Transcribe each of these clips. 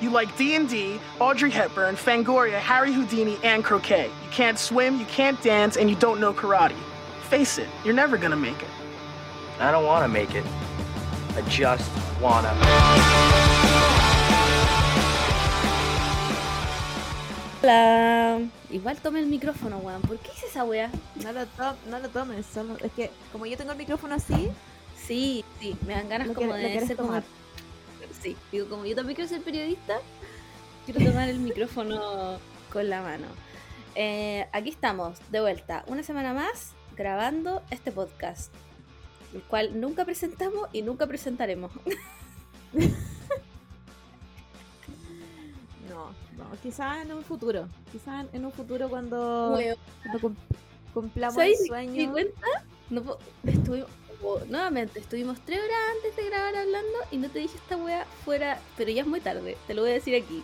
You like D&D, Audrey Hepburn, Fangoria, Harry Houdini, and croquet. You can't swim, you can't dance, and you don't know karate. Face it, you're never gonna make it. I don't want to make it. I just wanna. Hola. Igual tome el micrófono, weón. ¿Por qué hice esa wea? No lo, to- no lo tomes, solo es que como yo tengo el micrófono así, Sí, sí, me dan ganas Lo como quiere- lo de quieres ser como... digo, como yo también quiero ser periodista, quiero tomar el micrófono con la mano. Eh, aquí estamos, de vuelta, una semana más, grabando este podcast, el cual nunca presentamos y nunca presentaremos. no, no, quizás en un futuro, quizás en un futuro cuando, Weón, cuando cum- cumplamos ¿sabes el sueño. cuenta? No, estuvimos, nuevamente, estuvimos tres horas antes de grabar hablando y no te dije esta wea fuera, pero ya es muy tarde, te lo voy a decir aquí.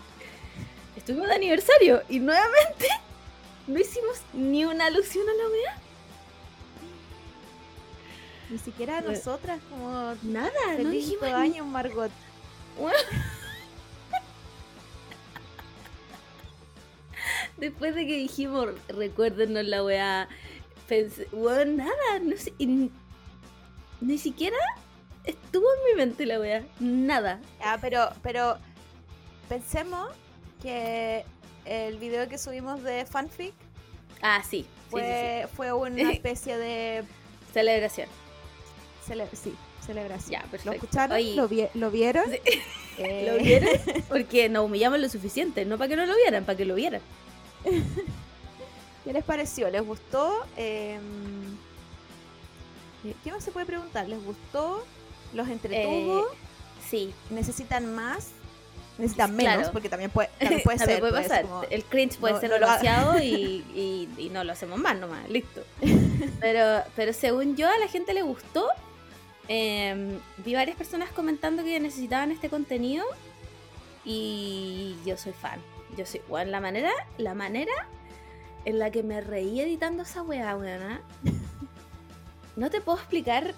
Estuvimos de aniversario y nuevamente no hicimos ni una alusión a la wea. Ni siquiera Bueno. nosotras como Nada, no dijimos ni- años Margot. Después de que dijimos, recuérdenos la weá, pensé, nada, no sé, y ni siquiera estuvo en mi mente la weá, nada. Ah, pero, pero pensemos que el video que subimos de fanfic Ah, sí, sí, sí, fue, fue una especie de celebración. cele- sí, celebración. Ya, ¿Lo perfecto. escucharon? Oye. ¿Lo, vi- ¿Lo vieron? Eh, ¿Lo vieron? Porque nos humillamos lo suficiente, no para que no lo vieran, para que lo vieran. ¿Qué les pareció? ¿Les gustó? Eh, ¿Qué más se puede preguntar? ¿Les gustó? ¿Los entretuvo? Sí, ¿Necesitan más? ¿Necesitan menos? Claro. Porque también puede, también puede también ser. puede puede pasar. como- El cringe puede no- ser no lo y, y- y no lo hacemos más nomás, listo. Pero, pero según yo, a la gente le gustó. Eh, vi varias personas comentando que necesitaban este contenido y yo soy fan. Yo soy, bueno, la manera, la manera en la que me reí editando esa weá. No te puedo explicar.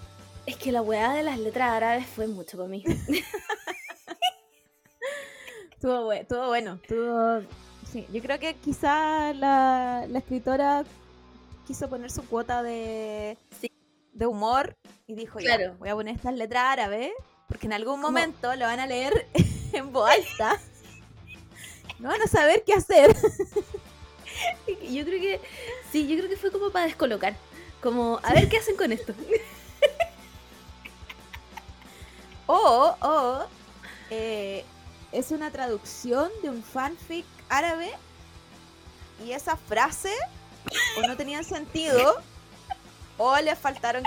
Es que la weá de las letras árabes fue mucho para mí. Estuvo, bue- estuvo bueno. Estuvo... Sí, yo creo que quizá la, la escritora quiso poner su cuota de, Sí. de humor y dijo, ya, Claro. voy a poner estas letras árabes porque en algún momento lo van a leer en voz alta. No van a saber qué hacer. Yo creo que sí, yo creo que fue como para descolocar. Como, a ver qué hacen con esto. O, o eh, es una traducción de un fanfic árabe y esa frase o no tenían sentido o le faltaron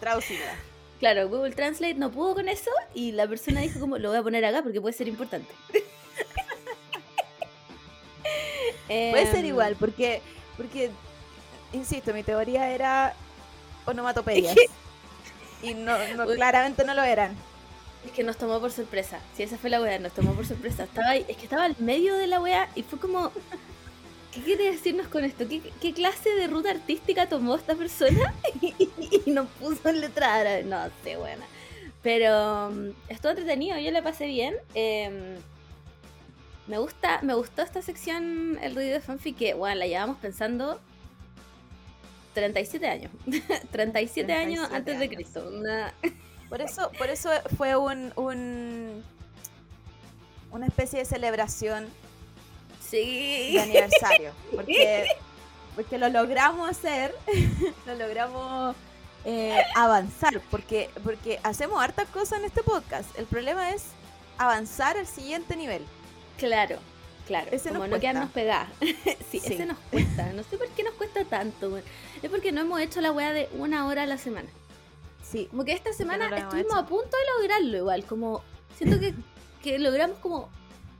traducirla. Claro, Google Translate no pudo con eso y la persona dijo como, lo voy a poner acá porque puede ser importante. Puede ser Em, igual, porque, porque, insisto, mi teoría era onomatopeyas. Y no, no, claramente no lo eran. Es que nos tomó por sorpresa. Si esa fue la wea, nos tomó por sorpresa. Estaba ahí, es que estaba al medio de la wea y fue como, ¿qué quiere decirnos con esto? ¿Qué, qué clase de ruta artística tomó esta persona? y, y nos puso en letra árabe. No sé, buena. Pero um, estuvo entretenido, yo le pasé bien. Em, me gusta, me gustó esta sección, el ruido de fanfic, que bueno, la llevamos pensando 37 años. 37 años 37 antes de años. Cristo. Una- Por eso, por eso fue un, un una especie de celebración Sí. de aniversario. Porque, porque lo logramos hacer, lo logramos eh, avanzar. Porque, porque hacemos hartas cosas en este podcast. El problema es avanzar al siguiente nivel. Claro, claro. Ese como no quedarnos pegadas. sí, Sí. ese nos cuesta. No sé por qué nos cuesta tanto. Es porque no hemos hecho la weá de una hora a la semana. Sí, Como que esta semana no estuvimos a punto de lograrlo igual. Como siento que, que logramos como,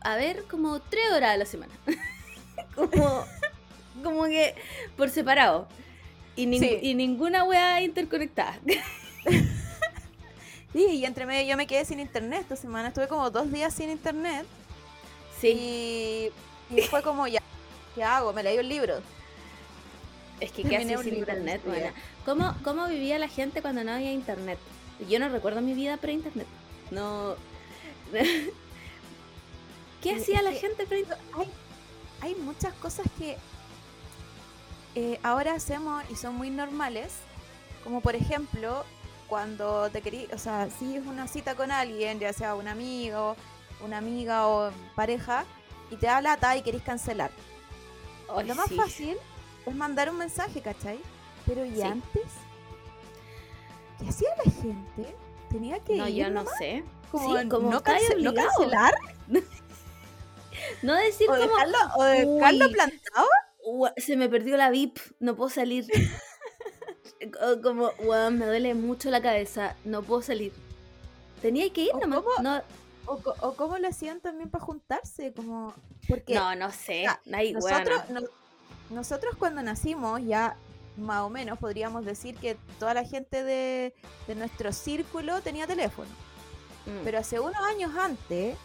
a ver, como tres horas a la semana. como, como que por separado. Y, ning- Sí. y ninguna weá interconectada. sí, y entre medio yo me quedé sin internet esta semana. Estuve como dos días sin internet. Sí. Y, y fue como, ya, ¿qué hago? Me leí un libro. Es que qué haces sin internet, buena. ¿Cómo, ¿Cómo vivía la gente cuando no había internet? Yo no recuerdo mi vida pre-internet. No. ¿Qué hacía es la que- gente frente hay, hay muchas cosas que eh, ahora hacemos y son muy normales, como por ejemplo cuando te querí, o sea, si es una cita con alguien, ya sea un amigo, una amiga o pareja, y te da lata y querés cancelar. Lo más sí. fácil es mandar un mensaje, ¿cachai? Pero ¿y Sí. antes? ¿Qué hacía la gente? Tenía que No, ir yo no sé. como sí, como no, no cancelar No decir o como, dejarlo, o dejarlo "Uy, plantado. "Ua, se me perdió la VIP, no puedo salir. Como, "Weón, me duele mucho la cabeza, no puedo salir. Tenía que ir nomás. cómo- No, O, o cómo lo hacían también para juntarse, como porque no, no sé. Ay, nosotros, no- nosotros cuando nacimos ya más o menos podríamos decir que toda la gente de, de nuestro círculo tenía teléfono. Mm. Pero hace unos años antes,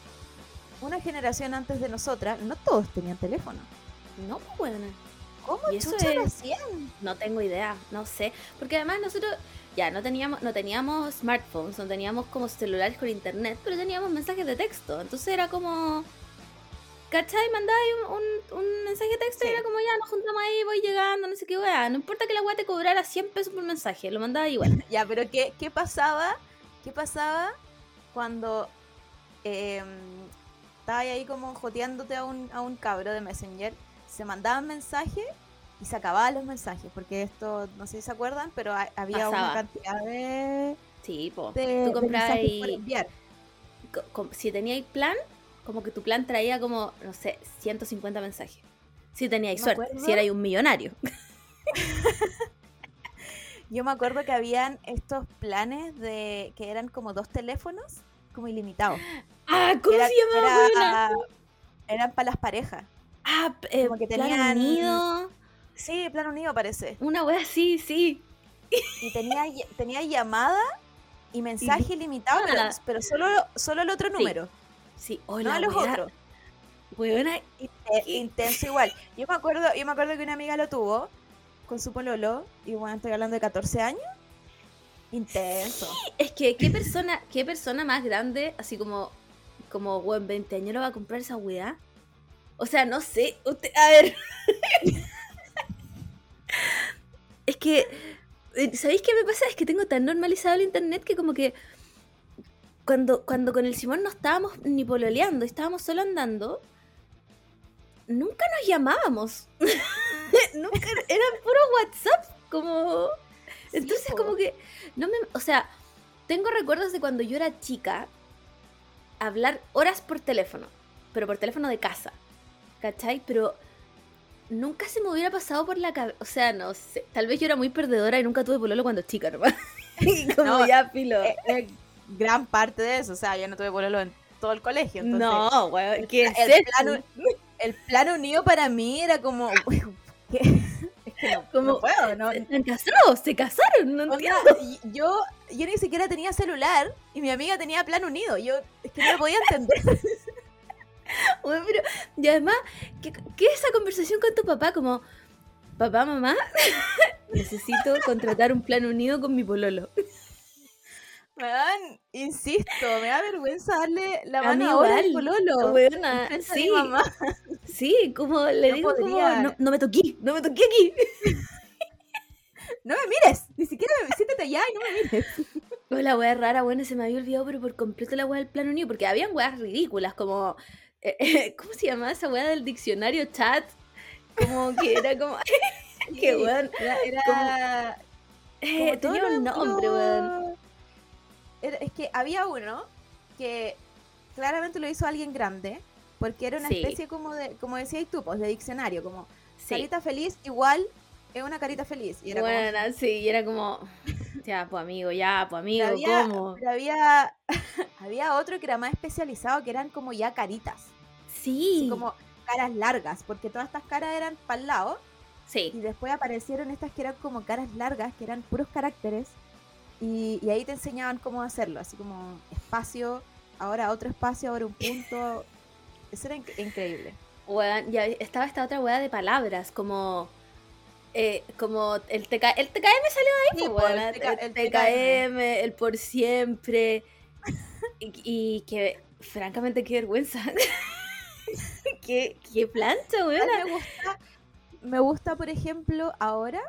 una generación antes de nosotras, no todos tenían teléfono. No, pues, weona. ¿Cómo Y eso lo hacían? No tengo idea, no sé. Porque además nosotros ya no teníamos, no teníamos smartphones, no teníamos como celulares con internet, pero teníamos mensajes de texto. Entonces era como. ¿Cachai? Ahí un, un- un mensaje de texto y era como ya nos juntamos ahí, voy llegando, no sé qué weá. No importa que la weá te cobrara 100 pesos por mensaje, lo mandaba igual. Ya, pero ¿qué, qué pasaba? ¿Qué pasaba cuando eh, estabas ahí como joteándote a un, a un cabro de Messenger? Se mandaban mensajes y se acababan los mensajes, porque esto, no sé si se acuerdan, pero ha- había una cantidad de, Sí, po. de, Tú comprabas por ahí- enviar. si teníais plan, como que tu plan traía como, no sé, 150 mensajes. Si teníais suerte, acuerdo. si erais un millonario. Yo me acuerdo que habían estos planes de que eran como dos teléfonos, como ilimitados. Ah, ¿cómo Era- se llamaba? era- eran para las parejas. Ah, eh, como que Plan tenían- Unido. Sí, plan unido parece. Una wea así, sí. y tenía, tenía llamada y mensaje ilimitado, pero, pero solo, solo el otro Sí. número, Sí, oh, no la a los wea, otros. weona, intenso igual. Yo me acuerdo, yo me acuerdo que una amiga lo tuvo con su pololo, y bueno, estoy hablando de 14 años. Intenso. Es que, ¿qué persona, qué persona más grande, así como, como, buen 20 años, lo va a comprar esa weá? O sea, no sé, usted, a ver. es que, eh, ¿sabéis qué me pasa? Es que tengo tan normalizado el internet que como que cuando, cuando con el Simón no estábamos ni pololeando, estábamos solo andando, nunca nos llamábamos. nunca, era puro WhatsApp, como... Sí, Entonces como que no me, o sea, tengo recuerdos de cuando yo era chica hablar horas por teléfono, pero por teléfono de casa. ¿Cachai? Pero nunca se me hubiera pasado por la cabeza, o sea, no sé, tal vez yo era muy perdedora y nunca tuve pololo cuando chica. Y como No, ya filo. Eh, eh, gran parte de eso, o sea, yo no tuve pololo en todo el colegio. Entonces, no, weón, ¿qué es el, plan, el plan unido para mí era como... ¿qué? Es que no, Como- no puedo, no, ¿Se casaron? ¿Se casaron? No entiendo. y- yo, yo ni siquiera tenía celular y mi amiga tenía plan unido. Yo es que no lo podía entender. Weón, pero, y además, ¿qué, qué es esa conversación con tu papá? Como, papá, mamá, necesito contratar un plan unido con mi pololo. Me dan, insisto, me da vergüenza darle la mano ahora al pololo. De sí, mi mamá. sí, como le No digo, como, no, no me toqué, no me toqué aquí. No me mires, ni siquiera me siéntate allá y no me mires. Oh, la wea rara, bueno, se me había olvidado, pero por completo la wea del plan unido, porque habían weas ridículas, como, ¿cómo se llamaba esa wea del diccionario chat? Como que era como, qué weón, Era, era- eh, como tenía todo un nombre, weón. Era- es que había uno que claramente lo hizo alguien grande, porque era una Sí. especie como de, como decías tú, pues de diccionario, como Sí, carita feliz igual es una carita feliz. Y era como- bueno, sí, y era como, ya, pues amigo, ya, pues amigo, Pero había, ¿cómo? pero había, había otro que era más especializado, que eran como ya caritas. Sí, así como caras largas, porque todas estas caras eran para el lado. Y sí, después aparecieron estas que eran como caras largas, que eran puros caracteres. Y, y ahí te enseñaban cómo hacerlo, así como espacio, ahora otro espacio, ahora un punto. Eso era inc- increíble. Weón, ya estaba esta otra weá de palabras, como. eh, como el, TK, el TKM salió de ahí, Sí, el TK el, el TKM, el por siempre. y, y que, francamente, qué vergüenza. qué, qué plancha, weona. Me gusta, me gusta, por ejemplo, ahora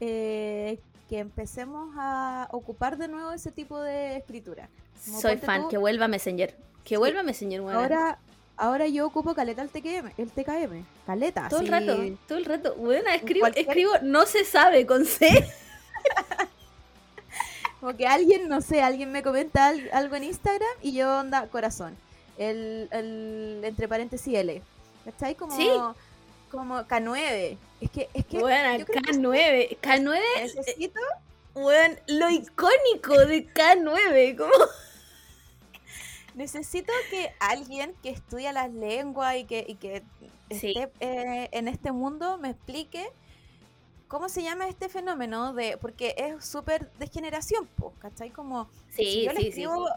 eh, que empecemos a ocupar de nuevo ese tipo de escritura. Como Soy fan, tú, que vuelva Messenger. Que vuelva Messenger, weona. Ahora, ahora yo ocupo caleta el TKM, el TKM. Caleta, todo el sí. rato, todo el rato. Buena, escribo, cualquier- escribo, no se sabe con C. Como que alguien, no sé, alguien me comenta al- algo en Instagram y yo onda corazón. El, el entre paréntesis L. ¿Cachai? Como, Sí. como K9. Es que, es que que K9. K9, necesito, weón, lo icónico de K9. Como... necesito que alguien que estudia las lenguas y que, y que Sí. esté eh, en este mundo me explique cómo se llama este fenómeno de porque es súper de generación, po, ¿cachai? Como si Sí, yo le sí, sí, escribo, sí.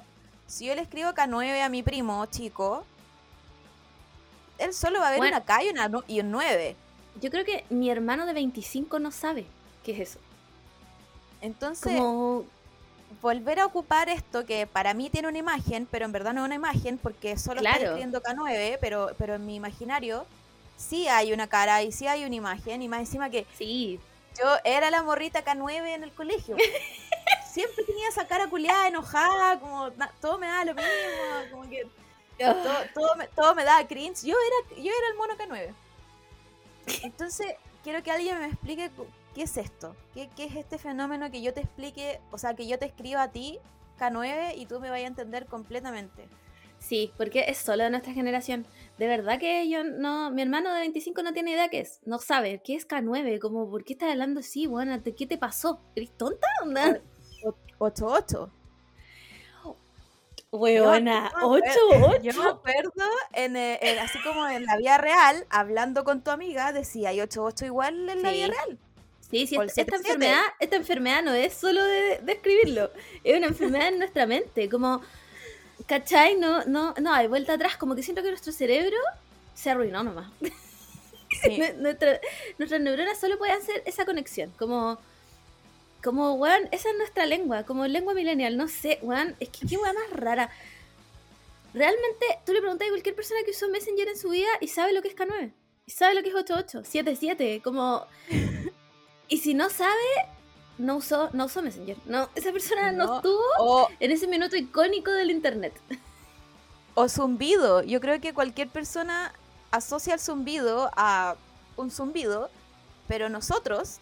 Si yo le escribo K9 a mi primo chico, él solo va a ver Bueno. una K y, una y un 9. Yo creo que mi hermano de 25 no sabe qué es eso. Entonces, Como, volver a ocupar esto que para mí tiene una imagen, pero en verdad no es una imagen porque solo Claro. estoy escribiendo K9, pero, pero en mi imaginario sí hay una cara y sí hay una imagen y más encima que sí, yo era la morrita K9 en el colegio. Siempre tenía esa cara culiada, enojada, como na- todo me da lo mismo, como que todo, todo me, todo me daba cringe. Yo era, yo era el mono K9. Entonces, quiero que alguien me explique qué es esto. ¿Qué, qué es este fenómeno que yo te explique, o sea, que yo te escriba a ti, K9, y tú me vayas a entender completamente. Sí, porque es solo de nuestra generación. De verdad que yo no, mi hermano de 25 no tiene idea qué es, no sabe qué es K9, como, ¿por qué estás hablando así, buena? ¿Qué te pasó? ¿Eres tonta? Onda? 8-8. Weona, yo- 8, Yo me 8. acuerdo, en, eh, en- así como en la vida real, hablando con tu amiga, decía, hay 8-8 igual en la Sí. vida real. Sí, sí, esta, esta 7-7. enfermedad, esta enfermedad no es solo de, de escribirlo, es una enfermedad en nuestra mente, como, ¿cachai? No, no, no, hay vuelta atrás, como que siento que nuestro cerebro se arruinó nomás. Sí. Nue- nuestra- nuestras neuronas solo pueden hacer esa conexión, como, como, weón, esa es nuestra lengua, como lengua millennial, no sé, weón, es que qué weón más rara. Realmente, tú le preguntas a cualquier persona que usó Messenger en su vida y sabe lo que es K9, y sabe lo que es 88, 77, como... Y si no sabe, no usó, no usó Messenger. No, esa persona no, No. estuvo en ese minuto icónico del internet. o zumbido. Yo creo que cualquier persona asocia el zumbido a un zumbido, pero nosotros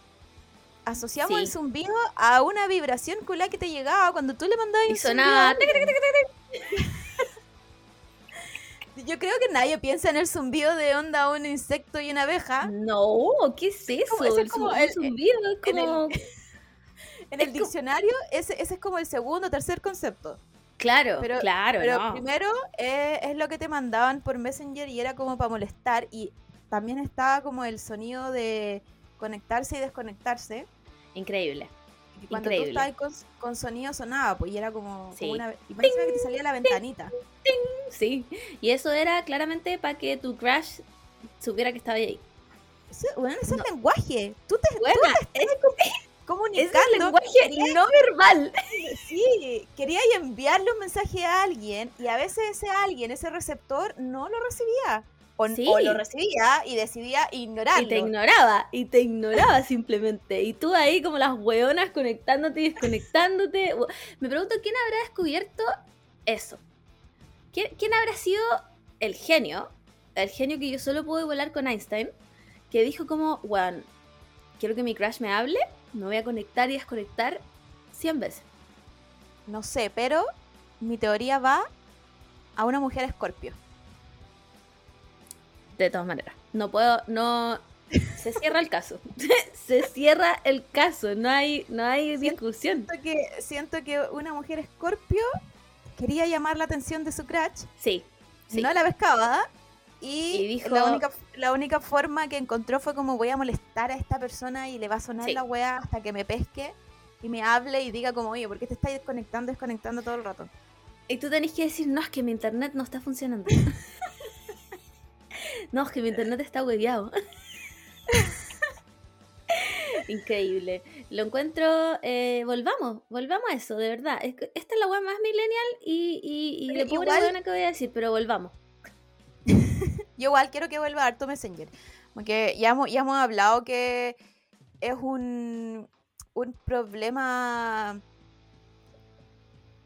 asociamos Sí. el zumbido a una vibración culá que te llegaba cuando tú le mandabas Y un sonaba. Yo creo que nadie piensa en el zumbido de onda un insecto y una abeja. No, ¿qué es eso? como- ese es El como el- un zumbido, es en el- como... En Es el como- diccionario, ese, ese es como el segundo o tercer concepto. Claro, Pero- claro, Pero no. primero eh, es lo que te mandaban por Messenger y era como para molestar. Y también estaba como el sonido de conectarse y desconectarse. Increíble. Y cuando Increíble. tú estabas con, con sonido sonaba, pues y era como, como Sí. una. Y parece que te salía la ventanita. Sí. Y eso era claramente para que tu crush supiera que estaba ahí. Eso, bueno, ese No. es lenguaje. Tú te Buena, es, comunicando. es el lenguaje no verbal. Sí, quería enviarle un mensaje a alguien y a veces ese alguien, ese receptor, no lo recibía. O, Sí. o lo recibía y decidía ignorarlo. Y te ignoraba, y te ignoraba simplemente. Y tú ahí como las hueonas conectándote y desconectándote. Me pregunto quién habrá descubierto eso. ¿Quién, quién habrá sido el genio? El genio que yo solo pude volar con Einstein. Que dijo como, bueno, quiero que mi crush me hable, me voy a conectar y desconectar 100 veces. No sé, pero mi teoría va a una mujer escorpio. De todas maneras. No puedo, no... Se cierra el caso. Se cierra el caso. No hay, no hay discusión. Siento que, siento que una mujer escorpio quería llamar la atención de su crush, Sí. sí. no la pescaba, y, Y dijo- la, única, la única forma que encontró fue como voy a molestar a esta persona y le va a sonar Sí. la wea hasta que me pesque y me hable y diga como, oye, ¿por qué te estás desconectando, desconectando todo el rato? Y tú tenés que decir, no, es que mi internet no está funcionando. no, es que mi internet está hueveado. Increíble. Lo encuentro. eh, volvamos, volvamos a eso, de verdad. Es que esta es la web más millennial y, y, y de pobre igual- que voy a decir, pero volvamos. Yo igual quiero que vuelva harto Messenger. Porque ya hemos, ya hemos hablado que es un, un problema,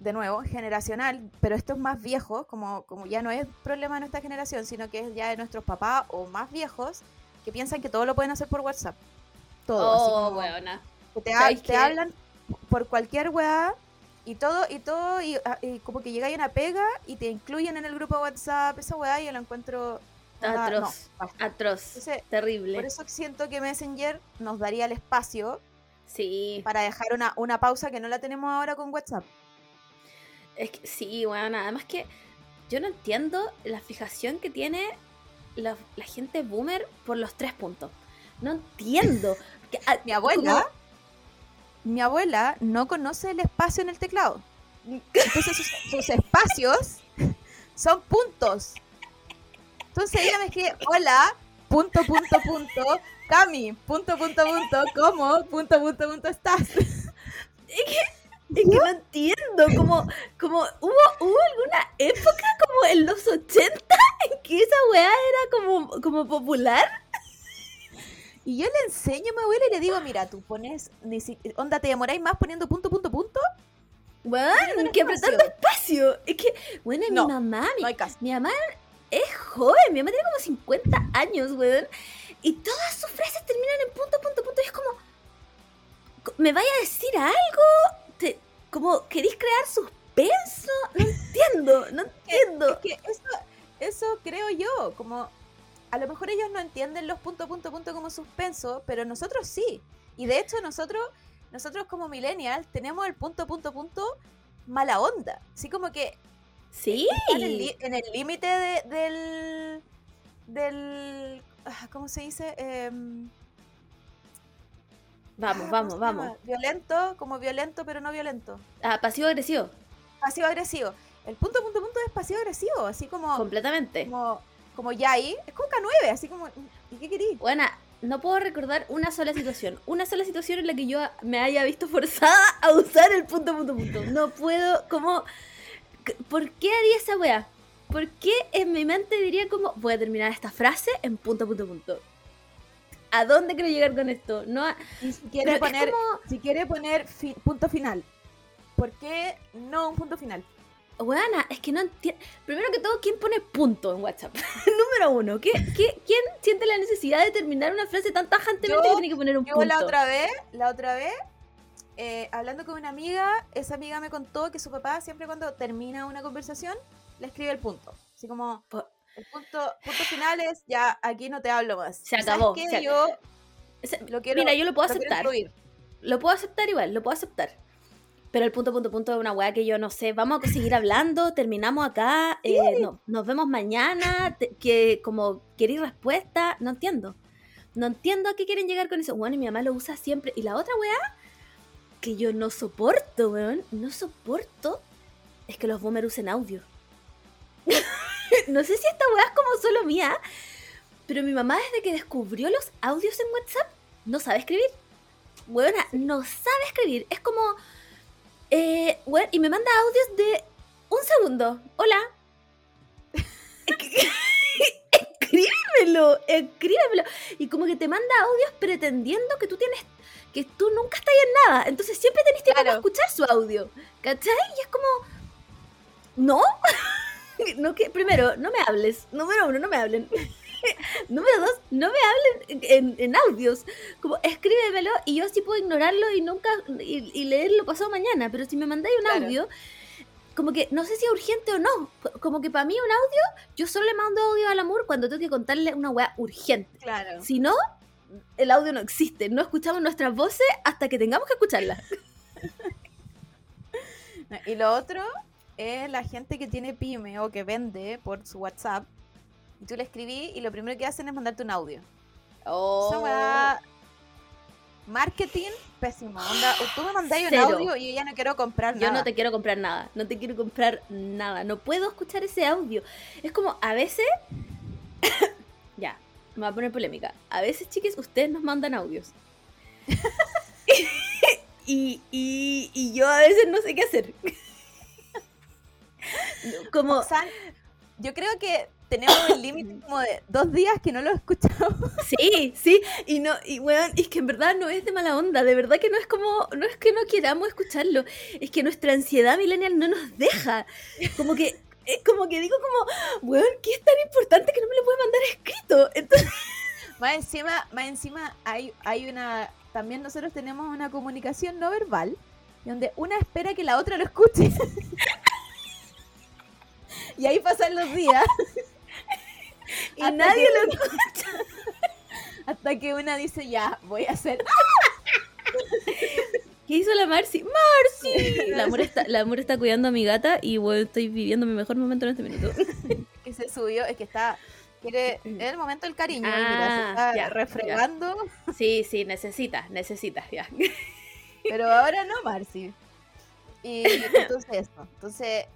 de nuevo, generacional, pero esto es más viejo, como, como ya no es problema de nuestra generación, sino que es ya de nuestros papás o más viejos que piensan que todo lo pueden hacer por WhatsApp. Todo. así Oh, como que te, hablan por cualquier weá y todo, y todo, y, ah, y como que llega ahí una pega y te incluyen en el grupo de WhatsApp, esa weá yo la encuentro Atroz. no. Atroz. Entonces, Terrible. por eso siento que Messenger nos daría el espacio Sí. para dejar una, una pausa que no la tenemos ahora con WhatsApp. Es que sí, bueno, además que yo no entiendo la fijación que tiene la, la gente boomer por los tres puntos. No entiendo. Que, ah, Mi abuela, como- mi abuela no conoce el espacio en el teclado. Entonces sus, sus espacios son puntos. Entonces ella me escribe, hola, punto, punto, punto, Cami, punto, punto, punto, ¿cómo? Punto, punto, punto, estás. Es que no entiendo, como, como hubo, hubo alguna época como en los 80 en que esa weá era como, como popular. Y yo le enseño a mi abuela y le digo, mira, tú pones, ni si- onda, te demoráis más poniendo punto, punto, punto. Poniendo que apretando espacio. Es que, bueno, No, mi mamá, mi, No mi mamá es joven, mi mamá tiene como 50 años, weón. Y todas sus frases terminan en punto, punto, punto. Y es como, co- ¿me vaya a decir algo? Te, como, ¿queréis crear suspenso? No entiendo, no entiendo. Es que eso, eso creo yo, como a lo mejor ellos no entienden los punto, punto, punto como suspenso, pero nosotros sí. Y de hecho nosotros, nosotros como millennials tenemos el punto, punto, punto mala onda. Así como que Sí. está en el li- en el límite de- del, del, ah, ¿cómo se dice? Em, Vamos, vamos, ¿cómo se vamos. Violento, como violento, pero no violento. Ah, pasivo-agresivo, Pasivo-agresivo. El punto, punto, punto es pasivo-agresivo, así como... completamente. como, como Yai, es como K9, así como, ¿y qué querís? Buena, no puedo recordar una sola situación. Una sola situación en la que yo me haya visto forzada a usar el punto, punto, punto. No puedo, como... ¿Por qué haría esa wea? ¿Por qué en mi mente diría como, voy a terminar esta frase en punto, punto, punto? ¿A dónde quiero llegar con esto? No a- Y si quiere poner, como- si quiere poner fi- punto final, ¿por qué no un punto final? Weana, es que no entiendo. Primero que todo, ¿quién pone punto en WhatsApp? Número uno, ¿qué, qué, quién siente la necesidad de terminar una frase tan tajantemente Yo- que tiene que poner un Yo punto? la otra vez, la otra vez, eh, hablando con una amiga, esa amiga me contó que su papá siempre cuando termina una conversación, le escribe el punto. Así como, el punto, punto final es, ya, aquí no te hablo más. Se ¿Sabes acabó, qué? se- Yo Ese- lo quiero, Mira, yo lo puedo lo aceptar. Lo puedo aceptar igual, lo puedo aceptar. Pero el punto, punto, punto es una weá que yo no sé. Vamos a seguir hablando, terminamos acá, eh, no- nos vemos mañana, te- que como queréis respuesta, no entiendo. No entiendo a qué quieren llegar con eso. Bueno, y mi mamá lo usa siempre. Y la otra weá que yo no soporto, weón, no soporto, es que los boomers usen audio. no sé si esta weá es como solo mía, pero mi mamá desde que descubrió los audios en WhatsApp, no sabe escribir. Weona, no sabe escribir. Es como. Eh, y me manda audios de un segundo. Hola. escríbemelo, escríbemelo. Y como que te manda audios pretendiendo que tú tienes. que tú nunca estás en nada. Entonces siempre tenés tiempo para Claro. escuchar su audio. ¿Cachai? Y es como. ¿No? no que, primero, no me hables. Número uno, no me hablen. Número dos, no me hablen en, en audios. Como escríbemelo y yo sí puedo ignorarlo y nunca y, y leerlo pasado mañana. Pero si me mandáis un Claro. audio, como que no sé si es urgente o no. Como que para mí un audio, yo solo le mando audio al amor cuando tengo que contarle una weá urgente. Claro. Si no, el audio no existe. No escuchamos nuestras voces hasta que tengamos que escucharlas. Y lo otro es la gente que tiene pyme o que vende por su WhatsApp. Y tú le escribí y lo primero que hacen es mandarte un audio. Esa weá, Marketing pésimo. Onda, tú me mandáis un audio y yo ya no quiero comprar Yo nada. no te quiero comprar nada, no te quiero comprar nada, no puedo escuchar ese audio. Es como, a veces, ya, me voy a poner polémica. A veces, chiques, ustedes nos mandan audios. y, y, y yo a veces no sé qué hacer. como, O sea, yo creo que tenemos el límite como de dos días que no lo escuchamos. Sí, sí, y no, y weón, es que en verdad no es de mala onda, de verdad que no es como, no es que no queramos escucharlo, es que nuestra ansiedad millennial no nos deja. Como que, es como que digo como, weón, ¿qué es tan importante que no me lo puede mandar escrito? Entonces, Más encima, más encima hay, hay una. También nosotros tenemos una comunicación no verbal, donde una espera que la otra lo escuche. Y ahí pasan los días. y Hasta nadie que- lo escucha. Hasta que una dice, ya, voy a hacer. ¿Qué hizo la Marcy? ¡Marcy! La amor, está, la amor está cuidando a mi gata y bueno, estoy viviendo mi mejor momento en este minuto. que se subió, es que está. Quiere, es el momento del cariño. y mira, se Ah, está ya, refregando. Sí, sí, necesitas, necesitas, ya. Pero ahora no, Marcy. Y entonces eso. Entonces,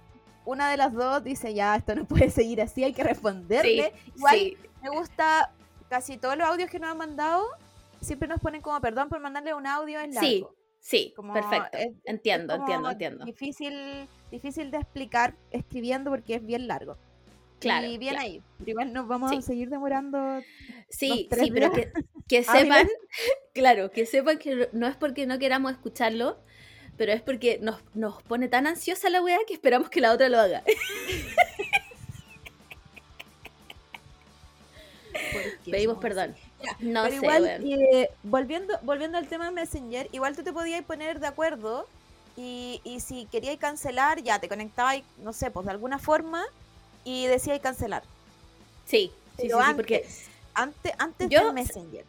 una de las dos dice, ya, esto no puede seguir así, hay que responderle. Igual sí. me gusta casi todos los audios que nos han mandado. Siempre nos ponen como perdón por mandarle un audio en largo. Sí, sí, Como perfecto. es- entiendo, Es entiendo, entiendo. Difícil, difícil de explicar escribiendo porque es bien largo. Claro. y bien claro. ahí. Igual nos vamos a seguir demorando. Sí, sí, pero que, que hábiles. sepan, claro, que sepan que no es porque no queramos escucharlo, pero es porque nos, nos pone tan ansiosa la weá que esperamos que la otra lo haga. Pedimos perdón. Ya, No Pero sé, igual, eh, volviendo, volviendo al tema de Messenger, igual tú te podías poner de acuerdo y, y si querías cancelar, ya te conectabas, no sé, pues de alguna forma y decías cancelar. Sí, sí, sí, Pero sí, antes, porque antes, antes Yo- del Messenger.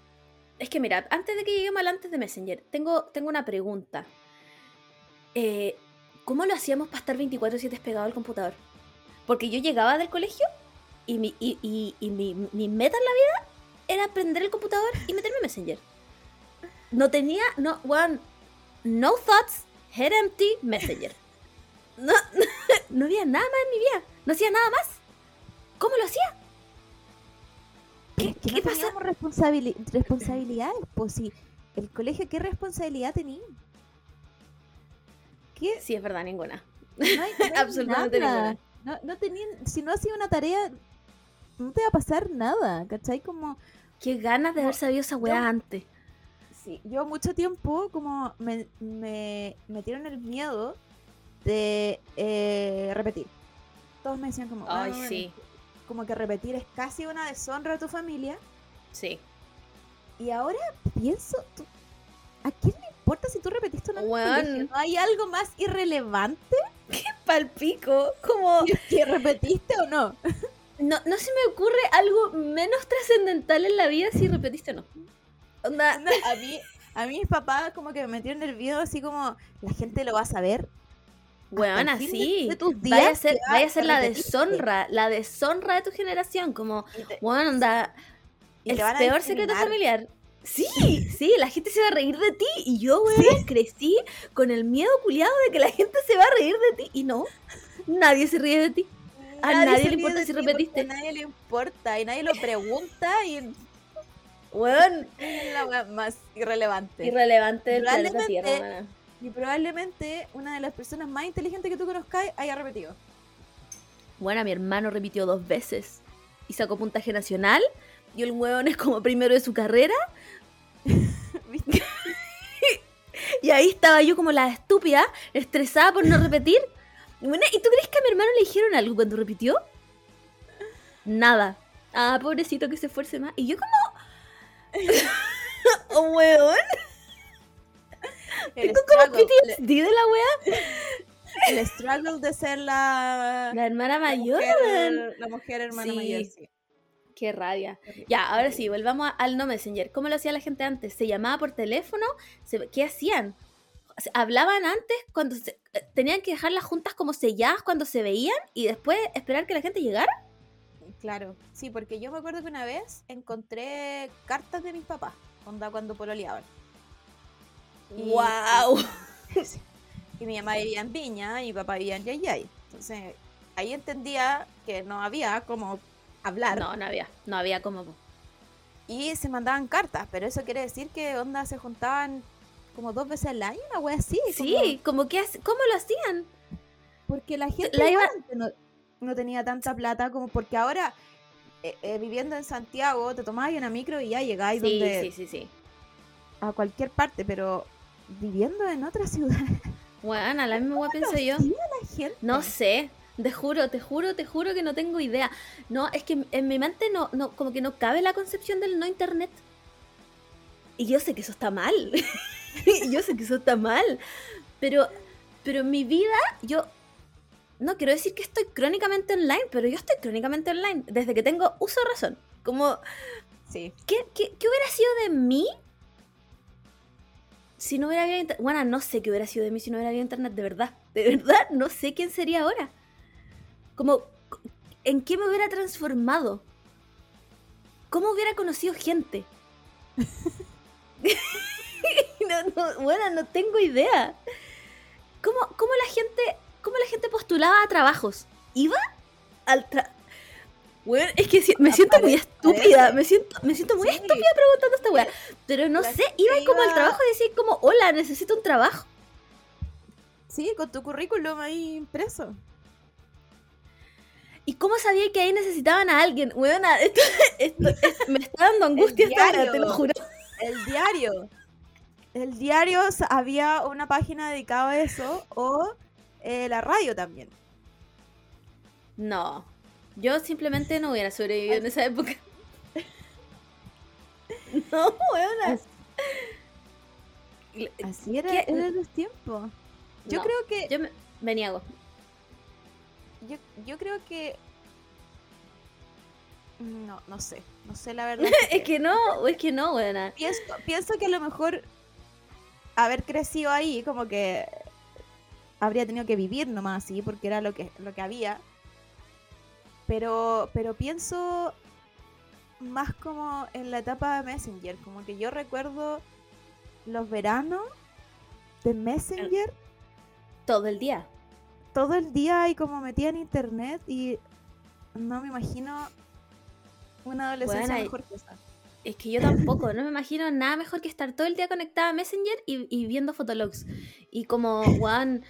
es que mira, antes de que lleguemos al antes de Messenger, tengo, tengo una pregunta. Eh, ¿Cómo lo hacíamos para estar 24-7 pegado al computador? Porque yo llegaba del colegio y mi, y, y- y mi, mi meta en la vida era prender el computador y meterme en Messenger. No tenía, no, one, no thoughts, head empty, Messenger. No, no había nada más en mi vida. No hacía nada más. ¿Cómo lo hacía? ¿Qué, qué no pasa? responsabili- responsabilidades, pues si el colegio, ¿qué responsabilidad tenía? ¿Qué? Sí, es verdad, ninguna. No hay, no hay Absolutamente nada. ninguna. No, no tenían, si no hacía una tarea, no te va a pasar nada, ¿cachai? Como, Qué ganas de haber sabido esa weá yo- antes. sí, yo mucho tiempo como me, me metieron el miedo de eh, repetir. Todos me decían como, Ay, "Ah, sí, como que repetir es casi una deshonra a tu familia. sí. Y ahora pienso, ¿a quién le importa si tú repetiste o no? en el Weón. colegio? ¿No hay algo más irrelevante Palpico, como... que repetiste o no? No, no se me ocurre algo menos trascendental en la vida si repetiste o no. Onda, No, a mí, a mí mis papás como que me metieron video así como, la gente lo va a saber. weón, así. Vaya a ser, vaya a ser la deshonra, la deshonra de tu generación. Como, weón, onda, y el peor secreto familiar. Sí, sí, la gente se va a reír de ti. Y yo, weón, crecí con el miedo culiado de que la gente se va a reír de ti. Y no, nadie se ríe de ti. A nadie le importa si repetiste. A nadie le importa y nadie lo pregunta y Weón, es la más irrelevante. irrelevante del planeta Tierra, y probablemente una de las personas más inteligentes que tú conozcas haya repetido. Bueno, mi hermano repitió dos veces y sacó puntaje nacional. Y el hueón es como primero de su carrera. ¿Viste? Y ahí estaba yo como la estúpida, estresada por no repetir. Y bueno, ¿y tú crees que a mi hermano le dijeron algo cuando repitió? Nada. Ah, pobrecito que se esfuerce más. Y yo como... oh, weón. Tengo como PTSD de la wea. el, struggle de ser la, La hermana mayor, mujer, la mujer hermana Sí. mayor. sí. Qué rabia. Ya, ahora sí, volvamos al no Messenger. ¿Cómo lo hacía la gente antes? ¿Se llamaba por teléfono? ¿Se- ¿Qué hacían? ¿Hablaban antes cuando se- eh, tenían que dejar las juntas como selladas cuando se veían y después esperar que la gente llegara? Claro, sí, porque yo me acuerdo que una vez encontré cartas de mis papás, onda cuando pololeaban. Y- ¡Wow! Y mi mamá vivía en Viña y mi papá vivía en Yayay. Entonces, ahí entendía que no había como hablar No, no había, no había como... y se mandaban cartas, pero eso quiere decir que onda se juntaban como dos veces al año, una wea así. Sí, como que, hace- ¿cómo lo hacían? como- porque la gente La iba- no, no tenía tanta plata como porque ahora eh, eh, viviendo en Santiago, te tomabas una micro y ya llegáis Sí, donde, sí, sí, sí. a cualquier parte, pero viviendo en otra ciudad, Bueno, a la misma wea pienso yo. la gente? No sé, te juro, te juro, te juro que no tengo idea. No, es que en mi mente no, no, como que no cabe la concepción del no internet. Y yo sé que eso está mal. yo sé que eso está mal. Pero, pero en mi vida, yo no quiero decir que estoy crónicamente online, pero yo estoy crónicamente online desde que tengo uso de razón. Como, Sí. ¿qué, qué, qué hubiera sido de mí si no hubiera habido internet? Bueno, no sé qué hubiera sido de mí si no hubiera habido internet, de verdad. De verdad, no sé quién sería ahora. Como, ¿en qué me hubiera transformado? ¿Cómo hubiera conocido gente? no, no, bueno, no tengo idea. ¿Cómo, cómo la gente, cómo la gente postulaba a trabajos? ¿Iba al tra Bueno, es que si- me siento muy estúpida, me siento, me siento muy Sí. estúpida preguntando esta weá. Pero no La sé, iba como al trabajo y decir como, hola, necesito un trabajo. Sí, con tu currículum ahí impreso. ¿Y cómo sabía que ahí necesitaban a alguien? Weona, esto, esto- es- me está dando angustia esta weá, te lo juro. El diario. El diario había una página dedicada a eso o eh, la radio también. No, yo simplemente no hubiera sobrevivido en esa época. No, weona. Así era, eran los tiempos. Yo No, creo que Yo me, me niego. Yo, yo creo que no, no sé, no sé la verdad. Es que no, es que no, weona. pienso, pienso que a lo mejor haber crecido ahí como que habría tenido que vivir nomás así porque era lo que lo que había. Pero pero pienso más como en la etapa de Messenger, como que yo recuerdo los veranos de Messenger Todo el día. Todo el día y como metía en internet y no me imagino una adolescencia Bueno, mejor que esa. Es que yo tampoco, no me imagino nada mejor que estar todo el día conectada a Messenger y, y viendo fotologs. Y como, weón,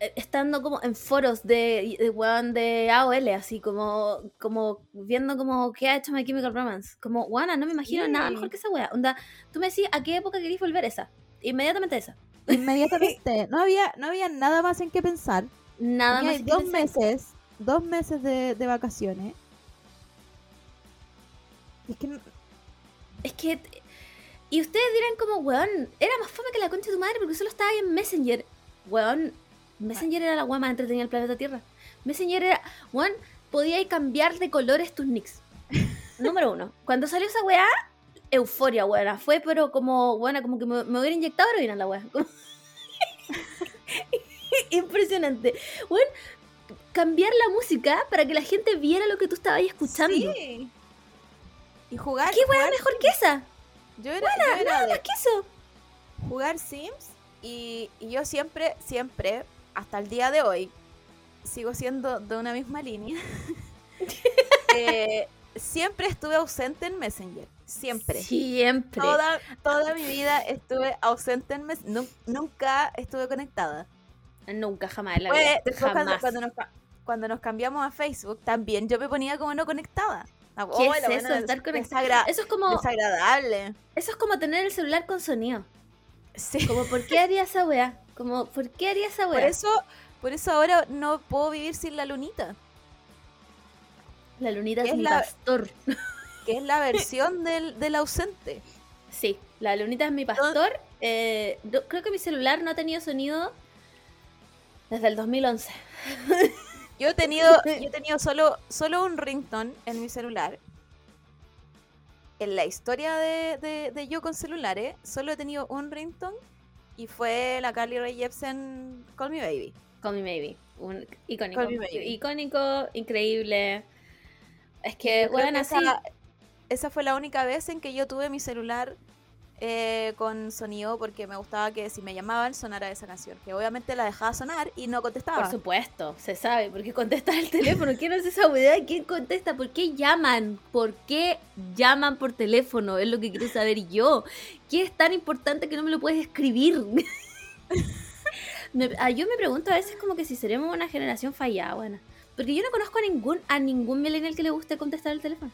eh, estando como en foros de, de weón de AOL, así como, como viendo como qué ha hecho My Chemical Romance. Como, weón, no me imagino Sí. nada mejor que esa weá. Onda, tú me decís, ¿a qué época querís volver esa? Inmediatamente esa. Inmediatamente, no había, no había nada más en qué pensar. Nada más. dos meses, dos meses de, de vacaciones. Es que Es que. Y ustedes dirán como, weón, era más fome que la concha de tu madre porque solo estaba ahí en Messenger. Weón, Messenger era la weá más entretenida del planeta Tierra. Messenger era, weón, podíais cambiar de colores tus nicks. Número uno. Cuando salió esa weá, euforia, weón. Fue, pero como, weón, como que me, me hubiera inyectado heroína la weá. Impresionante. Weón, cambiar la música para que la gente viera lo que tú estabas escuchando. Sí. Y jugar. ¿Qué jugar mejor que esa? Yo era, yo era Nada de más que eso. jugar Sims y, y yo siempre, siempre, hasta el día de hoy, sigo siendo de una misma línea. Eh, siempre estuve ausente en Messenger. Siempre. Siempre. Toda, toda mi vida estuve ausente en Messenger. nunca estuve conectada. Nunca, jamás. La vida. después cuando, jamás. cuando nos, cuando nos cambiamos a Facebook, también yo me ponía como no conectada. Ah, ¿Qué oh, es eso, buena estar conectada? Eso es como, desagradable. eso es como tener el celular con sonido. Sí. Como, ¿por qué haría esa wea? Como, ¿por qué haría esa Por eso, por eso ahora no puedo vivir sin la lunita, La lunita es es mi la- pastor. que es la versión del, del ausente. Sí, la lunita es mi pastor. Eh, creo que mi celular no ha tenido sonido desde el 2011. Yo he tenido, yo he tenido solo, solo un ringtone en mi celular. En la historia de, de, de yo con celulares, solo he tenido un ringtone y fue la Carly Rae Jepsen Call Me Baby. Call Me Maybe. Un icónico. Call Me Maybe. Icónico, increíble. Es que, bueno, así. esa, esa fue la única vez en que yo tuve mi celular eh, con sonido porque me gustaba que si me llamaban sonara esa canción. Que obviamente la dejaba sonar y no contestaba. Por supuesto, se sabe, porque contestas el teléfono. ¿Quién es esa weá? ¿Quién contesta? ¿Por qué llaman? ¿Por qué llaman por teléfono? Es lo que quiero saber yo. ¿Qué es tan importante que no me lo puedes escribir? Me- ah, yo me pregunto a veces como que si seremos una generación fallada, bueno. Porque yo no conozco a ningún, a ningún millennial que le guste contestar el teléfono.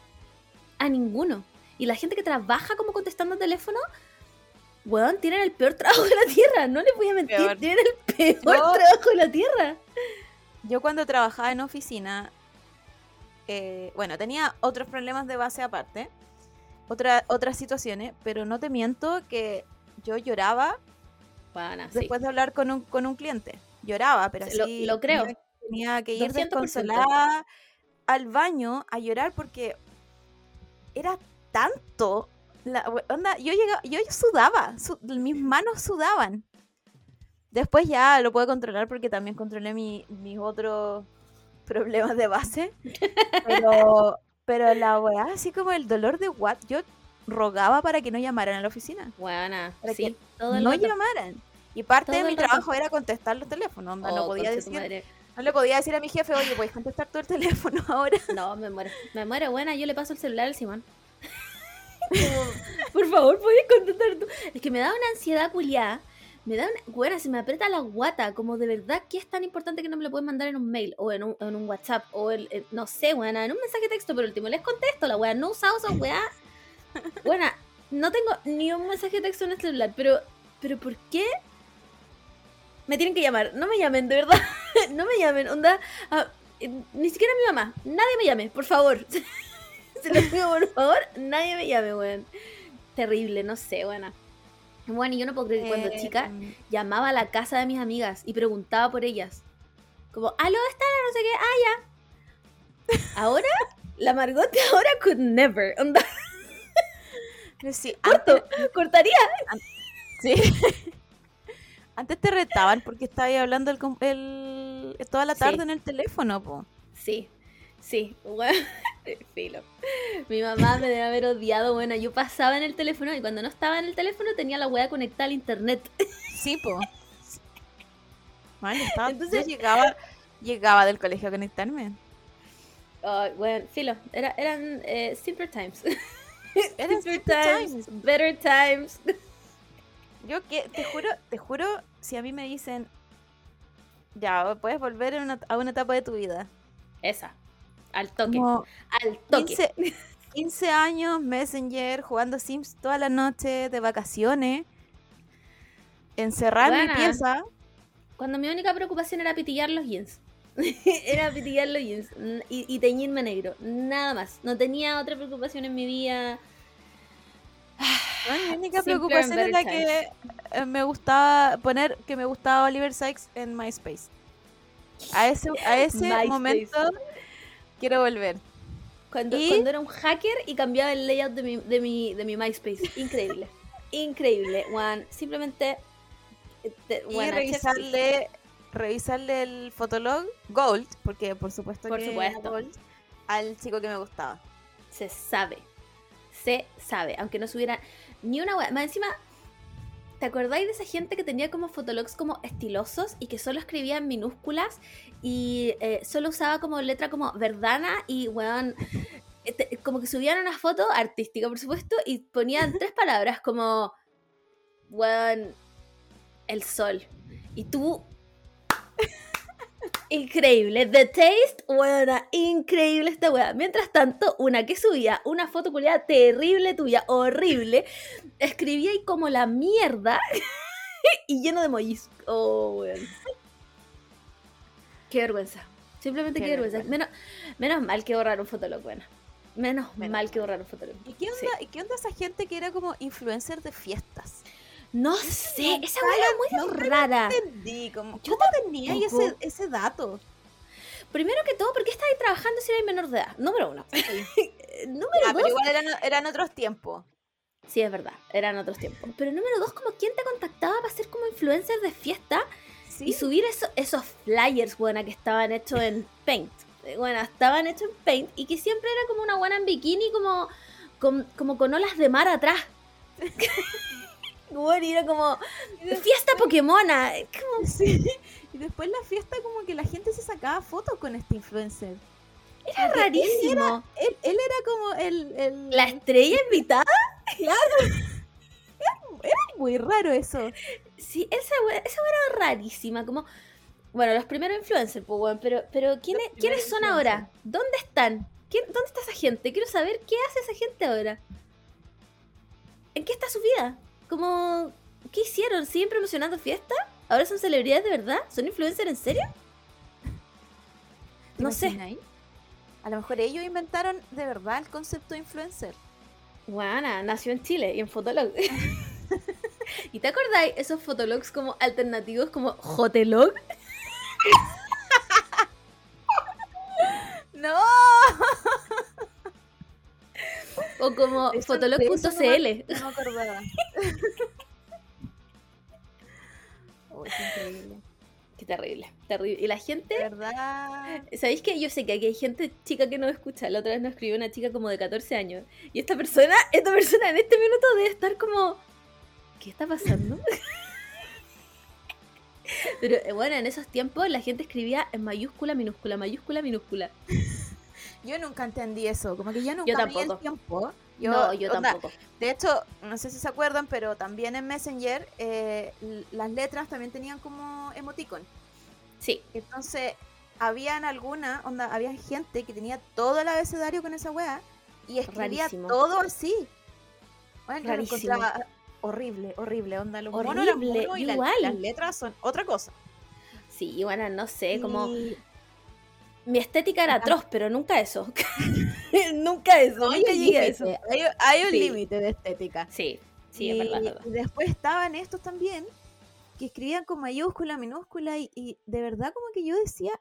a ninguno. Y la gente que trabaja como contestando teléfono, weón, tienen el peor trabajo de la tierra. No les voy a mentir, Peor. tienen el peor trabajo de la tierra. Yo cuando trabajaba en oficina, eh, bueno, tenía otros problemas de base aparte, otra, otras situaciones, pero no te miento que yo lloraba sí. después de hablar con un, con un cliente. Lloraba, pero Lo- así lo creo. Tenía, tenía que ir 200%. desconsolada al baño a llorar porque era tanto. La, onda, yo llegaba, yo sudaba, su- mis manos sudaban. Después ya lo puedo controlar porque también controlé mi- mis otros problemas de base. Pero, pero la weá, así como el dolor de what, yo rogaba para que no llamaran a la oficina. Buena, Para sí, que todo no rato. llamaran. Y parte de mi rato. trabajo era contestar los teléfonos. onda, no Oh, podía decir, no le podía decir a mi jefe, oye, puedes contestar todo el teléfono ahora. No, me muero. Me muero, buena. Yo le paso el celular al Simón. Por favor, ¿puedes contestar tú? Es que me da una ansiedad culiada. Me da una. Buena, se me aprieta la guata. Como de verdad, ¿qué es tan importante que no me lo pueden mandar en un mail? O en un, WhatsApp. O en- no sé, buena, en un mensaje de texto. Pero el último les contesto. La wea no he usado wea. Buena, no tengo ni un mensaje de texto en el celular. Pero, pero ¿por qué? Me tienen que llamar. No me llamen, de verdad. no me llamen. Onda. ah, eh, ni siquiera mi mamá. Nadie me llame, por favor. Se lo pido, por favor. Nadie me llame, weón. Terrible, no sé, buena. Bueno, y yo no puedo creer que cuando Eh, chica llamaba a la casa de mis amigas y preguntaba por ellas. Como, aló, está la no sé qué, ah, ya. Ahora, la Margot de ahora could never. Onda, pero sí, corto, cortaría. sí. Antes te retaban porque estabas hablando el, el- toda la Sí. tarde en el teléfono, po. Sí, sí, bueno, filo. Mi mamá me debe haber odiado, bueno, yo pasaba en el teléfono y cuando no estaba en el teléfono tenía la weá conectada al internet. Sí, po. Estaba, Entonces- yo llegaba, llegaba del colegio a conectarme. Ay, bueno, filo, era, eran eh, simpler times. Eran simpler simple times, times. better times. Yo que te juro, te juro, si a mí me dicen, ya, puedes volver una- a una etapa de tu vida. Esa, al toque, Como al toque. 15, 15 años, Messenger, jugando Sims toda la noche, de vacaciones, encerrar mi Buena. pieza. Cuando mi única preocupación era pitillar los jeans. era pitillar los jeans y, y teñirme negro. Nada más. No tenía otra preocupación en mi vida. Bueno, mi única Simpler preocupación era que eh, me gustaba poner que me gustaba Oliver Sykes en MySpace. A ese, a ese momento quiero volver. Cuando, ¿Y? cuando era un hacker y cambiaba el layout de mi, de mi, de mi MySpace. Increíble. Increíble, Juan. Simplemente. eh, te- Y buena, revisarle, revisarle el fotolog Gold, porque por supuesto Por que era supuesto. Gold, al chico que me gustaba. Se sabe. Se sabe. Aunque no subiera ni una wea. Más encima. ¿Te acordáis de esa gente que tenía como fotologs como estilosos y que solo escribía en minúsculas y eh, solo usaba como letra como verdana y weón, eh, como que subían una foto artística por supuesto y ponían tres palabras como weón, el sol. Y tú Increíble, The Taste, buena, increíble esta weá. Mientras tanto, una que subía una foto culiada terrible tuya, horrible, escribía ahí como la mierda y lleno de emojis. Oh, weón. Qué vergüenza. Simplemente qué, Qué vergüenza. vergüenza. Menos, menos mal que borraron Fotolog, buena. Menos, Menos mal que borraron Fotolog. ¿Y qué onda, ¿y qué onda esa gente que era como influencer de fiestas? No sé, esa era muy la rara. entendí, como, Yo ¿cómo tenía ese, ese dato? Primero que todo, ¿por qué estabas trabajando si eres menor de edad? Número uno. Número Ah, dos, pero igual eran, eran otros tiempos. Sí, es verdad, eran otros tiempos. Pero número dos, como quién te contactaba para ser como influencer de fiesta Sí. y subir eso- esos flyers, buena, que estaban hechos en Paint. Eh, Bueno, estaban hechos en Paint y que siempre era como una buena en bikini, como, con, como con olas de mar atrás. bueno, y era como fiesta Pokémona. Como, Sí. Y después la fiesta como que la gente se sacaba fotos con este influencer. era Porque él rarísimo. Él, él era como el... el- La estrella invitada. Muy raro eso. Sí, esa esa era rarísima, como... Bueno, los primeros influencers, pues, pero, pero ¿quiénes, ¿quiénes son ahora? ¿Dónde están? ¿Quién- ¿Dónde está esa gente? Quiero saber qué hace esa gente ahora. ¿En qué está su vida? Como, ¿qué hicieron? ¿Siguen promocionando fiestas? ¿Ahora son celebridades de verdad? ¿Son influencers en serio? ¿Te No sé. imaginas? A lo mejor ellos inventaron de verdad el concepto de influencer. Guana, nació en Chile y en Fotolog. ¿Y te acordáis esos fotologs como alternativos como Jotelog? ¡No! O como fotolog.cl. No me, no me acordaba. Uy, qué increíble. Qué terrible, terrible. Y la gente De verdad. ¿Sabéis que yo sé que aquí hay gente chica que no escucha? La otra vez nos escribió una chica como de 14 años. Y esta persona, esta persona en este minuto debe estar como. ¿Qué está pasando? Pero eh, bueno, en esos tiempos la gente escribía en mayúscula, minúscula, mayúscula, minúscula. Yo nunca entendí eso. Como que yo nunca Yo vi el tampoco. tiempo. Yo, no, yo onda, tampoco. De hecho, no sé si se acuerdan, pero también en Messenger eh, las letras también tenían como emoticon. Sí, Entonces, habían alguna, onda, había gente que tenía todo el abecedario con esa weá y escribía Rarísimo. todo así. Bueno, lo encontraba horrible, horrible. Onda, eran Horrible, monos y la- igual. las letras son otra cosa. sí, bueno, no sé, como. Mi estética era atroz, pero nunca eso. nunca eso, no, nunca un llegué a eso. Hay, hay un Sí. límite de estética. Sí, sí, y, es verdad, verdad. y después estaban estos también, que escribían con mayúscula, minúscula, y, y de verdad como que yo decía,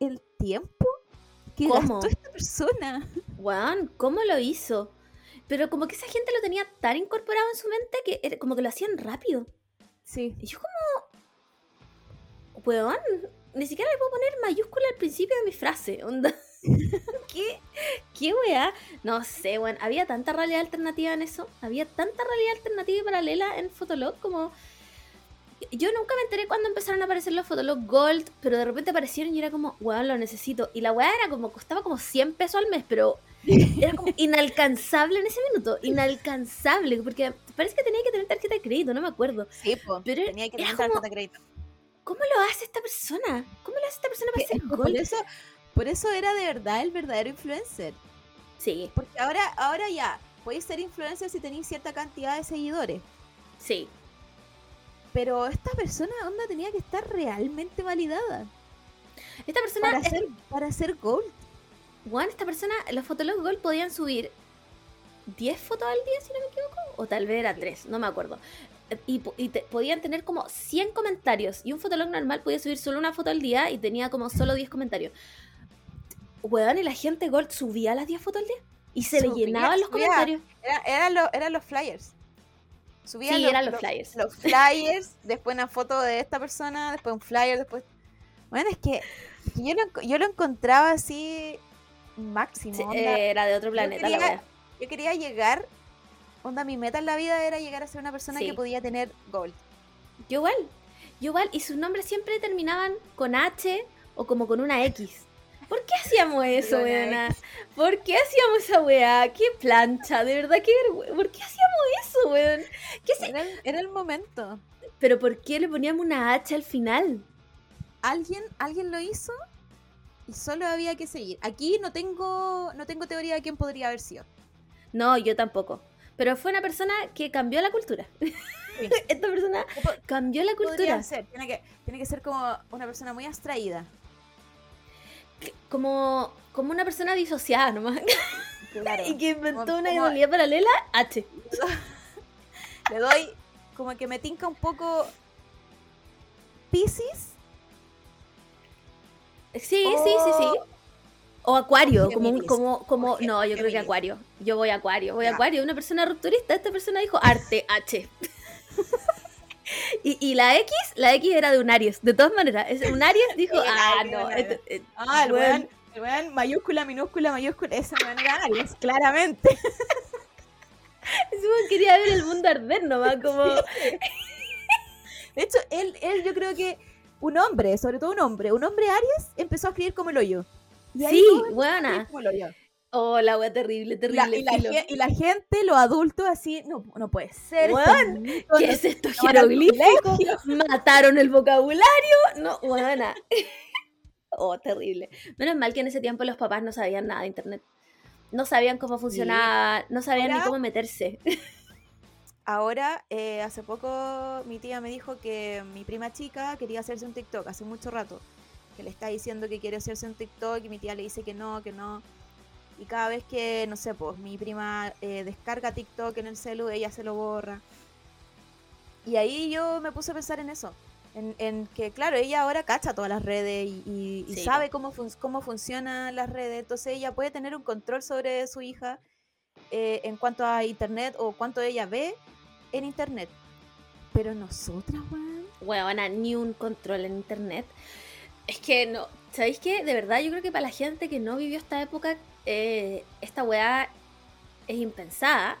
el tiempo que ¿Cómo? gastó esta persona. Weón, ¿cómo lo hizo? Pero como que esa gente lo tenía tan incorporado en su mente que era como que lo hacían rápido. Sí. Y yo como... Weón, ni siquiera le puedo poner mayúscula al principio de mi frase. Onda. ¿Qué? ¿Qué weá? No sé, weón. Había tanta realidad alternativa en eso. Había tanta realidad alternativa y paralela en Fotolog como... Yo nunca me enteré cuando empezaron a aparecer los Fotolog Gold, pero de repente aparecieron y era como, weón, lo necesito. Y la weá era como, costaba como 100 pesos al mes, pero era como inalcanzable en ese minuto. Inalcanzable, porque parece que tenía que tener tarjeta de crédito, no me acuerdo. Sí, po, Pero tenía que tener tarjeta de crédito. ¿Cómo lo hace esta persona? ¿Cómo lo hace esta persona para Que- ser por Gold? eso, por eso era de verdad el verdadero influencer. Sí, Porque ahora, ahora ya, podéis ser influencer si tenéis cierta cantidad de seguidores. sí. Pero esta persona, onda, tenía que estar realmente validada Esta persona, para es- ser, para gold. Juan, esta persona, los Fotolog Gold podían subir 10 fotos al día, si no me equivoco, o tal vez era 3, no me acuerdo. Y, y te- podían tener como 100 comentarios, y un Fotolog normal podía subir solo una foto al día y tenía como solo 10 comentarios. Weón, y la gente Gold subía las 10 fotos al día, y se le Subía, llenaban los subía. comentarios. Era, eran, los, eran los flyers. Subían Sí, eran los flyers. Los flyers, después una foto de esta persona, después un flyer, después... Bueno, es que, yo, lo, yo lo encontraba así máximo. Sí, onda. era de otro planeta la quería- wea. Yo quería llegar, onda, mi meta en la vida era llegar a ser una persona Sí. que podía tener gold. Yo igual, yo igual, y sus nombres siempre terminaban con H o como con una X. ¿Por qué hacíamos eso, weona? ¿Por qué hacíamos esa weá? ¡Qué plancha! De verdad, qué vergüenza. ¿Por qué hacíamos eso, weón? ¿Qué se- Era el, era el momento. Pero ¿por qué le poníamos una H al final? Alguien, alguien lo hizo y solo había que seguir. Aquí no tengo, no tengo teoría de quién podría haber sido. No, yo tampoco. Pero fue una persona que cambió la cultura. Esta persona cambió la cultura. ser, tiene que, tiene que ser como una persona muy abstraída. Como, como una persona disociada nomás. Claro. y que inventó Como- una como- realidad paralela, H. Le doy como que me tinca un poco Pisces. Sí, sí, sí, sí. O Acuario, como, un- como, como, no, yo creo que. Acuario. Yo voy a Acuario, voy a. Acuario. Una persona rupturista, esta persona dijo arte, H. y, y la X, la X era de un Aries, de todas maneras. Es, un Aries dijo, Sí, ah, no. esto- eh, Ah, el weón, el weón mayúscula, minúscula, mayúscula. Esa weón era Aries, claramente. ese quería ver el mundo arder nomás, como... De hecho, él, él yo creo que un hombre, sobre todo un hombre, un hombre Aries, empezó a escribir como el hoyo. Y ahí Sí, buena. Oh, la wea terrible, Y la, terrible. y la y la gente, los adultos, así, no, no puede ser. Weón, ¿Qué es esto? Jeroglífico. Mataron el vocabulario. No, buena. Oh, terrible. Menos mal que en ese tiempo los papás no sabían nada de internet. no sabían cómo funcionaba, no sabían ni Ahora- cómo meterse. Ahora, eh, hace poco mi tía me dijo que mi prima chica quería hacerse un TikTok hace mucho rato. Que le está diciendo que quiere hacerse un TikTok y mi tía le dice que no, que no. Y cada vez que, no sé, pues mi prima eh, descarga TikTok en el celu, ella se lo borra. Y ahí yo me puse a pensar en eso. En, en que, claro, ella ahora cacha todas las redes y, y- y Sí, sabe cómo, fun- cómo funcionan las redes. Entonces ella puede tener un control sobre su hija eh, en cuanto a internet o cuánto ella ve en internet. Pero nosotras, weón. Huevona, ni un control en internet. Es que no, ¿sabéis qué? De verdad, yo creo que para la gente que no vivió esta época, eh, esta weá es impensada.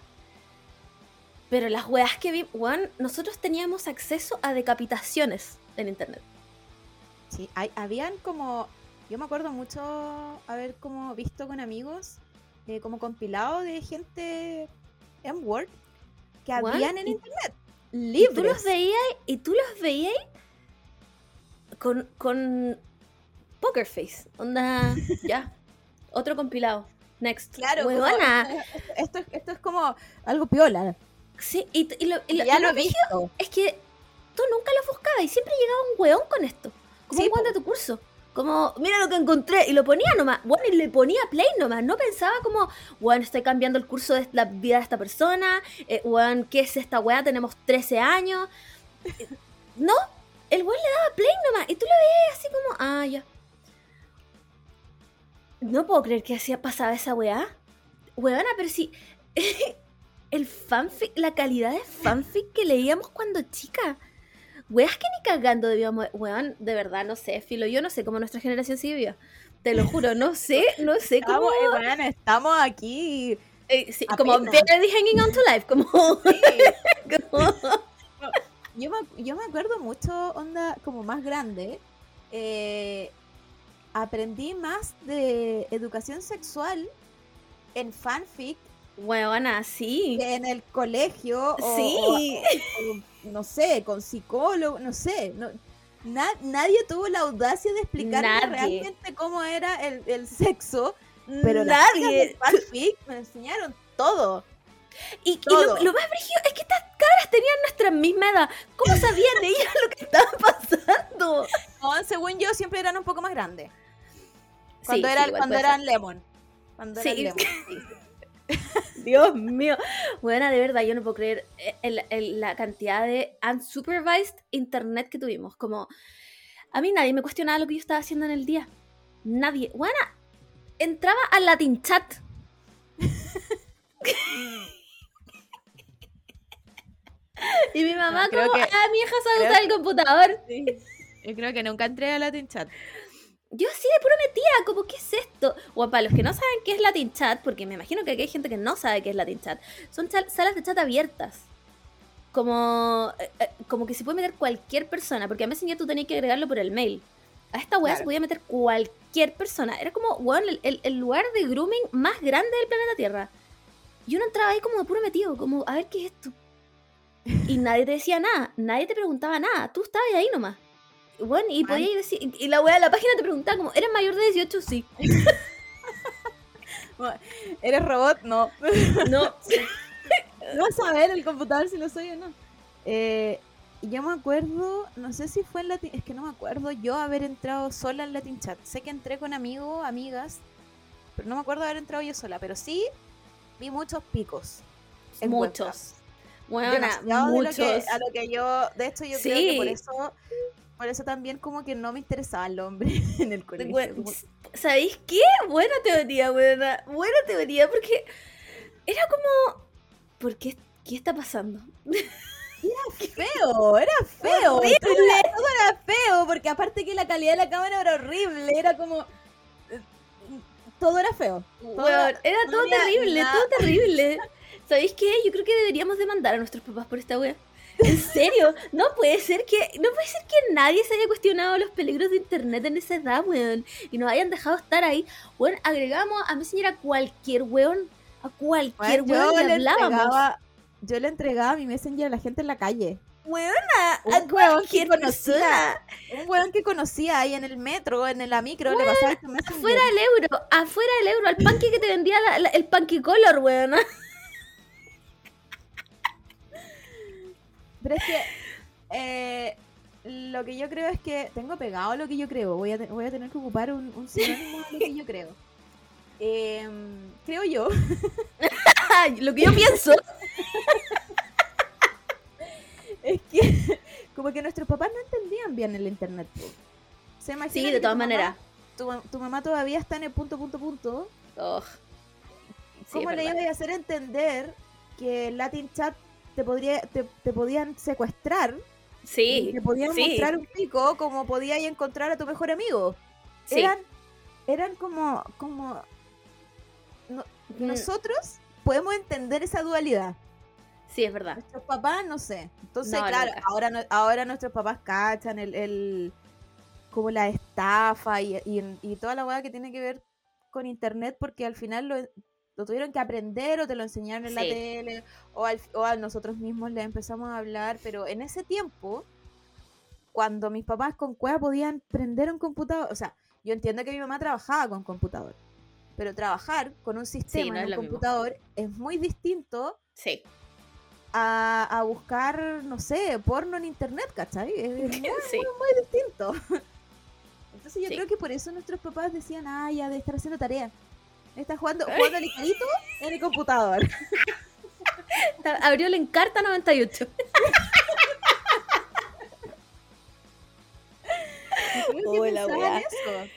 Pero las weas que vi, weón, nosotros teníamos acceso a decapitaciones en internet. Sí, hay, habían como. Yo me acuerdo mucho haber como visto con amigos, eh, como compilado de gente en Word que habían en y- internet. Y Libres. tú los veías, y tú los veías con, con Poker Face. Onda, ya. Otro compilado. Next. Claro, Huevona. esto, es- esto es como algo piola. Sí, y, y lo, y lo- ya lo lo he visto. es que tú nunca lo buscabas y siempre llegaba un weón con esto. Como Sí, un de tu curso. Como, mira lo que encontré. Y lo ponía nomás. Bueno, y le ponía play nomás. No pensaba como, weón, estoy cambiando el curso de la vida de esta persona. Eh, weón, ¿qué es esta weá? Tenemos 13 años. No, el weón le daba play nomás. Y tú lo veías así como, ah, ya. No puedo creer que así pasaba esa weá. Weona, pero si. el fanfic, la calidad de fanfic que leíamos cuando chica. Weas que ni cagando debíamos. Weón, de verdad, no sé, Filo. Yo no sé cómo nuestra generación se vivió. Te lo juro, no sé, no sé cómo. Estamos, eh, estamos aquí. eh, sí, como barely hanging on to life. Como. como- Yo me, yo me acuerdo mucho, onda, como más grande. eh, aprendí más de educación sexual en fanfic Weona, sí. que en el colegio. O, Sí. o- o, no sé, con psicólogo, no sé. No, na- nadie tuvo la audacia de explicarme Nadie. realmente cómo era el, el sexo. Pero las Nadie. del fanfic me enseñaron todo. Y, lo, lo más brígido es que estas cabras tenían nuestra misma edad. ¿Cómo sabían ellas lo que estaba pasando? No, según yo, siempre eran un poco más grandes. Cuando, sí, igual cuando eran ser. lemon. Cuando Sí. eran lemon. Dios mío. Bueno, de verdad, yo no puedo creer eh, el- el- la cantidad de unsupervised internet que tuvimos. Como, a mí nadie me cuestionaba lo que yo estaba haciendo en el día. Nadie. Bueno, entraba al Latin Chat. y mi mamá No, como, que- ah, mi hija sabe usar el computador. Yo creo que nunca entré a Latin Chat. Yo así de puro metida, como, ¿qué es esto? O para los que no saben qué es Latin Chat, porque me imagino que aquí hay gente que no sabe qué es Latin Chat, son salas de chat abiertas. Como, eh, eh, como que se puede meter cualquier persona, porque a Messenger tú tenías que agregarlo por el mail. A esta weá Claro. se podía meter cualquier persona. Era como, weón, el, el- el lugar de grooming más grande del planeta Tierra. Y uno entraba ahí como de puro metido, como, a ver qué es esto. Y nadie te decía nada, nadie te preguntaba nada, tú estabas ahí nomás. Bueno, y podías decir, y la weá de la página te preguntaba como, ¿eres mayor de 18? Sí. ¿Eres robot? No. No. No ver el computador si lo soy o no. Eh, yo me acuerdo, no sé si fue en Latin, es que no me acuerdo yo haber entrado sola en Latin Chat. Sé que entré con amigos, amigas, pero no me acuerdo haber entrado yo sola, pero sí vi muchos picos. en Muchos. Bueno, Demasiado de lo muchos. que- a lo que yo, de hecho yo creo que por eso, por eso también como que no me interesaba el hombre en el colegio. Bueno, como- ¿Sabéis qué? Buena teoría, buena. Buena teoría, porque era como. ¿Por qué? ¿Qué está pasando? feo, era feo. Horrible. Todo era, todo era feo, porque aparte que la calidad de la cámara era horrible, era como... eh, Todo era feo. Era todo terrible, todo terrible. ¿Sabéis qué? Yo creo que deberíamos demandar a nuestros papás por esta wea. En serio, no puede ser que no puede ser que nadie se haya cuestionado los peligros de internet en esa edad, weón, y nos hayan dejado estar ahí. Weón, agregamos a Messenger a cualquier weón, a cualquier Bueno, weón le hablábamos. yo le entregaba mi messenger a la gente en la calle. Weona, Un a weón que conocía. Un weón que conocía ahí en el metro, en la micro, le pasaba Messenger. Afuera del euro, afuera del euro, al panque que te vendía la- la- el panque color, weona. Pero es que eh, lo que yo creo es que tengo pegado lo que yo creo. Voy a, te- voy a tener que ocupar un, un sinónimo de lo que yo creo. Em, creo yo Lo que yo pienso. es que como que nuestros papás no entendían bien el internet. Se Sí, de todas maneras. Tu, tu mamá todavía está en el punto, punto, punto. Oh. Sí, ¿Cómo le ibas a hacer entender que el Latin Chat te, podría, te, te podían secuestrar? y Sí, te podían sí. mostrar un pico como podías encontrar a tu mejor amigo. sí. Eran, eran como, como no- Mm, nosotros podemos entender esa dualidad. Sí, es verdad. Nuestros papás, no sé. Entonces, No, claro, nunca. ahora, ahora nuestros papás cachan el, el como la estafa y, y, y toda la weá que tiene que ver con internet porque al final lo, lo tuvieron que aprender o te lo enseñaron en la tele o, al- o a nosotros mismos les empezamos a hablar, pero en ese tiempo, cuando mis papás con cueva podían prender un computador, o sea, yo entiendo que mi mamá trabajaba con computador, pero trabajar con un sistema no en un mismo. computador es muy distinto Sí. a, a buscar, no sé, porno en internet, ¿cachai? Es, muy, Sí. muy distinto. Entonces yo creo que por eso nuestros papás decían, ah, ya de estar haciendo tarea. Está jugando, jugando ligerito en el computador. Abrió la Encarta 98. Yo creo que Hola, eso.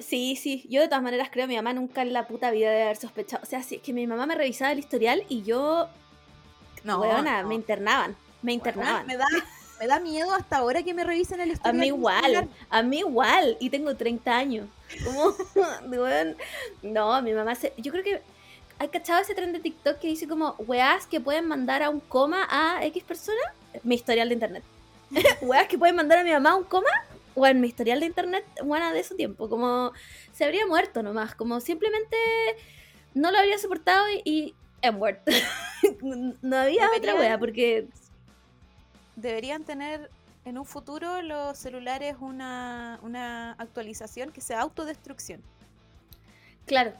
Sí, sí. Yo de todas maneras creo que mi mamá nunca en la puta vida debe haber sospechado. O sea, sí, es que mi mamá me revisaba el historial y yo, No, weona, no. me internaban. Me internaban. me da, me da miedo hasta ahora que me revisen el A historial. mí de mi igual, a mí igual, y tengo 30 años. Como, no, mi mamá se, yo creo que hay cachado ese tren de TikTok que dice como weás que pueden mandar a un coma a X persona, mi historial de internet. weás que pueden mandar a mi mamá a un coma, o en mi historial de internet, buena de su tiempo, como se habría muerto nomás, como simplemente no lo habría soportado y, y he muerto. no había otra wea, porque Deberían tener en un futuro los celulares una, una actualización que sea autodestrucción. claro,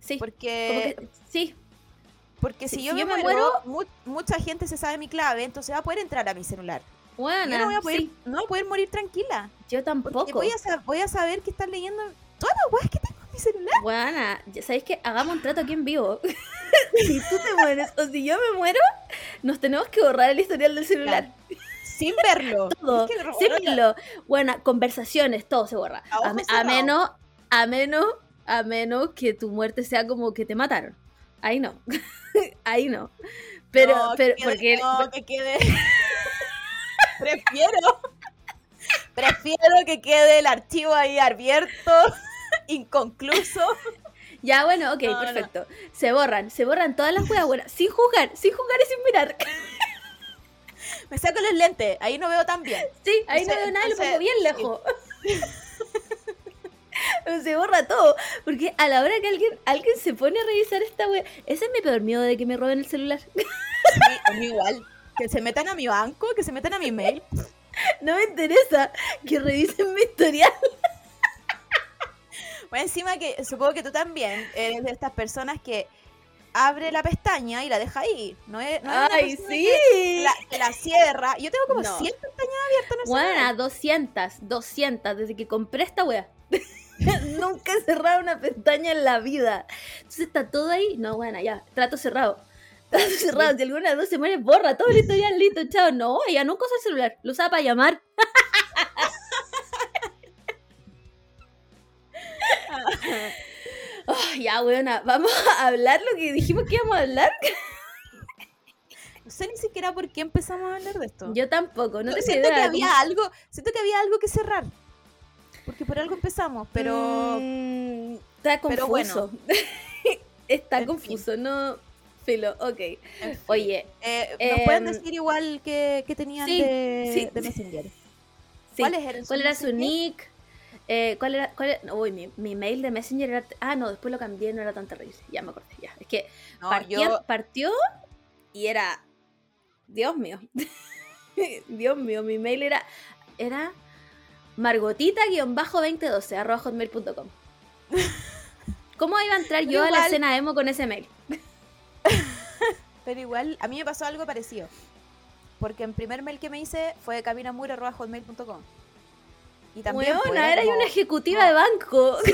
sí, Porque que, sí, Porque Si- si, yo, si me, yo me muero, mu- mucha gente se sabe mi clave, entonces va a poder entrar a mi celular. Buena, yo no voy a poder, sí, no voy a poder morir tranquila. yo tampoco. voy a, sa- voy a saber que están leyendo todas las weas que tengo en mi celular. Buena, ya sabéis que hagamos un trato aquí en vivo. si tú te mueres o si yo me muero, nos tenemos que borrar el historial del celular. Sin verlo. Todo, Es que, sin bueno, verlo. Buena, conversaciones, todo se borra. A menos, a menos, a menos que tu muerte sea como que te mataron. Ahí no. Ahí no. Pero, no, pero, que quede- porque no, que quede. prefiero. Prefiero que quede el archivo ahí abierto, inconcluso. ya bueno, ok, No, no. perfecto. Se borran, se borran todas las weas buenas, sin juzgar, sin juzgar y sin mirar. Me saco los lentes, ahí no veo tan bien. Sí, ahí no veo nada lo pongo bien lejos. Se borra todo. Porque a la hora que alguien, alguien se pone a revisar esta wea, ese es mi peor miedo de que me roben el celular. Sí, a mí igual. Que se metan a mi banco, que se metan a mi mail. No me interesa que revisen mi historial. Bueno, encima que supongo que tú también eres de estas personas que abre la pestaña y la deja ahí. No es, no Ay, sí. que la, que la cierra. Yo tengo como No. 100 pestañas abiertas Buena, celular. 200, 200, desde que compré esta wea. Nunca he cerrado una pestaña en la vida. Entonces está todo ahí. No, bueno, ya, trato cerrado. Trato cerrado. Si alguna de dos se muere, borra todo el historial, listo, chao. No, ella nunca usa el celular. Lo usaba para llamar. Oh, ya, weona, vamos a hablar lo que dijimos que íbamos a hablar. No sé ni siquiera por qué empezamos a hablar de esto. Yo tampoco, no te siento que había algo, siento que había algo que cerrar. Porque por algo empezamos, pero Mm, está pero confuso. está En fin. confuso, no. Filo, ok. en fin. Oye, Eh, nos pueden decir igual que, que tenían sí, de, sí. de Messenger. sí. ¿Cuáles eran sus ¿cuál era su nick? Eh, ¿Cuál era? Cuál era? Uy, mi, mi mail de Messenger era. Ah, no, después lo cambié, no era tan terrible. Ya me acordé, ya. Es que No, partía- yo, partió y era. Dios mío. Dios mío, mi mail era, era margotita-2012 arroba hotmail.com. ¿Cómo iba a entrar yo a la escena emo con ese mail? Pero igual, a mí me pasó algo parecido. Porque el primer mail que me hice fue caminamur.hotmail.com. Y también Weona, era como- una ejecutiva de banco. Sí,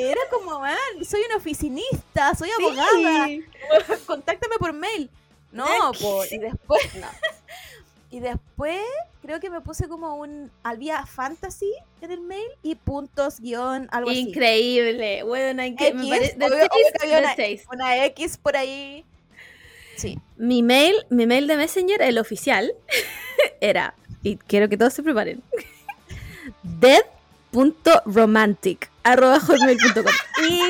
era como, man, soy una oficinista, soy abogada, Sí. contáctame por mail. No, po, y después, y después creo que me puse como un, había fantasy en el mail y puntos guion, algo así. Increíble. Bueno, que me X, parece. obvio- una-. Una X por ahí. Sí. Mi mail, mi mail de Messenger, el oficial, era, y quiero que todos se preparen, dead.romantic.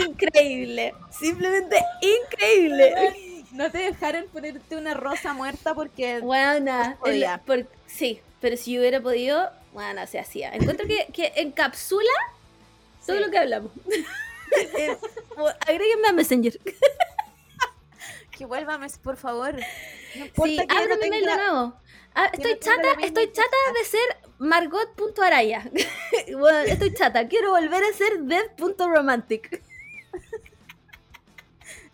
Increíble. Simplemente increíble. No te dejaron ponerte una rosa muerta porque Buena. No podía. sí, pero si yo hubiera podido, bueno, se hacía. Encuentro que, que encapsula todo Sí. lo que hablamos. Eh, Agréguenme a Messenger. que vuelva, por favor. No Sí, que no de nuevo. Ah, estoy chata, estoy chata de ser margot.araya. bueno, estoy chata, quiero volver a ser dead.romantic.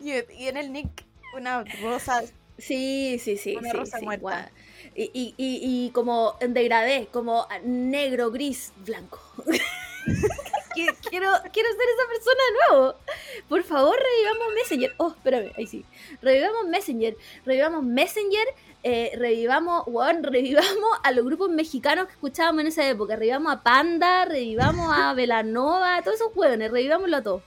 Y, y en el nick una rosa. Sí, sí, sí. Una sí, rosa sí, muerta. Y, y, y, y como en degradé, como negro, gris, blanco. Que- quiero, quiero ser esa persona de nuevo. Por favor, revivamos Messenger. Oh, espérame, ahí sí. Revivamos Messenger. Revivamos Messenger. eh, revivamos, weón, revivamos a los grupos mexicanos que escuchábamos en esa época. Revivamos a Panda, revivamos a Velanova, todos esos hueones, revivámoslo a todos.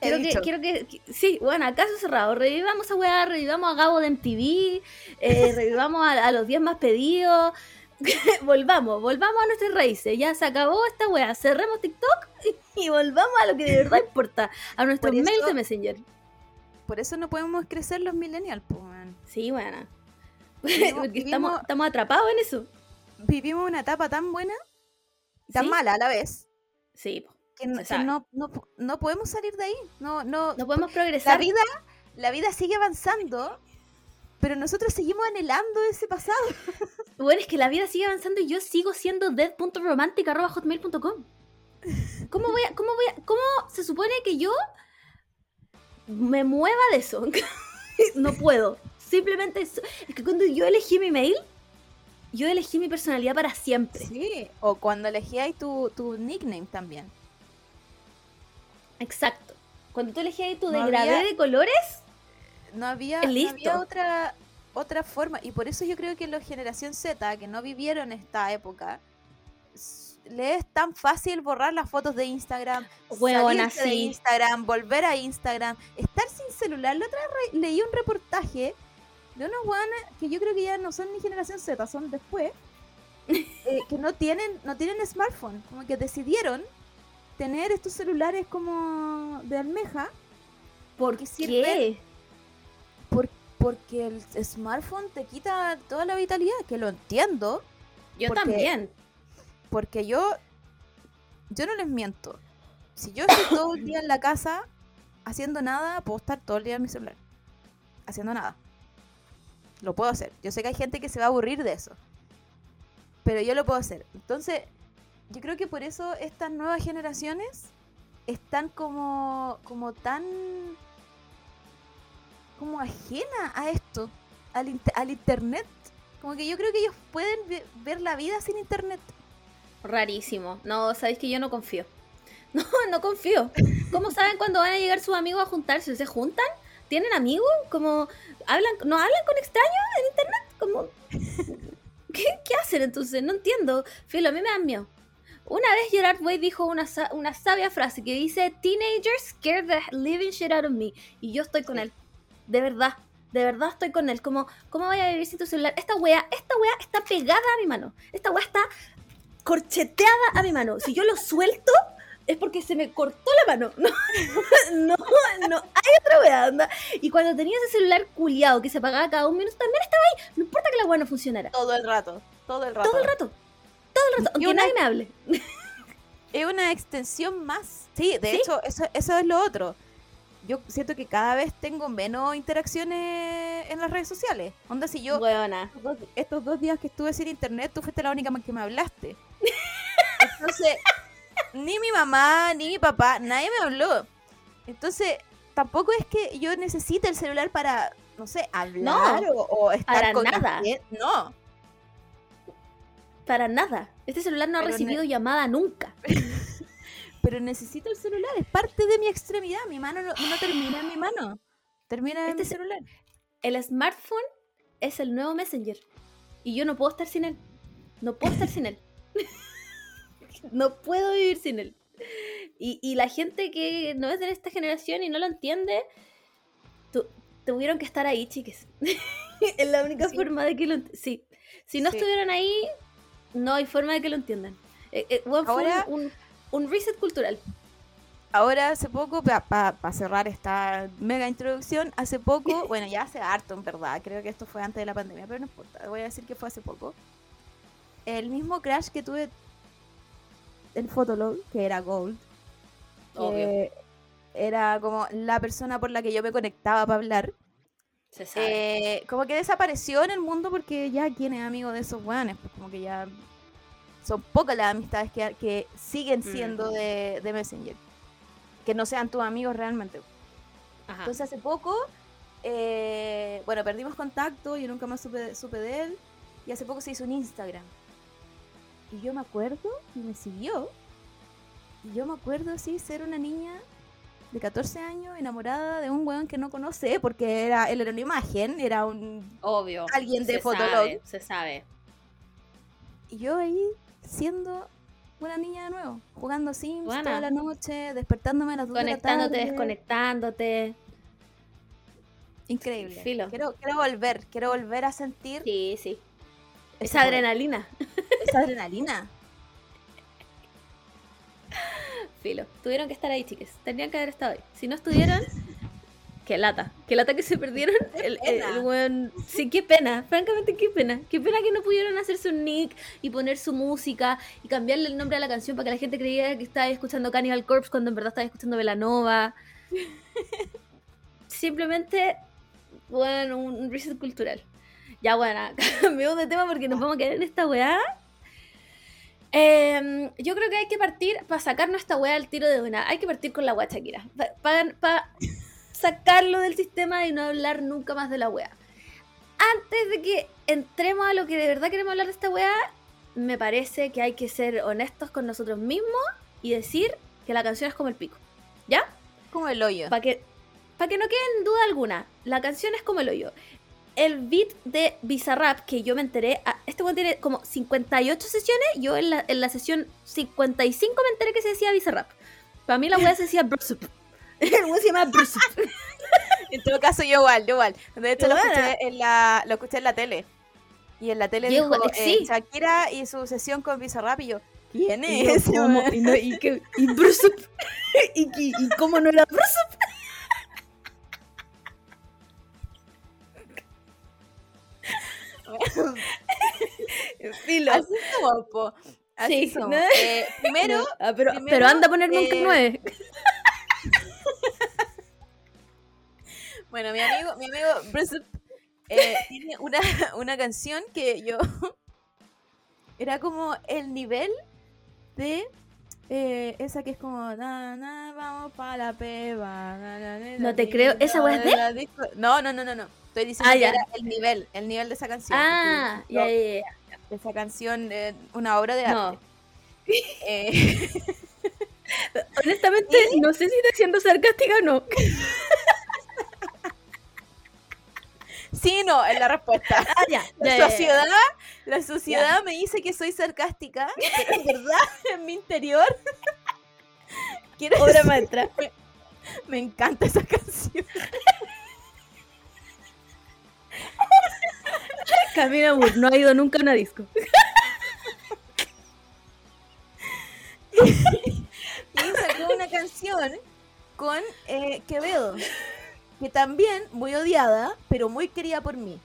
Quiero que, quiero que, que- sí, bueno, caso cerrado. Revivamos a weá, revivamos a Gabo de MTV, eh, revivamos a, a los 10 más pedidos. volvamos, volvamos a nuestras raíces. Ya se acabó esta weá. Cerremos TikTok y, volvamos a lo que de verdad importa, a nuestros eso- mails de Messenger. Por eso no podemos crecer los millennials, pues. Sí, bueno. Vivimos- Porque estamos, vivimos- estamos atrapados en eso. Vivimos una etapa tan buena, tan ¿Sí? mala a la vez, Sí, que, que no, no, no podemos salir de ahí. No, no, no podemos la progresar. vida, la vida sigue avanzando, pero nosotros seguimos anhelando ese pasado. Bueno, es que la vida sigue avanzando y yo sigo siendo dead.romantic.hotmail.com. ¿Cómo voy a, cómo voy a, cómo se supone que yo me mueva de eso? no puedo. Simplemente es, es que cuando yo elegí mi mail, yo elegí mi personalidad para siempre. Sí. O cuando elegías tu, tu nickname también. Exacto. Cuando tú elegías tu No degradé había- de colores, No había, no había otra, otra forma. Y por eso yo creo que la generación Z, que no vivieron esta época, le es tan fácil borrar las fotos de Instagram, Huevona, de. Instagram, volver a Instagram, estar sin celular. La otra vez leí un reportaje de unos guanes que yo creo que ya no son ni generación Z, son después, eh, que no tienen, no tienen smartphone, como que decidieron tener estos celulares como de almeja ¿por ¿Qué qué? Por- porque el smartphone te quita toda la vitalidad, que lo entiendo, Yo Porque- también. porque yo, yo no les miento. Si yo estoy todo el día en la casa haciendo nada, puedo estar todo el día en mi celular, haciendo nada. Lo puedo hacer. Yo sé que hay gente que se va a aburrir de eso, pero yo lo puedo hacer. Entonces, yo creo que por eso estas nuevas generaciones están como, como tan como ajena a esto, al, al internet. Como que yo creo que ellos pueden ve- ver la vida sin internet. Rarísimo. No, sabéis que yo no confío. No, no confío. ¿Cómo saben cuándo van a llegar sus amigos a juntarse? ¿Se juntan? ¿Tienen amigos? Como hablan, ¿No hablan con extraños en internet? Como, ¿qué, qué hacen entonces? No entiendo. Filo, a mí me dan miedo. Una vez Gerard Way dijo una, una sabia frase que dice Teenagers scare the living shit out of me. Y yo estoy con él. De verdad. De verdad estoy con él. Como, ¿cómo voy a vivir sin tu celular? Esta wea, esta wea está pegada a mi mano. Esta wea está corcheteada a mi mano. Si yo lo suelto, es porque se me cortó la mano. No, no, no hay otra wea, onda. Y cuando tenía ese celular culiado que se apagaba cada un minuto, también estaba ahí. No importa que la wea no funcionara. Todo el rato, todo el rato. Todo el rato. Todo el rato. Aunque una- nadie me hable. Es una extensión más. Sí, de Sí. hecho, eso, eso es lo otro. Yo siento que cada vez tengo menos interacciones en las redes sociales. Onda, si yo Huevona. estos dos, estos dos días que estuve sin internet, tú fuiste la única que me hablaste. Entonces, ni mi mamá, ni mi papá, nadie me habló. Entonces, tampoco es que yo necesite el celular para, no sé, hablar o, o estar para con nada. No, Para nada. Este celular no ha recibido llamada nunca. pero necesito el celular, es parte de mi extremidad. Mi mano no, no termina en mi mano, termina en Este mi ce- celular. El smartphone es el nuevo Messenger. Y yo no puedo estar sin él. No puedo estar sin él. no puedo vivir sin él. Y, y la gente que no es de esta generación y no lo entiende, tu- tuvieron que estar ahí, chiques. es la única Sí. forma de que lo Sí. Si no Sí. estuvieran ahí, no hay forma de que lo entiendan. Eh, eh, fue Ahora- un, un- un reset cultural. Ahora, hace poco, para cerrar esta mega introducción, hace poco, bueno, ya hace harto en verdad, creo que esto fue antes de la pandemia, pero no importa, voy a decir que fue hace poco. El mismo crash que tuve en Fotolog, que era Gold, que era como la persona por la que yo me conectaba para hablar, Se sabe. eh, como que desapareció en el mundo porque ya quién es amigo de esos weones, pues como que ya son pocas las amistades que, que siguen siendo Mm. de, de Messenger. Que no sean tus amigos realmente. Ajá. Entonces hace poco, eh, bueno, perdimos contacto, yo nunca más supe, supe de él, y hace poco se hizo un Instagram. Y yo me acuerdo, y me siguió, y yo me acuerdo así ser una niña de 14 años enamorada de un weón que no conoce, porque era, él era una imagen, era un... Obvio. alguien de se Fotolog. sabe, se sabe. Y yo ahí siendo una niña de nuevo, jugando Sims Buena. toda la noche, despertándome a las 2 de la Conectándote, desconectándote. Increíble. Filo. Quiero, quiero volver, quiero volver a sentir Sí, sí. Esa adrenalina. esa adrenalina. Filo. Tuvieron que estar ahí, chiques. Tenían que haber estado ahí. Si no estuvieron, qué lata. Qué lata que se perdieron. El, el, weón- Sí, qué pena. Francamente, qué pena. Qué pena que no pudieron hacerse un nick y poner su música y cambiarle el nombre a la canción para que la gente creyera que estaba escuchando Cannibal Corpse cuando en verdad estaba escuchando Velanova. Simplemente, bueno, un reset cultural. Ya, bueno, cambiamos de tema porque nos vamos a quedar en esta weá. Em, yo creo que hay que partir, para sacarnos esta weá al tiro de una, hay que partir con la weá Shakira. Para sacarlo del sistema y no hablar nunca más de la weá. Antes de que entremos a lo que de verdad queremos hablar de esta weá, me parece que hay que ser honestos con nosotros mismos y decir que la canción es como el pico. ¿Ya? Como el hoyo. Para que, pa' que no quede en duda alguna, la canción es como el hoyo. El beat de Bizarrap, que yo me enteré, ah, este weón tiene como 58 sesiones, yo en la, en la sesión 55 me enteré que se decía Bizarrap. Para mí la weá se decía. El weón se llama Brusup. En todo caso, yo igual, yo igual. De hecho, lo escuché, en la, lo escuché en la tele. Y en la tele Yo dijo igual, eh, sí. Shakira y su sesión con Bizarrap y yo, ¿quién Y yo, es? ese ¿cómo? Y, no- y que- y Brusup. ¿Y, y, y cómo no era Brusup? Filo. Así somos, po. Así Sí, somos. ¿no? Eh, primero, Ah, pero, primero, pero anda a ponerme eh, un 9. Bueno, mi amigo, mi amigo eh, tiene una, una canción que yo era como el nivel de eh, esa que es como na, na, vamos para la peba. na, No te creo, ¿esa weá es de. No, no, no, no, no. Estoy diciendo Ah, que ya. era el nivel, el nivel de esa canción. Ah, ya, ya, ya. de esa canción, eh, una obra de arte. No. Eh, Honestamente, no sé si está siendo sarcástica o no. Sí, no, es la respuesta. Ah, ya. La ya, sociedad, la sociedad me dice que soy sarcástica, pero en verdad, en mi interior, quiero Obra maestra. me encanta esa canción. Camila Wood no ha ido nunca a una disco. Y sacó una canción con eh, Quevedo, que también muy odiada, pero muy querida por mí.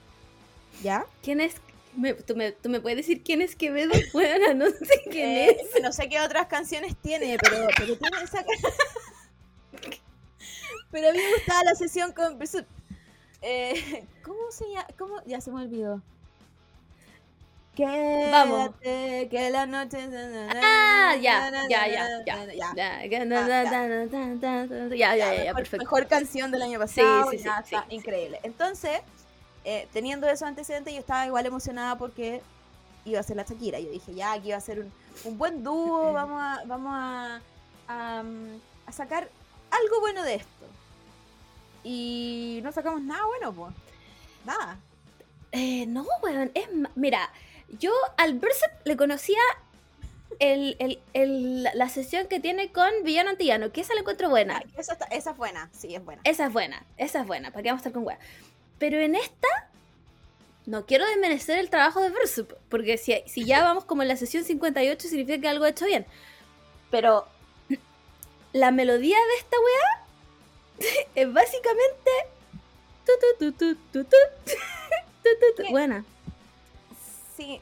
¿Ya? ¿Quién es? Me- ¿tú, me, tú me puedes decir quién es Quevedo? Bueno, no sé quién Eh, es. No sé qué otras canciones tiene, pero, pero tiene esa Pero a mí me gustaba la sesión con. Eh, ¿Cómo se llama? ¿Cómo? Ya se me olvidó. Quédate, Vamos. que la noche... Ah, ya, ya, ya, ya. Ya. Ya, ya, ya, ya, ya, mejor, perfecto. mejor canción del año pasado. Sí, sí, ya, sí, está sí. increíble. Entonces, eh, teniendo esos antecedentes, yo estaba igual emocionada porque iba a ser la Shakira. Yo dije, ya, aquí iba a ser un, un buen dúo, vamos a, vamos a, a, mm, a sacar algo bueno de esto. Y no sacamos nada bueno, pues. Nada. Eh, no, weón, es Mira, yo al Berserk le conocía la sesión que tiene con Villano Antillano, que esa la encuentro buena. Ay, esa, está, es buena, sí, es buena. Esa es buena, esa es buena, para qué vamos a estar con wea. Pero en esta, no quiero desmerecer el trabajo de Versup, porque si, ya vamos como en la sesión 58, significa que algo he hecho bien. Pero la melodía de esta wea es básicamente. Tu, buena. Sí,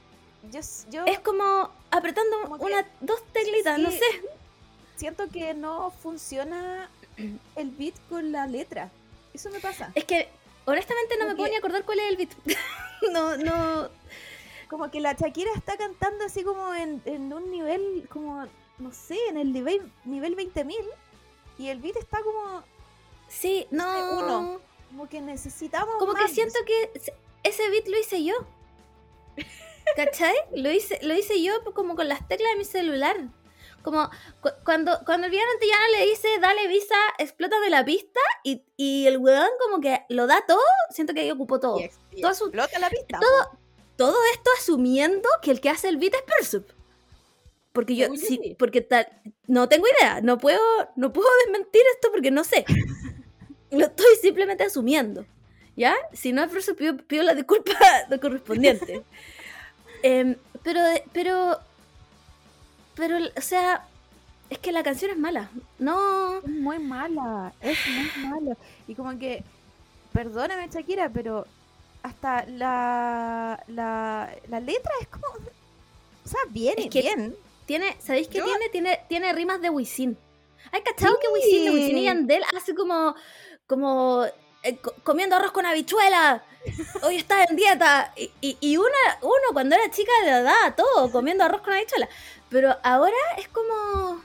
yo, Es como apretando Como que- una, dos teclitas, no sé. siento que no funciona el beat con la letra. Eso me pasa. Es que honestamente no me Como puedo que- ni acordar cuál es el beat. no, no... Como que la Shakira está cantando así como en, en un nivel, como, no sé, en el nivel, nivel 20.000. Y el beat está como, Sí, no. uno. como que necesitamos Como que siento que se- ese beat lo hice yo. ¿Cachai? Lo hice, lo hice yo como con las teclas de mi celular. Como cu- cuando, cuando el villano antillano le dice, dale visa, explótame la pista, y, y el weón como que lo da todo, siento que ahí ocupó todo. Y ex- y Toda su- explota la pista. todo- Todo esto asumiendo que el que hace el beat es Persup. Porque yo, sí. porque tal, no tengo idea, no puedo, no puedo desmentir esto porque no sé. Lo estoy simplemente asumiendo. ¿Ya? Si no es Persup, pido, pido la disculpa correspondiente. Em, pero, pero, pero, o sea, es que la canción es mala. No, Es muy mala, es muy mala. Y como que, perdóname Shakira, pero hasta la, la, la letra es como, o sea, bien, Es que- bien. Tiene, ¿sabéis qué Yo- tiene? tiene? Tiene rimas de Wisin. ¿Hay cachado que Wisin, de Wisin y. Yandel hace como, como eh, co- comiendo arroz con habichuela? Hoy estás en dieta. Y, y, y una, uno cuando era chica le daba todo, comiendo arroz con habichuela. Pero ahora es como...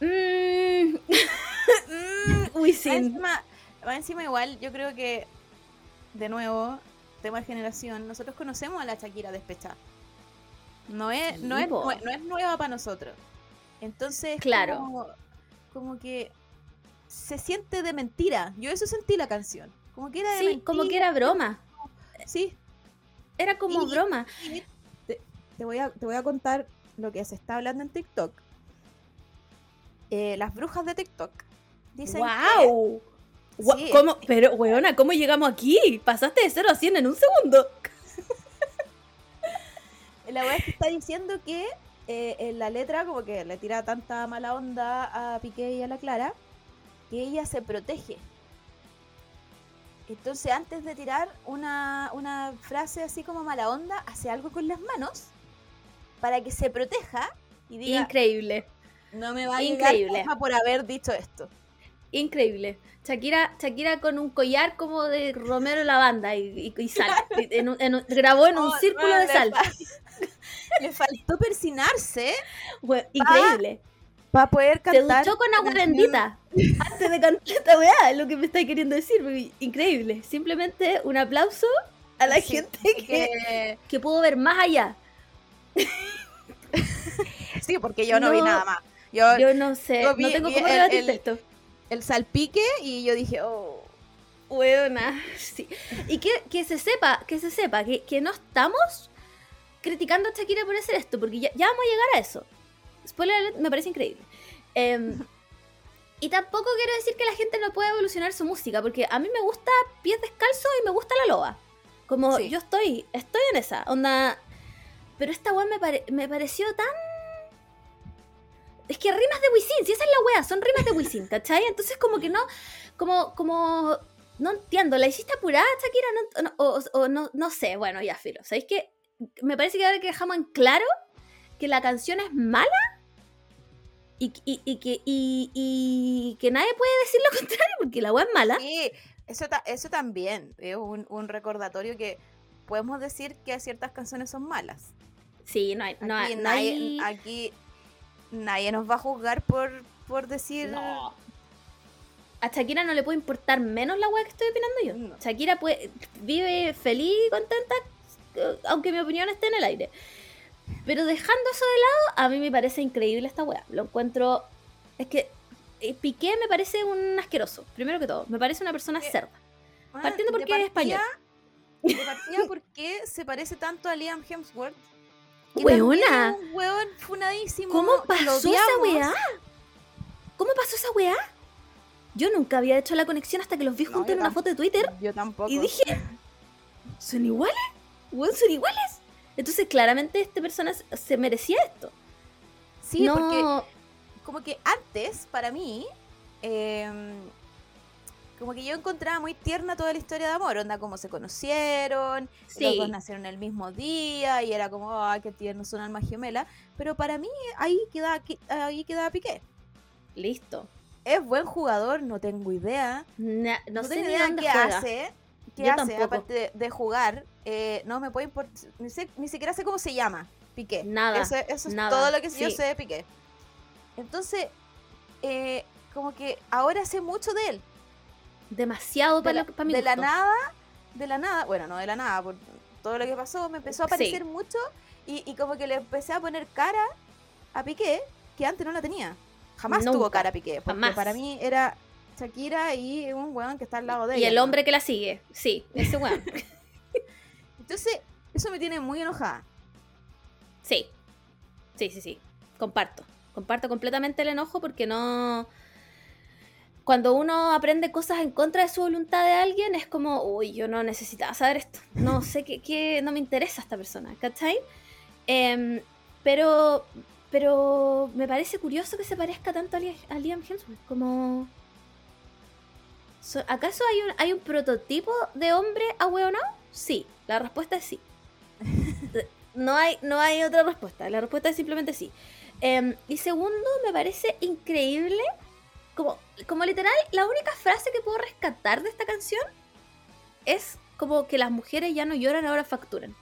Mm, mm, Más Wisin. encima, encima igual, yo creo que, de nuevo, tema de generación, nosotros conocemos a la Shakira despechada. No es, no Sí, es, no es nueva para nosotros. Entonces, es Claro. Como, como que se siente de mentira. Yo eso sentí la canción. Como que era de Sí, como que era broma. Sí, Era como Y- broma. te, te voy a, te voy a contar lo que se está hablando en TikTok. Eh, las brujas de TikTok dicen que- ¡Wow! Sí, ¿Cómo? Pero, weona, ¿cómo llegamos aquí? Pasaste de 0 a 100 en un segundo. La weá es que está diciendo que eh, en la letra como que le tira tanta mala onda a Piqué y a la Clara que ella se protege. Entonces antes de tirar una, una frase así como mala onda, hace algo con las manos para que se proteja y diga, Increíble, no me va a increíble. llegar por haber dicho esto. increíble. Shakira, Shakira con un collar como de Romero Lavanda y, y, y sal. En en grabó en un No, círculo no, de le sal. Le faltó persinarse increíble. Para poder Se cantar. duchó con agua bendita antes de cantar esta weá, es lo que me está queriendo decir. Increíble. Simplemente un aplauso a la Sí, gente que, que- que pudo ver más allá. Sí, porque yo no, vi nada más. Yo, Yo no sé, yo vi- no tengo cómo el- rebatirte el- esto. el salpique y yo dije, oh. Weona, sí. Y que, que se sepa, que se sepa, que, que no estamos criticando a Shakira por hacer esto, porque ya, ya vamos a llegar a eso. Spoiler alert, me parece increíble. Em, y tampoco quiero decir que la gente no pueda evolucionar su música, porque a mí me gusta Pies Descalzos y me gusta La Loba. Como Sí. yo estoy, estoy en esa, onda... Pero esta weá me, pare- me pareció tan... Es que rimas de Wisin, si esa es la weá, son rimas de Wisin, ¿cachai? Entonces como que no, como, como, no entiendo, ¿la hiciste apurada, Shakira? No, no- o, o no, no sé, bueno, ya, filo. ¿Sabéis que Me parece que ahora que dejamos en claro que la canción es mala, y, y- y que, y, y que nadie puede decir lo contrario porque la weá es mala. Sí, eso, ta- eso también es un, un recordatorio que podemos decir que ciertas canciones son malas. Sí, no hay. No, Aquí, no nadie, hay- aquí nadie nos va a juzgar por, por decir... No. A Shakira no le puede importar menos la weá que estoy opinando yo. Shakira puede, vive feliz y contenta, eh, aunque mi opinión esté en el aire. Pero dejando eso de lado, a mí me parece increíble esta weá. Lo encuentro. Es que eh, Piqué me parece un asqueroso, primero que todo. Me parece una persona Eh, cerda. Ah, Partiendo porque es español. De partida, ¿por qué se parece tanto a Liam Hemsworth? Weona. Un weón funadísimo. ¿Cómo pasó esa weá? ¿Cómo pasó esa weá? Yo nunca había hecho la conexión hasta que los vi No, juntos en una foto de Twitter. Yo tampoco. Y dije, ¿son iguales? Weón, ¿son iguales? Entonces, claramente, este persona se- merecía esto. Sí, no, porque como que antes, para mí, em, como que yo encontraba muy tierna toda la historia de amor, onda como se conocieron, los sí, dos nacieron el mismo día y era como, ay, qué tierno, son almas gemelas, pero para mí ahí queda, ahí queda Piqué. listo. Es buen jugador, no tengo idea. Na- no, sé tengo ni idea dónde qué juega. hace. ¿Qué Yo hace tampoco. aparte de, de jugar? Eh, no me puede importar. Ni, sé- ni siquiera sé cómo se llama. Piqué. Nada, Eso, eso es nada, todo lo que yo sí. sé de Piqué. Entonces, eh, como que ahora sé mucho de él. Demasiado De para, la, mi de la nada, de la nada, bueno, no de la nada, por todo lo que pasó, me empezó a Sí. aparecer mucho y, y como que le empecé a poner cara a Piqué que antes no la tenía. Jamás tuvo cara a Piqué, porque jamás. para mí era Shakira y un weón que está al lado de Y ella. el ¿no? hombre que la sigue. Sí, ese weón. Entonces, eso me tiene muy enojada. sí. Sí, sí, sí. Comparto. Comparto completamente el enojo porque no. Cuando uno aprende cosas en contra de su voluntad de alguien, es como, uy, yo no necesitaba saber esto. No sé qué, qué- no me interesa esta persona, ¿cachai? Em, pero, pero me parece curioso que se parezca tanto a Liam Hemsworth. Como. So- ¿Acaso hay un, hay un prototipo de hombre ahueonado? Sí, la respuesta es sí. No hay, no hay otra respuesta. La respuesta es simplemente sí. Em, y segundo, me parece increíble. Como, como literal, la única frase que puedo rescatar de esta canción es como que las mujeres ya no lloran, ahora facturan.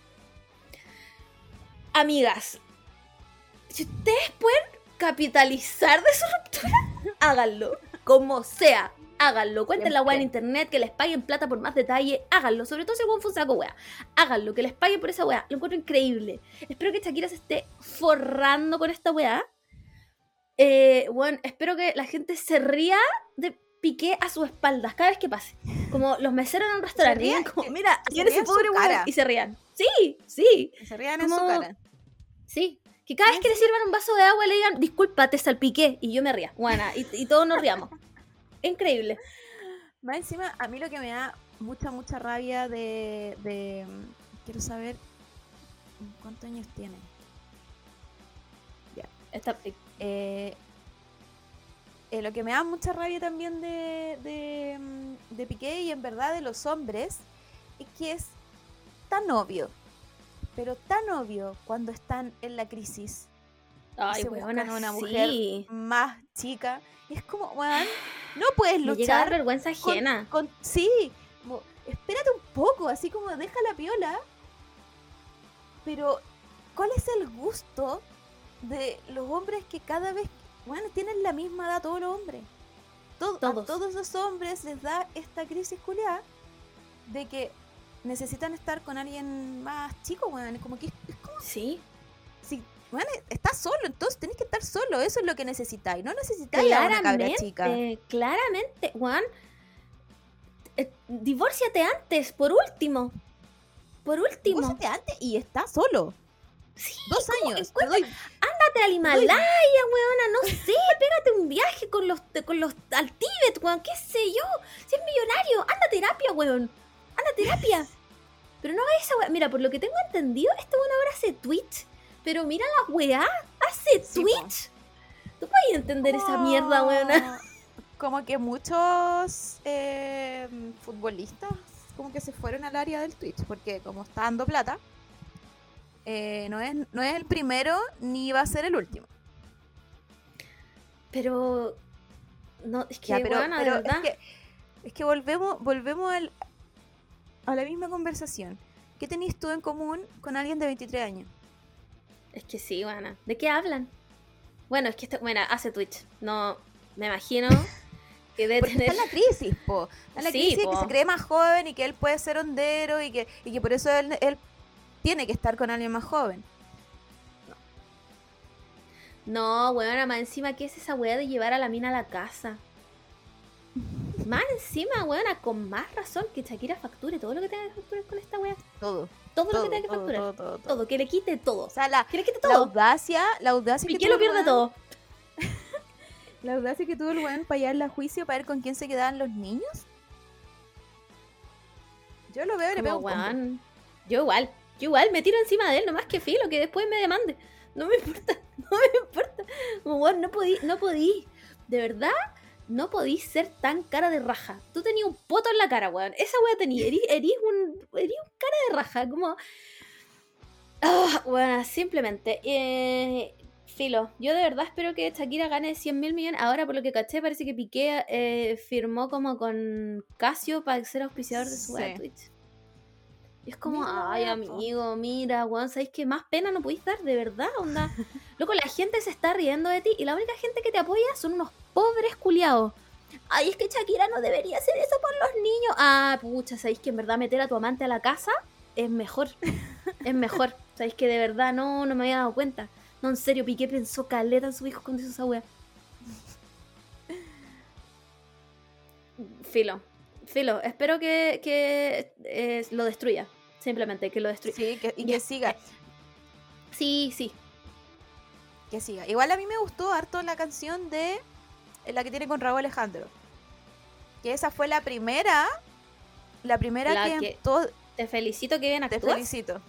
Amigas, si ustedes pueden capitalizar de su ruptura, háganlo. Como sea, háganlo. Cuenten la weá en internet, que les paguen plata por más detalle, háganlo. Sobre todo si el weón fue un saco weá. Háganlo, que les paguen por esa weá. Lo encuentro increíble. Espero que Shakira se esté forrando con esta weá. Eh, bueno, espero que la gente se ría de Piqué a sus espaldas cada vez que pase. Como los meseros en un restaurante. rían, como, mira, ese pobre weón". Y se rían. Sí, sí, Se rían en su cara. sí. Que cada vez que le sirvan un vaso de agua le digan, disculpa, te salpiqué. Y yo me ría. Buena, y, y todos nos riamos. Increíble. Más encima, a mí lo que me da mucha, mucha rabia de. de mm, quiero saber. ¿Cuántos años tiene? Esta- Eh, eh, lo que me da mucha rabia también de, de, mm, de Piqué y en verdad de los hombres es que es tan obvio, pero tan obvio cuando están en la crisis Ay, se weona, buscan a una mujer sí. más chica. Es como, weón, no puedes Me llega a dar luchar vergüenza con- ajena. con- sí, como, espérate un poco, así como deja la piola. Pero, ¿cuál es el gusto de los hombres que cada vez, bueno, tienen la misma edad todos los hombres? Todo- Todos. A todos los hombres les da esta crisis culiada de que necesitan estar con alguien más chico, weón. Como que es como Sí. si, bueno, estás solo, entonces tenés que estar solo, eso es lo que necesitáis. No necesitáis a una cabra chica. Claramente, Juan. eh, divórciate antes, por último. Por último. Búscate antes y estás solo. Sí, Dos años. te Encuentra- doy- Ándate al Himalaya, weona, no sé, pégate un viaje con los, con los al Tíbet, weón, qué sé yo. Si es millonario, anda a terapia, weón. Anda a terapia. Pero no esa weá. Mira, por lo que tengo entendido, este weón ahora hace Twitch. Pero mira la weá, hace Sí, po. Twitch. ¿Tú puedes entender esa mierda, weona? Como que muchos eh, futbolistas como que se fueron al área del Twitch, porque como está dando plata, eh, no, es, no es el primero ni va a ser el último. Pero. No, es que, Ya, pero, weona, de pero es que, es que volvemos, volvemos al, a la misma conversación. ¿Qué tenéis tú en común con alguien de 23 años? Es que sí, bueno. ¿De qué hablan? Bueno, es que este, bueno, hace Twitch. No, me imagino que debe tener. está en la crisis, po. Está en la Sí, crisis que se cree más joven y que él puede ser hondero y que, y que por eso él, él tiene que estar con alguien más joven. No, weona, más encima, ¿qué es esa weá de llevar a la mina a la casa? Más encima, weona, con más razón que Shakira facture todo lo que tenga que facturar con esta weá. Todo. Todo, lo que tenga que todo, facturar. todo, Todo, que le quite todo. O sea, la, Que le quite la todo. audacia, la audacia que Piqué tuvo lo pierde todo. La audacia que tuvo el weón para llevarla a juicio para ver con quién se quedaban los niños. Yo lo veo y le pego un Yo igual, yo igual me tiro encima de él, nomás que filo, que después me demande. No me importa, no me importa. Como, no podí, no podí. De verdad, no podí ser tan cara de raja. Tú tenías un poto en la cara, weón. Esa weá tenía. Erí, erí un, erí un cara de raja, como. Ah, bueno, simplemente. Eh, filo, yo de verdad espero que Shakira gane 100 mil millones. Ahora, por lo que caché, parece que Piqué eh, firmó como con Casio para ser auspiciador de su Sí. Twitch. Y es como, Mira ay, amigo, mira, weón, ¿sabéis qué más pena no podéis dar? De verdad, onda. Loco, la gente se está riendo de ti y la única gente que te apoya son unos pobres culiados. Ay, es que Shakira no debería hacer eso por los niños. Ah, pucha, ¿sabéis que en verdad meter a tu amante a la casa es mejor? es mejor. ¿Sabéis que de verdad no, no me había dado cuenta? No, en serio, Piqué pensó caleta en su hijo cuando hizo esa wea. Filo, filo. Espero que, que eh, lo destruya. Simplemente, que lo destruya. Sí, que- y que siga. Sí, sí. Que siga. Igual a mí me gustó harto la canción de eh, la que tiene con Raúl Alejandro. Que esa fue la primera. La primera La que, que- todo- Te felicito que bien te actúas. felicito.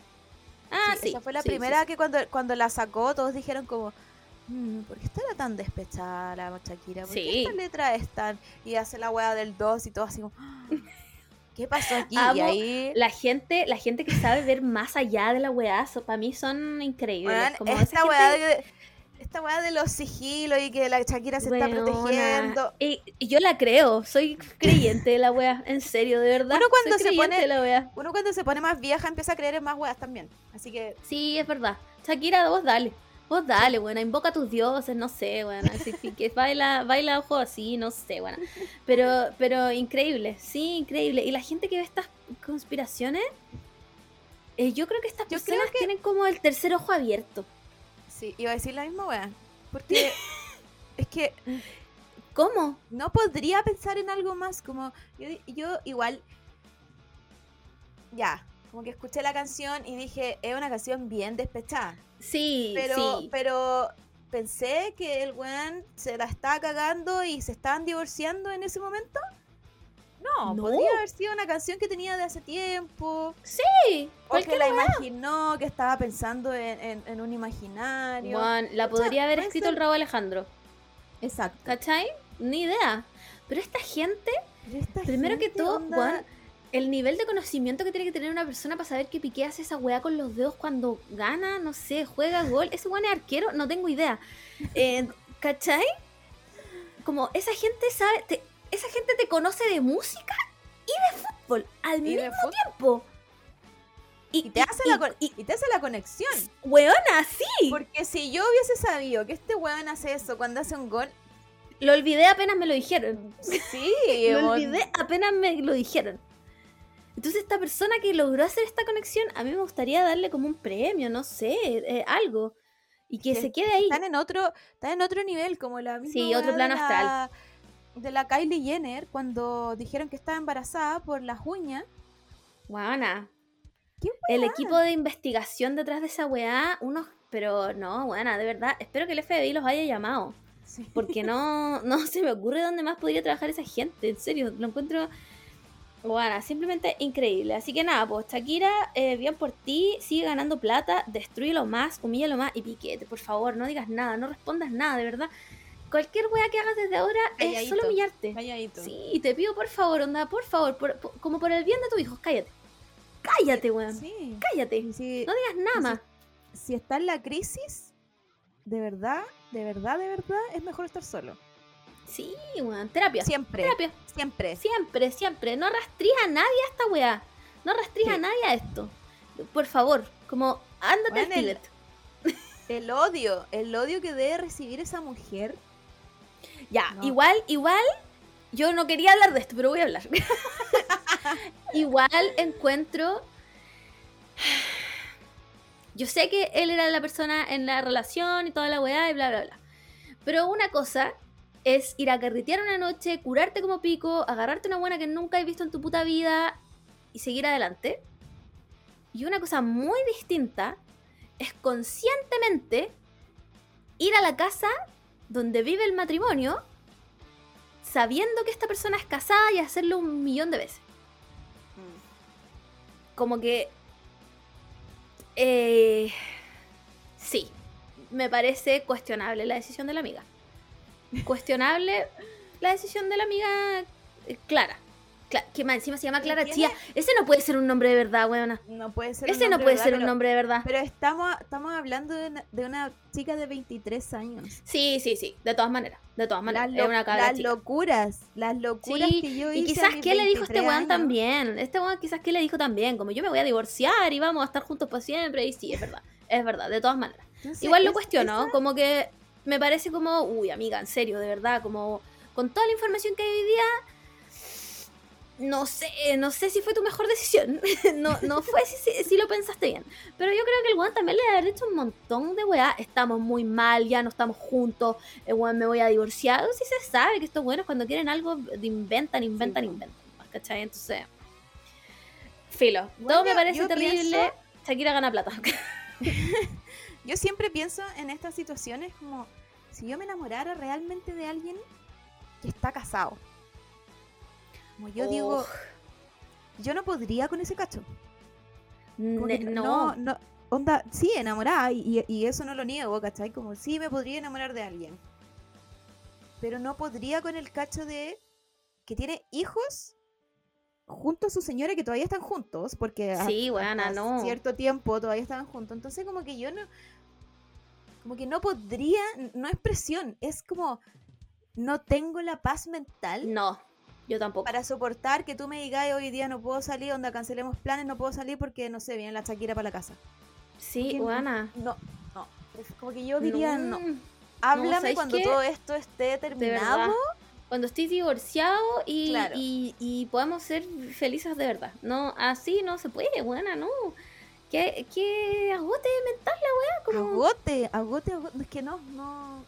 Ah, Sí, sí. Esa fue la sí, primera sí. que cuando, cuando la sacó todos dijeron como, "Mm, ¿por qué estará tan despechada la Shakira? ¿Por qué esta letra es tan...? Y hace la weá del 2 y todo así como, "Ah, ¿qué pasó aquí? y ahí... La gente, la gente que sabe ver más allá de la weá, para mí son increíbles. como esta weá gente- de... Esta weá de los sigilos y que la Shakira se está protegiendo. Y, y yo la creo, soy creyente de la wea, en serio, de verdad. Uno cuando soy se pone- de la wea. Uno cuando se pone más vieja empieza a creer en más weas también. Así que Sí, es verdad. Shakira, vos dale. Vos dale, buena, invoca a tus dioses, no sé, bueno, así que baila, baila ojo así, no sé, bueno. Pero, pero increíble, sí, increíble. Y la gente que ve estas conspiraciones, eh, yo creo que estas Yo personas que- tienen como el tercer ojo abierto. sí, iba a decir la misma wea. Porque es que ¿Cómo? no podría pensar en algo más. Como yo, yo igual, ya, como que escuché la canción y dije, es una canción bien despechada. Sí, Pero, sí. pero pensé que el weón se la estaba cagando y se estaban divorciando en ese momento. No, No. podría haber sido una canción que tenía de hace tiempo. Sí, O que la imaginó, que estaba pensando en, en- en un imaginario. Juan, la O sea, podría haber escrito ser- el Raúl Alejandro. Exacto. ¿Cachai? Ni idea. Pero esta gente, Pero esta primero que todo, onda, Juan, el nivel de conocimiento que tiene que tener una persona para saber que Piqué hace esa weá con los dedos cuando gana, no sé, juega gol. Ese weón es arquero, no tengo idea. Eh, ¿Cachai? Como esa gente sabe, te- esa gente te conoce de música y de fútbol al mismo tiempo. y te hace y- la con- y- y te hace la conexión. weona, sí. Porque si yo hubiese sabido que este weón hace eso cuando hace un gol, Lo olvidé apenas me lo dijeron. sí, Lo olvidé apenas me lo dijeron. Entonces esta persona que logró hacer esta conexión, a mí me gustaría darle como un premio, no sé, eh, algo. Y que que se quede ahí. están en otro, están en otro nivel, como la misma Sí, otro plano de la- De la Kylie Jenner, cuando dijeron que estaba embarazada por las uñas. Guana. ¿Qué El equipo de investigación detrás de esa weá, unos... Pero no, buena, de verdad, espero que el FBI los haya llamado. Sí. Porque no, no se me ocurre dónde más podría trabajar esa gente. En serio, lo encuentro. Bueno, simplemente increíble. Así que nada, pues Shakira, eh, bien por ti, sigue ganando plata, destruyelo más, humíllalo más y piquete, por favor, no digas nada, no respondas nada, de verdad. Cualquier wea que hagas desde ahora es solo humillarte. Calladito. Sí, te pido por favor, onda, por favor, por- por- como por el bien de tu hijo, cállate. Cállate, weón. Sí. Cállate. Si, No digas nada y si- más. si está en la crisis, de verdad, de verdad, de verdad, es mejor estar solo. Sí, weón, terapia. Siempre. Terapia. Siempre. Siempre, siempre. No rastrías a nadie a esta weá. No rastrías a Sí. nadie a esto. Por favor, como ándate Bueno, al el-. El odio, el odio que debe recibir esa mujer. Ya, No. igual, igual, yo no quería hablar de esto, pero voy a hablar. igual encuentro. Yo sé que él era la persona en la relación y toda la weá y bla, bla, bla. Pero una cosa es ir a carretear una noche, curarte como pico, agarrarte una buena que nunca has visto en tu puta vida y seguir adelante. Y una cosa muy distinta es conscientemente ir a la casa donde vive el matrimonio sabiendo que esta persona es casada y hacerlo un millón de veces. Como que... eh, sí, me parece cuestionable la decisión de la amiga. Cuestionable la decisión de la amiga eh, Clara. Cla- que más encima se llama Clara. Chía. Ese no puede ser un nombre de verdad, weona. No puede ser. Ese un no puede ¿verdad? ser un nombre de verdad. Pero estamos, estamos hablando de una, de una chica de 23 años. Sí, sí, sí. De todas maneras. De todas maneras. Las, lo- una las chica. locuras, las locuras Sí, que yo y hice. a quizás qué le dijo este 23 weón años. también. Este weón quizás qué le dijo también. Como yo me voy a divorciar y vamos a estar juntos para siempre. Y sí, es verdad. Es verdad, de todas maneras. Entonces, Igual lo es- cuestiono. esa- Como que me parece como, uy, amiga, en serio, de verdad. Como con toda la información que hay hoy día. No sé, no sé si fue tu mejor decisión. no, no fue si, si- si lo pensaste bien. Pero yo creo que el weón también le debe haber dicho un montón de weá. Estamos muy mal, ya no estamos juntos. El weón me voy a divorciar. Si se sabe que estos buenos cuando quieren algo inventan, inventan, inventan. ¿Cachai? Entonces. Filo. Bueno, todo me parece terrible. pienso- Shakira gana plata. Yo siempre pienso en estas situaciones como si yo me enamorara realmente de alguien que está casado. Como yo digo, yo no podría con ese cacho. Ne- no. no, no, onda, sí, enamorada, y, y eso no lo niego, ¿cachai? Como sí me podría enamorar de alguien. Pero no podría con el cacho de que tiene hijos junto a su señora que todavía están juntos, porque a- Sí, hasta no. cierto tiempo todavía estaban juntos. Entonces como que yo no, como que no podría, no es presión, es como no tengo la paz mental No, yo tampoco. para soportar que tú me digas hoy día no puedo salir, onda cancelemos planes, no puedo salir porque no sé, viene la Shakira para la casa. Sí, weona. No, no, es como que yo diría no. Háblame ¿sabes cuando qué? todo esto esté terminado. Cuando estés divorciado y, Claro. y, y podamos ser felices de verdad. No, así no se puede, buena, no. Que, que agote mental la weá, como. Agote, agote, agote. Es que no, no.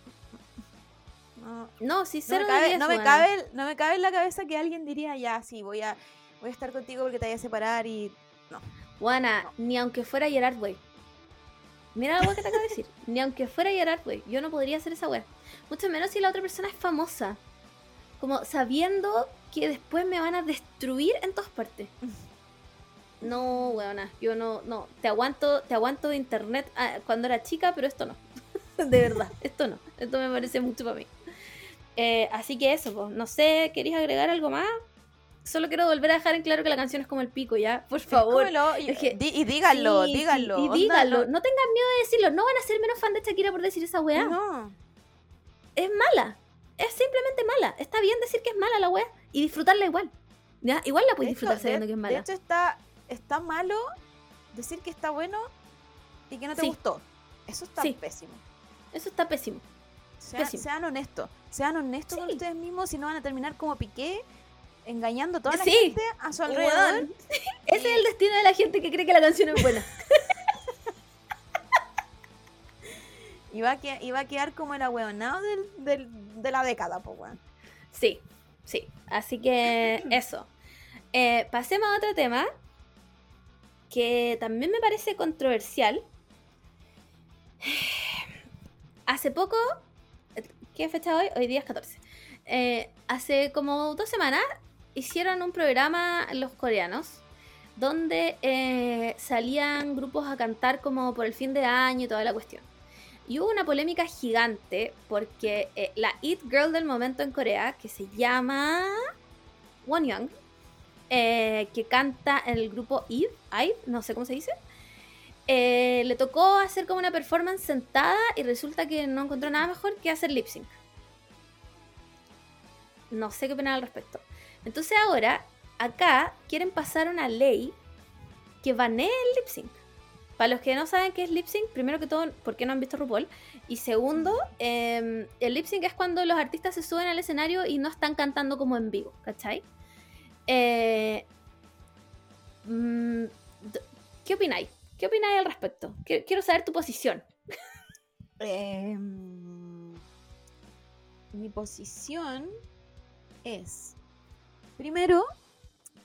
No, No, si no me, cabe, no, me cabe, no me cabe en la cabeza que alguien diría, ya, sí, voy a, voy a estar contigo porque te voy a separar y. No. ni aunque fuera Gerard Way. Mira la weá que te acabo de decir. ni aunque fuera Gerard Way. Yo no podría hacer esa weá. Mucho menos si la otra persona es famosa. Como sabiendo que después me van a destruir en todas partes. No, weona. Yo no, no. Te aguanto, te aguanto de internet ah, cuando era chica, pero esto no. de verdad, esto no. Esto me parece mucho para mí. Eh, así que eso, pues. No sé, ¿queréis agregar algo más? Solo quiero volver a dejar en claro que la canción es como el pico, ¿ya? Por favor. Y, es que- y díganlo, Sí, sí, díganlo. y onda, díganlo. no- No tengan miedo de decirlo. No van a ser menos fan de Shakira por decir esa weá. No. Es mala. Es simplemente mala. Está bien decir que es mala la weá y disfrutarla igual. ¿Ya? Igual la De puedes disfrutar de- sabiendo que es De mala. hecho, está, está malo decir que está bueno y que no te Sí. gustó. Eso está Sí. pésimo. Eso está pésimo. Sean, Pésimo. sean honestos. Sean honestos con ustedes mismos si no van a terminar como Piqué engañando a toda la gente a su alrededor. Ese es el destino de la gente que cree que la canción es buena. Y va a, que- y va a quedar como el ahueonado del, del- de la década, pues, weón. Sí, sí. Así que eso. Eh, pasemos a otro tema que también me parece controversial. Hace poco, ¿qué fecha hoy? Hoy día es 14. Eh, hace como dos semanas hicieron un programa los coreanos donde eh, salían grupos a cantar como por el fin de año y toda la cuestión. Y hubo una polémica gigante porque eh, la It Girl del momento en Corea, que se llama Wonyoung, eh, que canta en el grupo IVE, IVE, no sé cómo se dice, eh, le tocó hacer como una performance sentada y resulta que no encontró nada mejor que hacer lip sync. No sé qué opinar al respecto. Entonces ahora, acá quieren pasar una ley que banee el lip sync. Para los que no saben qué es lip sync, primero que todo, ¿por qué no han visto RuPaul? Y segundo, em, el lip sync es cuando los artistas se suben al escenario y no están cantando como en vivo, ¿cachai? Eh, mm, ¿Qué opináis? ¿Qué opináis al respecto? Qui- Quiero saber tu posición. Em, mi posición es, primero,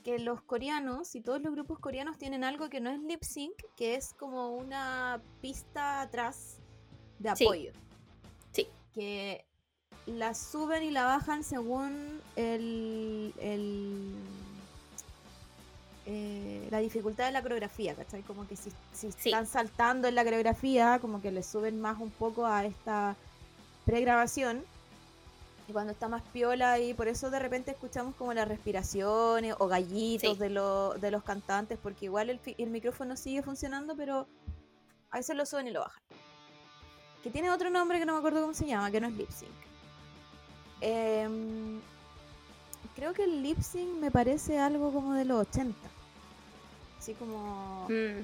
que los coreanos y todos los grupos coreanos tienen algo que no es lip sync, que es como una pista atrás de Sí. apoyo. Sí. Que la suben y la bajan según el, el, eh, la dificultad de la coreografía, ¿cachai? Como que si, si Sí. están saltando en la coreografía, como que le suben más un poco a esta pregrabación. Y cuando está más piola y por eso de repente escuchamos como las respiraciones o gallitos Sí. de, lo- de los cantantes, porque igual el, el micrófono sigue funcionando, pero a veces lo suben y lo bajan. Que tiene otro nombre que no me acuerdo cómo se llama, que no es lip sync. Em, creo que el lip sync me parece algo como de los 80. Así como Mm,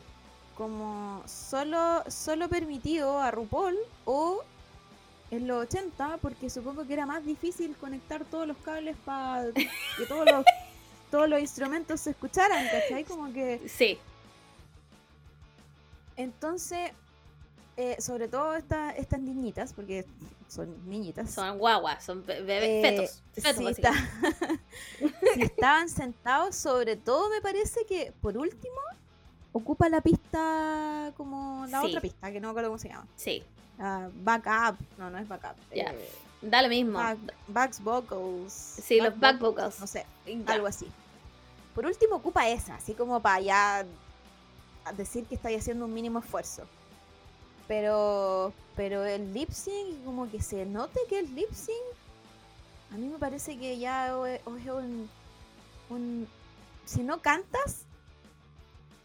como solo, solo permitido a RuPaul o en los 80, porque supongo que era más difícil conectar todos los cables para que todos los, todos los instrumentos se escucharan, ¿cachai? Como que sí, entonces, eh, sobre todo esta- estas niñitas, porque son niñitas. son guaguas, son be- bebés, eh, fetos. fetos si, está- si estaban sentados, sobre todo me parece que por último ocupa la pista como la Sí. otra pista, que no me acuerdo cómo se llama. Sí, Ah, backup, no, no es backup. Ya. eh, da lo mismo. back- backs vocals. Sí, los back vocals. No sé, algo así. Por último, ocupa esa, así como para ya decir que estáis haciendo un mínimo esfuerzo. Pero, pero el lip sync, como que se note que el lip sync, a mí me parece que ya es, un, un- Si no cantas,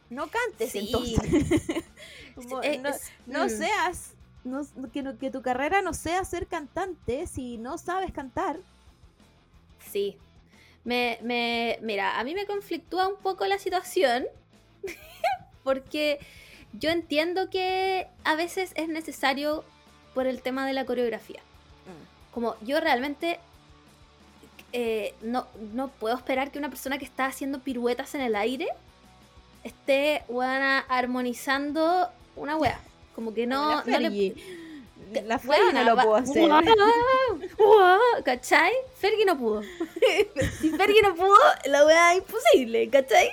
no cantes Sí. entonces. Como no, mm. seas, no, que, no- que tu carrera no sea ser cantante si no sabes cantar. Sí. Me, me, mira, a mí me conflictúa un poco la situación porque yo entiendo que a veces es necesario por el tema de la coreografía. Como yo realmente eh, no, no puedo esperar que una persona que está haciendo piruetas en el aire esté weona, armonizando una wea. Como que no, la no le. La Fergie no lo puedo hacer. ¿Cachai? Fergie no pudo. si Fergie no pudo, la weá es imposible, ¿cachai?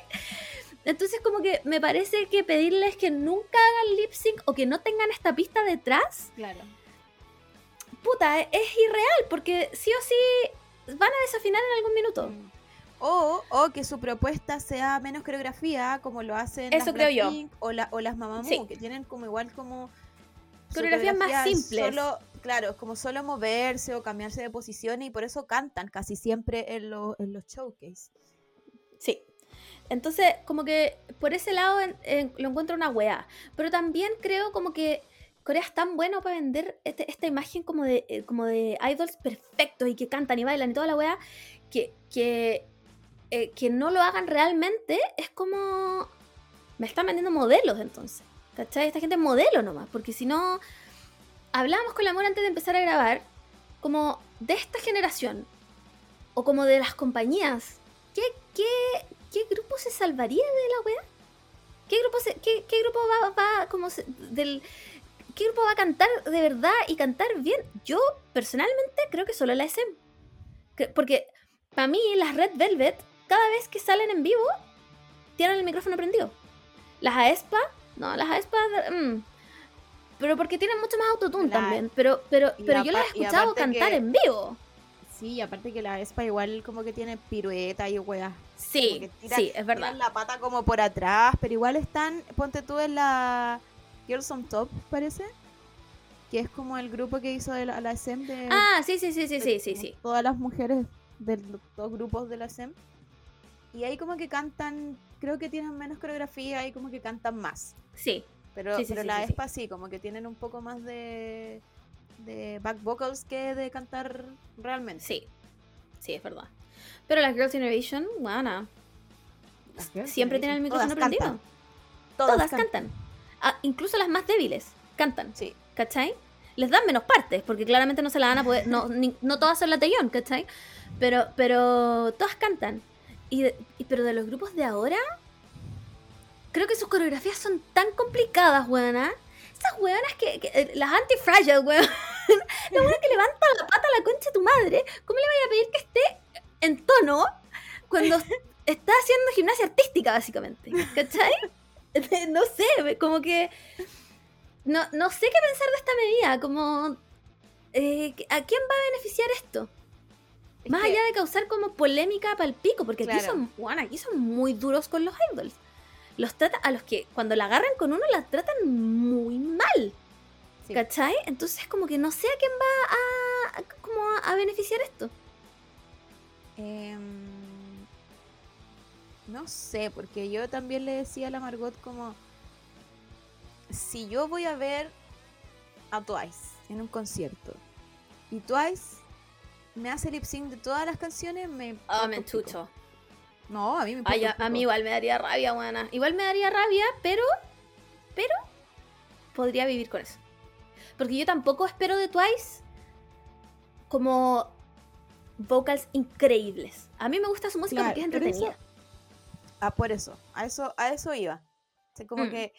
Entonces como que me parece que pedirles que nunca hagan lip sync o que no tengan esta pista detrás, Claro. puta, es irreal porque sí o sí van a desafinar en algún minuto. Mm. O, o que su propuesta sea menos coreografía, como lo hacen Eso las creo yo. O, la, o las Mamamoo, Sí. que tienen como igual como... Coreografías más simples. Solo, claro, es como solo moverse o cambiarse de posición y por eso cantan casi siempre en, lo- en los showcase. Entonces, como que por ese lado lo encuentro una weá. Pero también creo como que Corea es tan bueno para vender este- esta imagen como de, eh, como de idols perfectos y que cantan y bailan y toda la weá, que, que, eh, que no lo hagan realmente es como... Me están vendiendo modelos entonces. ¿Cachai? Esta gente es modelo nomás. Porque si no... Hablábamos con el amor antes de empezar a grabar, como de esta generación, o como de las compañías. ¿Qué, qué, qué grupo se salvaría de la wea? ¿Qué grupo, se- qué, qué grupo va, va como se- del, qué grupo va a cantar de verdad y cantar bien? Yo personalmente creo que solo la SM. Que- Porque para mí las Red Velvet, cada vez que salen en vivo, tienen el micrófono prendido. Las aespa, no, las aespa, mm, pero porque tienen mucho más autotune La- también. Pero, pero, pero yo las he escuchado cantar que- en vivo. Sí, y aparte que la Espa igual como que tiene pirueta y weas. Sí, tira- sí, es verdad. la pata como por atrás, pero igual están, ponte tú en la Girls on Top, parece, que es como el grupo que hizo de la, la SEM de, Ah, sí, sí, sí, sí, de sí, sí, sí. todas las mujeres de los dos grupos de la SEM. Y ahí como que cantan, creo que tienen menos coreografía y como que cantan más. Sí, Pero, Sí, sí, pero sí, la sí, sí. Espa sí, como que tienen un poco más de, de back vocals que de cantar realmente. Sí, sí, es verdad. Pero las Girls' Generation, bueno, Las Girls' siempre tienen el micrófono todas prendido. cantan, Todas, cantan. cantan. Ah, incluso las más débiles cantan, Sí. ¿cachai? Les dan menos partes, porque claramente no se la van a poder. No, ni- no todas son latellón, ¿cachai? Pero, pero todas cantan. Y, de- y- pero de los grupos de ahora, creo que sus coreografías son tan complicadas, weona. Esas weonas que, que- eh, las anti-fragile, weón. La weona que levanta la pata a la concha de tu madre. ¿Cómo le vaya a pedir que esté en tono cuando está haciendo gimnasia artística, básicamente? ¿Cachai? No sé, como que. No, no sé qué pensar de esta medida. Como. eh, ¿A quién va a beneficiar esto? Es Más que- allá de causar como polémica para el pico, porque aquí son, bueno, aquí son muy duros con los idols. Los trata, a los que cuando la agarran con uno la tratan muy mal. Sí. ¿Cachai? Entonces como que no sé a quién va a, a- como a, a beneficiar esto. Em, no sé, porque yo también le decía a la Margot como si yo voy a ver a Twice en un concierto y Twice me hace lip sync de todas las canciones, me Ah, importa me enchucho. No, a mí me importa Ay, a, a mí igual me daría rabia, buena. Igual me daría rabia, pero. Pero. Podría vivir con eso. Porque yo tampoco espero de Twice como vocals increíbles. A mí me gusta su música Claro, porque es eso- entretenida. Ah, por eso, a eso, a eso iba. O sea, como Mm. que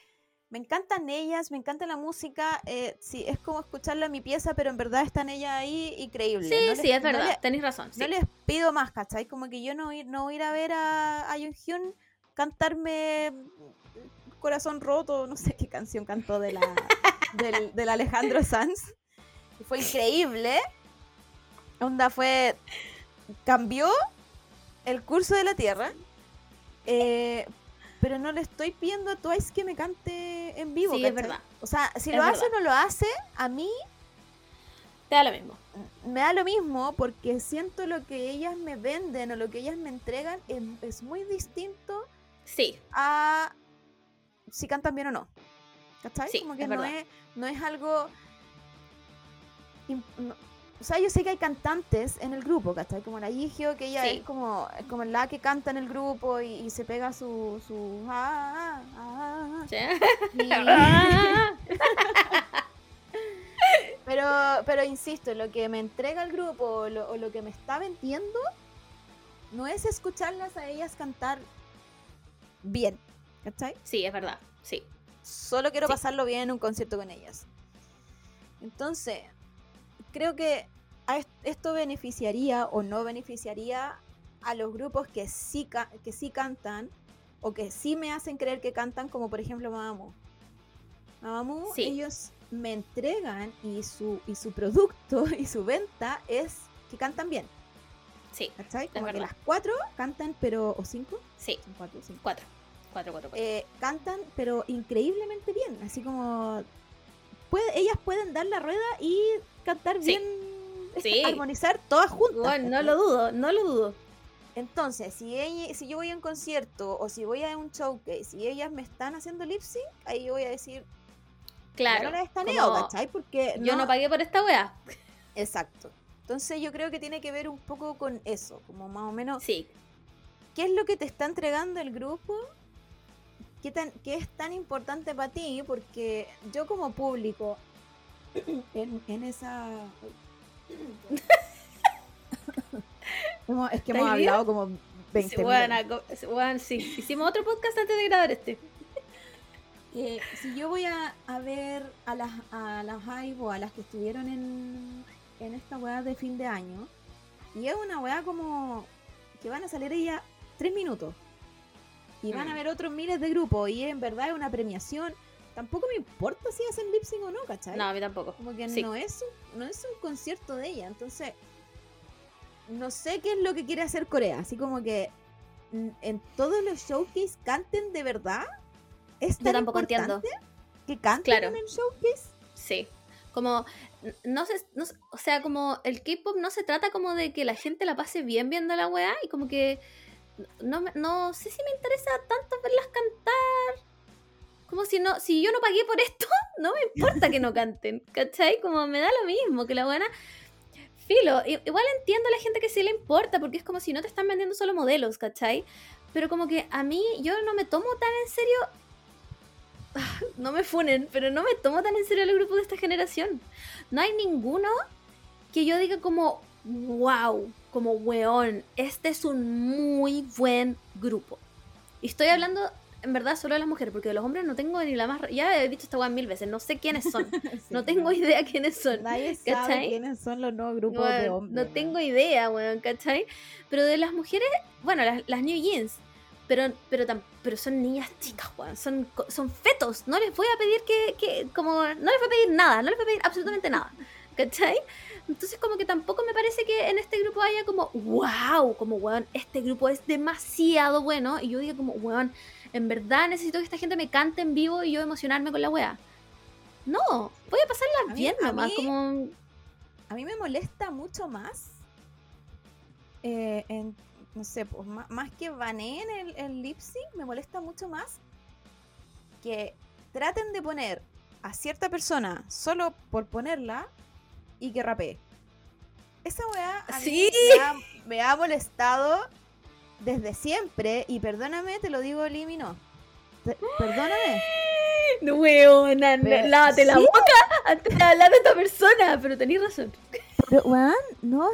me encantan ellas, me encanta la música, eh, sí, es como escucharla en mi pieza, pero en verdad están ellas ahí increíbles. Sí, No sí, les- es verdad. Tenéis razón. sí. No les pido más, ¿cachai? Como que yo no ir, no ir a ver a, a Hyun cantarme Corazón Roto, no sé qué canción cantó de la, del, del Alejandro Sanz. Y fue increíble. Onda fue. Cambió el curso de la Tierra. Eh, pero no le estoy pidiendo a Twice que me cante en vivo. Sí, es verdad. O sea, si Es lo hace o no lo hace, a mí Te da lo mismo. me da lo mismo porque siento lo que ellas me venden o lo que ellas me entregan es, es muy distinto Sí, a si cantan bien o no. ¿Cachai? Sí, Como que es no, es, no es algo... no- o sea, yo sé que hay cantantes en el grupo, ¿cachai? Como la Yigio, que ella Sí. es como, como la que canta en el grupo y, y se pega su... su ah, ah, ah, sí. ah, y- Pero, pero insisto, lo que me entrega el grupo o lo, o lo que me está vendiendo no es escucharlas a ellas cantar bien, ¿cachai? Sí, es verdad. Sí. Solo quiero Sí. pasarlo bien en un concierto con ellas. Entonces, creo que esto beneficiaría o no beneficiaría a los grupos que sí, que sí cantan o que sí me hacen creer que cantan, como por ejemplo Mamamoo. Mamamoo, Sí. ellos me entregan y su, y su producto y su venta es que cantan bien. Sí, ¿Cachai? Como que las cuatro cantan, pero. ¿O cinco? sí. Son cuatro, cinco. Cuatro. Cuatro, cuatro, cuatro. Eh, cantan, pero increíblemente bien. Así como. puede- ellas pueden dar la rueda y cantar Sí. bien. Sí. Armonizar todas juntas. Bueno, no lo dudo, no lo dudo. Entonces, si, ella- si yo voy a un concierto o si voy a un showcase y ellas me están haciendo lip sync, ahí yo voy a decir, Claro. no la estaneo, ¿cachai? Porque Yo no pagué por esta wea. Exacto. Entonces yo creo que tiene que ver un poco con eso, como más o menos Sí, ¿qué es lo que te está entregando el grupo? ¿Qué, tan, qué es tan importante para ti? Porque yo como público, en, en esa... Es que hemos hablado como 20 sí, co- bueno, sí. Hicimos otro podcast antes de grabar este. Eh, si yo voy a, a ver a las, a las Hive o a las que estuvieron en, en esta weá de fin de año, y es una weá como que van a salir ellas tres minutos, y van a Mm. ver otros miles de grupos, y en verdad es una premiación, tampoco me importa si hacen lip sync o no, ¿cachai? No, a mí tampoco. Como que Sí. no, es un, no es un concierto de ella, entonces no sé qué es lo que quiere hacer Corea, así como que en todos los showcase canten de verdad. ¿Es Yo tan tampoco entiendo. que canten Claro. en el showcase? Sí. Como, no sé, no o sea, como el K-pop no se trata como de que la gente la pase bien viendo la weá y como que no, no sé si me interesa tanto verlas cantar como si no, si yo no pagué por esto, no me importa que no canten, ¿cachai? Como me da lo mismo, que la buena... Filo, igual entiendo a la gente que sí le importa, porque es como si no te están vendiendo solo modelos, ¿cachai? Pero como que a mí, yo no me tomo tan en serio no me funen, pero no me tomo tan en serio el grupo de esta generación. No hay ninguno que yo diga como, wow, como weón, este es un muy buen grupo. Y estoy hablando en verdad solo de las mujeres, porque de los hombres no tengo ni la más... Ya he dicho esta weá mil veces, no sé quiénes son. no tengo idea quiénes son. Nadie sabe quiénes son los nuevos grupos de hombres. No tengo idea, weón, ¿cachai? Pero de las mujeres, bueno, las, las New Jeans, pero, pero, pero son niñas chicas, weón. Son, son fetos. No les voy a pedir que, que, como, no les voy a pedir nada, no les voy a pedir absolutamente nada. ¿Cachai? Entonces como que tampoco me parece que en este grupo haya como, wow, como, weón, este grupo es demasiado bueno. Y yo diga como, weón, en verdad necesito que esta gente me cante en vivo y yo emocionarme con la wea. No, voy a pasarla bien nomás, como... A mí me molesta mucho más eh, en no sé, pues, más, que baneen el, el lip sync, me molesta mucho más que traten de poner a cierta persona solo por ponerla y que rapee. Esa weá ¿Sí? me, ha, molestado desde siempre y perdóname, te lo digo Limi, no. perdóname. No, weona, lávate la boca antes de hablar de esta persona, pero tenéis razón. Pero, weón, no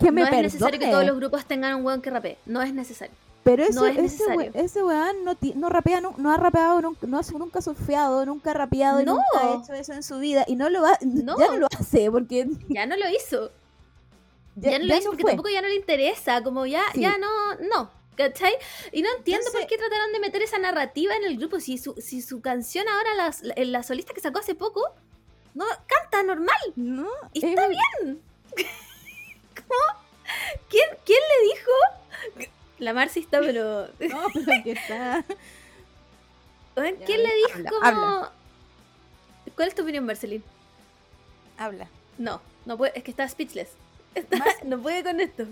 no es necesario que todos los grupos tengan un weón que rapee. No es necesario. Pero eso, ese, ese weón no, no rapea, no, no ha rapeado, no, no ha nunca surfeado, nunca ha rapeado, nunca ha hecho eso en su vida. Y no lo va, no. ya no lo hace porque... Ya no lo hizo. Ya, no lo hizo porque tampoco ya no le interesa. Como ya, ya no, no. ¿Cachai? Y no entiendo por qué trataron de meter esa narrativa en el grupo. Si su, si su canción ahora, la, la solista que sacó hace poco, no canta normal. No. Y está bien. ¿Quién, ¿Quién le dijo? La Marcy está, pero. No, pero que está. ¿Quién le dijo habla, ¿Cuál es tu opinión, Marceline? Habla. No, no puede, es que está speechless. no puede con esto.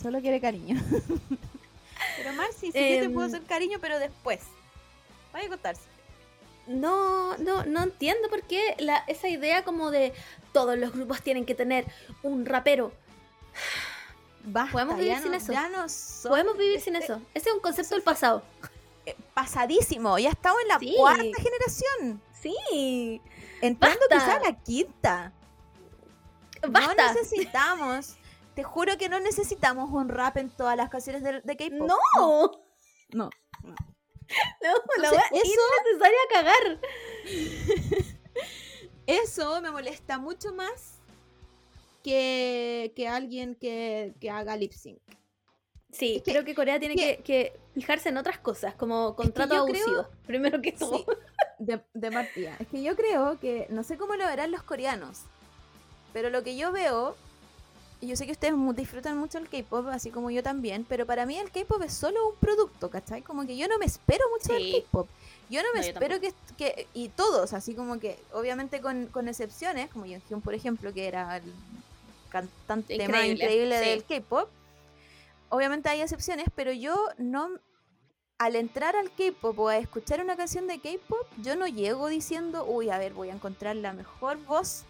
Solo quiere cariño. pero Marcy, sí que te puedo em, hacer cariño, pero después. Vaya a contarse. No, no, no entiendo por qué la, esa idea como de todos los grupos tienen que tener un rapero. Podemos vivir sin eso. Podemos vivir sin eso. Ese es un concepto del pasado. Eh, pasadísimo. Ya estamos en la cuarta generación. Sí. Entrando quizá a la quinta. No necesitamos. Te juro que no necesitamos un rap en todas las canciones de, de K-pop. No. No. No, la eso... es innecesaria cagar. eso me molesta mucho más que, que alguien que, haga lip sync. Sí, creo que Corea tiene que, fijarse en otras cosas, como contrato abusivo, primero que todo. de, de partida. Es que yo creo que, no sé cómo lo verán los coreanos, pero lo que yo veo, y yo sé que ustedes disfrutan mucho el K-pop, así como yo también, pero para mí el K-pop es solo un producto, ¿cachai? Como que yo no me espero mucho del K-pop. Yo no me espero que, que, Y todos, así como que, obviamente con, con excepciones, como Hyun, por ejemplo, que era el cantante increíble, más increíble del K-pop. Obviamente hay excepciones, pero yo no. Al entrar al K-pop o a escuchar una canción de K-pop, yo no llego diciendo, uy, a ver, voy a encontrar la mejor voz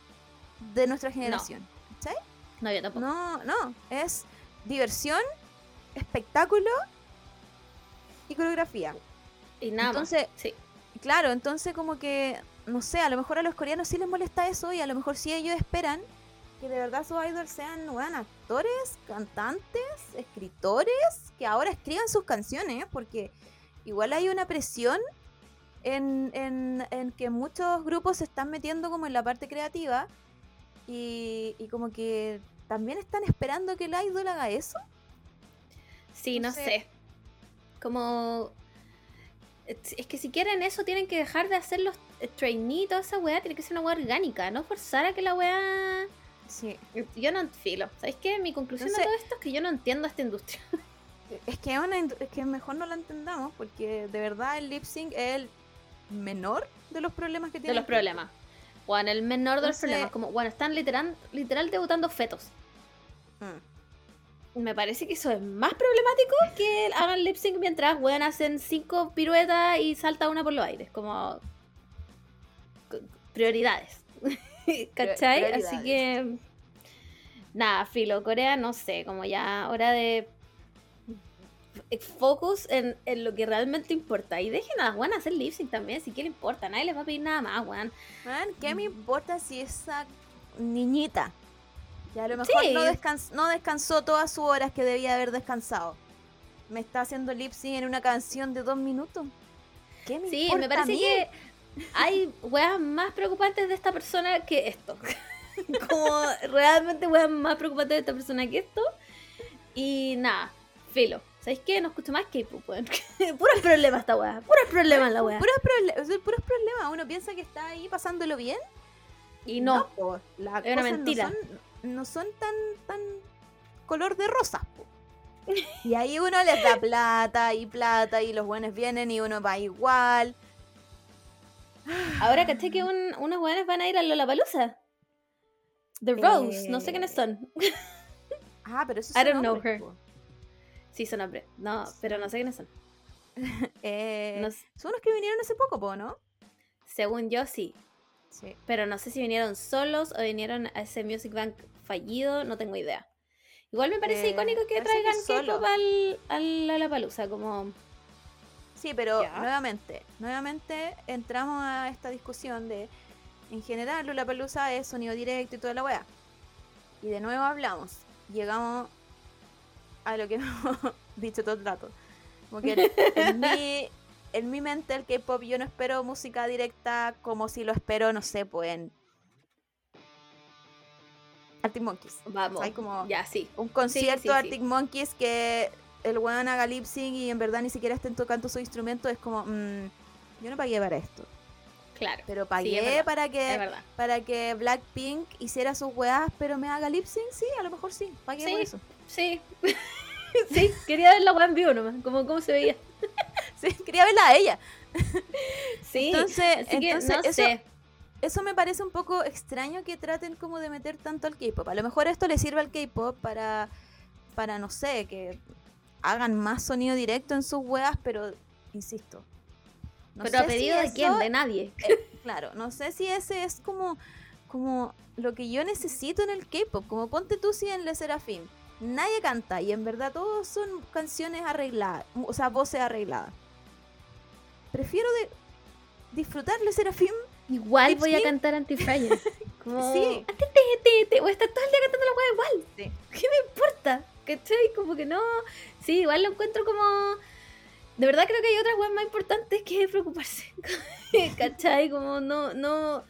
de nuestra generación. No. No, yo tampoco. No, no. Es diversión, espectáculo y coreografía. Y nada entonces, Sí. Claro, entonces como que, no sé, a lo mejor a los coreanos sí les molesta eso y a lo mejor sí ellos esperan que de verdad sus idols sean actores, cantantes, escritores, que ahora escriban sus canciones, porque igual hay una presión en, en, que muchos grupos se están metiendo como en la parte creativa y, como que también están esperando que el idol haga eso. Sí, no, sé. Como es que si quieren eso, tienen que dejar de hacer los trainitos, esa weá, tiene que ser una weá orgánica, no forzar a que la weá Sí. Yo no filo. ¿Sabes qué? Mi conclusión de todo esto es que yo no entiendo esta industria. Es que, es que mejor no la entendamos porque de verdad el lip sync es el menor de los problemas que tiene. De los problemas. Bueno, el menor de los problemas. Como, bueno, están literal, literal debutando fetos. Mm. me parece que eso es más problemático que hagan lip sync mientras weón hacen cinco piruetas y salta una por los aires. Como. Prioridades. ¿Cachai? Así que. Nada, filo, Corea, no sé, como ya hora de focus en, en, lo que realmente importa. Y dejen a las weonas hacer lip sync también, si quieren importa. Nadie les va a pedir nada más, weón. ¿qué me importa si esa niñita ya a lo mejor no, descansó, no descansó todas sus horas que debía haber descansado? Me está haciendo lip sync en una canción de dos minutos. ¿Qué me sí, me parece que hay weas más preocupantes de esta persona que esto. como realmente weas más preocupantes de esta persona que esto. Y nada, filo ¿Sabéis qué? No escucho más K-pop, weón. puros problemas esta weá. Puros problemas la. Puros, puros problemas. Uno piensa que está ahí pasándolo bien. Y no. es una mentira. No son, tan, tan color de rosa. Y ahí uno les da plata y plata y los buenos vienen y uno va igual. Ahora caché que un, unos buenos van a ir a Lollapalooza. The Rose, no sé quiénes son. Ah, pero eso I don't know her. Sí, son hombres. No, pero no sé quiénes son. Eh, son los que vinieron hace poco, ¿no? Según yo, sí. Sí. Pero no sé si vinieron solos o vinieron a ese Music Bank fallido, no tengo idea. Igual me parece eh, icónico que traigan K-pop al, al, a la palusa, como. Sí, pero nuevamente, nuevamente entramos a esta discusión de, en general, Lula Palusa es sonido directo y toda la weá. Y de nuevo hablamos, llegamos a lo que hemos dicho todo el rato. Como que en, mi, en mi mente el K-pop yo no espero música directa como si lo espero, no sé, pues en Arctic Monkeys. Vamos. Hay como ya, sí. un concierto de Arctic Monkeys que el weón haga lip sync y en verdad ni siquiera estén tocando su instrumento. Es como, mm, yo no pagué para esto. Claro. Pero pagué para que para que Blackpink hiciera sus weas, pero me haga lip sync, sí, a lo mejor sí. Pagué por eso. Sí. sí, quería ver la web en vivo nomás, como cómo se veía. sí, quería verla a ella. sí, entonces, entonces eso, me parece un poco extraño que traten como de meter tanto al K-pop. A lo mejor esto le sirve al K-pop para, para, no sé, que hagan más sonido directo en sus weas, pero insisto. pero a pedido de quién, de nadie. Eh, claro, no sé si ese es como, como lo que yo necesito en el K-pop. Como ponte tú si en Le Serafim nadie canta y en verdad todos son canciones arregladas, o sea, voces arregladas. Prefiero de disfrutarle Serafim. Igual voy a cantar Anti-Fire. Como... Sí. A estar todo el día cantando la hueá igual. ¿Qué me importa? ¿Cachai? Como que no. Sí, igual lo encuentro como. De verdad creo que hay otras weas más importantes que preocuparse. ¿Cachai? Como no, no.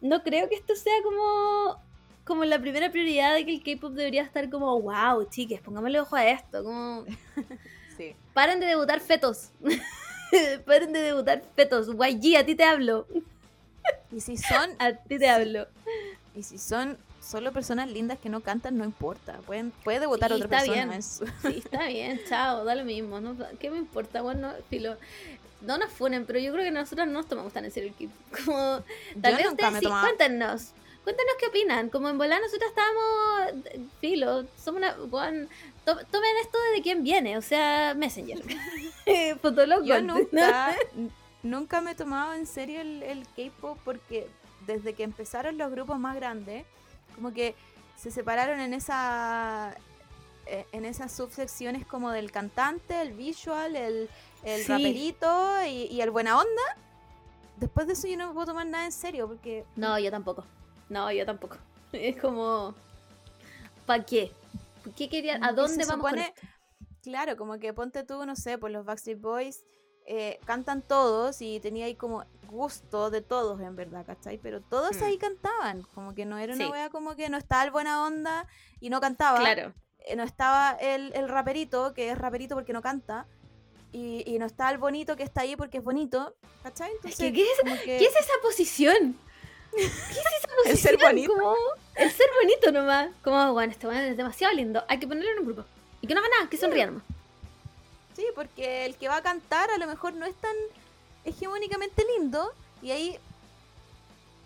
No creo que esto sea como como la primera prioridad de que el K-pop debería estar como, wow, chiques, pongámosle ojo a esto. Como, sí. paren de debutar fetos. paren de debutar fetos. YG, a ti te hablo. Y si son. a ti te hablo. Y si son solo personas lindas que no cantan, no importa. Pueden, puede debutar otra persona. Bien. Sí, está bien, chao, da lo mismo. ¿no? ¿Qué me importa? Bueno, filo. No nos funen, pero yo creo que nosotros no nos tomamos tan en serio el equipo. Como, tal vez ustedes sí, cuéntenos. Cuéntanos qué opinan. Como en Volá nosotros estábamos. Filo, somos una. tomen esto de quién viene, o sea, Messenger. Fotolog. Yo nunca, nunca me he tomado en serio el, el K-pop porque desde que empezaron los grupos más grandes, como que se separaron en esa eh, en esas subsecciones como del cantante, el visual, el, el raperito y, y, el buena onda. Después de eso yo no me puedo tomar nada en serio porque... No, yo tampoco. No, yo tampoco. Es como, ¿para qué? ¿Qué querían? ¿A dónde vamos con Claro, como que ponte tú, no sé, pues los Backstreet Boys eh, cantan todos y tenía ahí como gusto de todos, en verdad, ¿cachai? Pero todos hmm. ahí cantaban, como que no era una wea como que no estaba el buena onda y no cantaba. Claro. Eh, no estaba el, el, raperito, que es raperito porque no canta. Y, y, no está el bonito que está ahí porque es bonito, ¿cachai? Entonces, ¿qué, es, ¿qué es esa posición? ¿Qué es El ser bonito. el ser bonito nomás. Como, bueno, este bueno es demasiado lindo. Hay que ponerlo en un grupo. Y que no haga nada, que sonría nomás. Sí, porque el que va a cantar a lo mejor no es tan hegemónicamente lindo. Y ahí.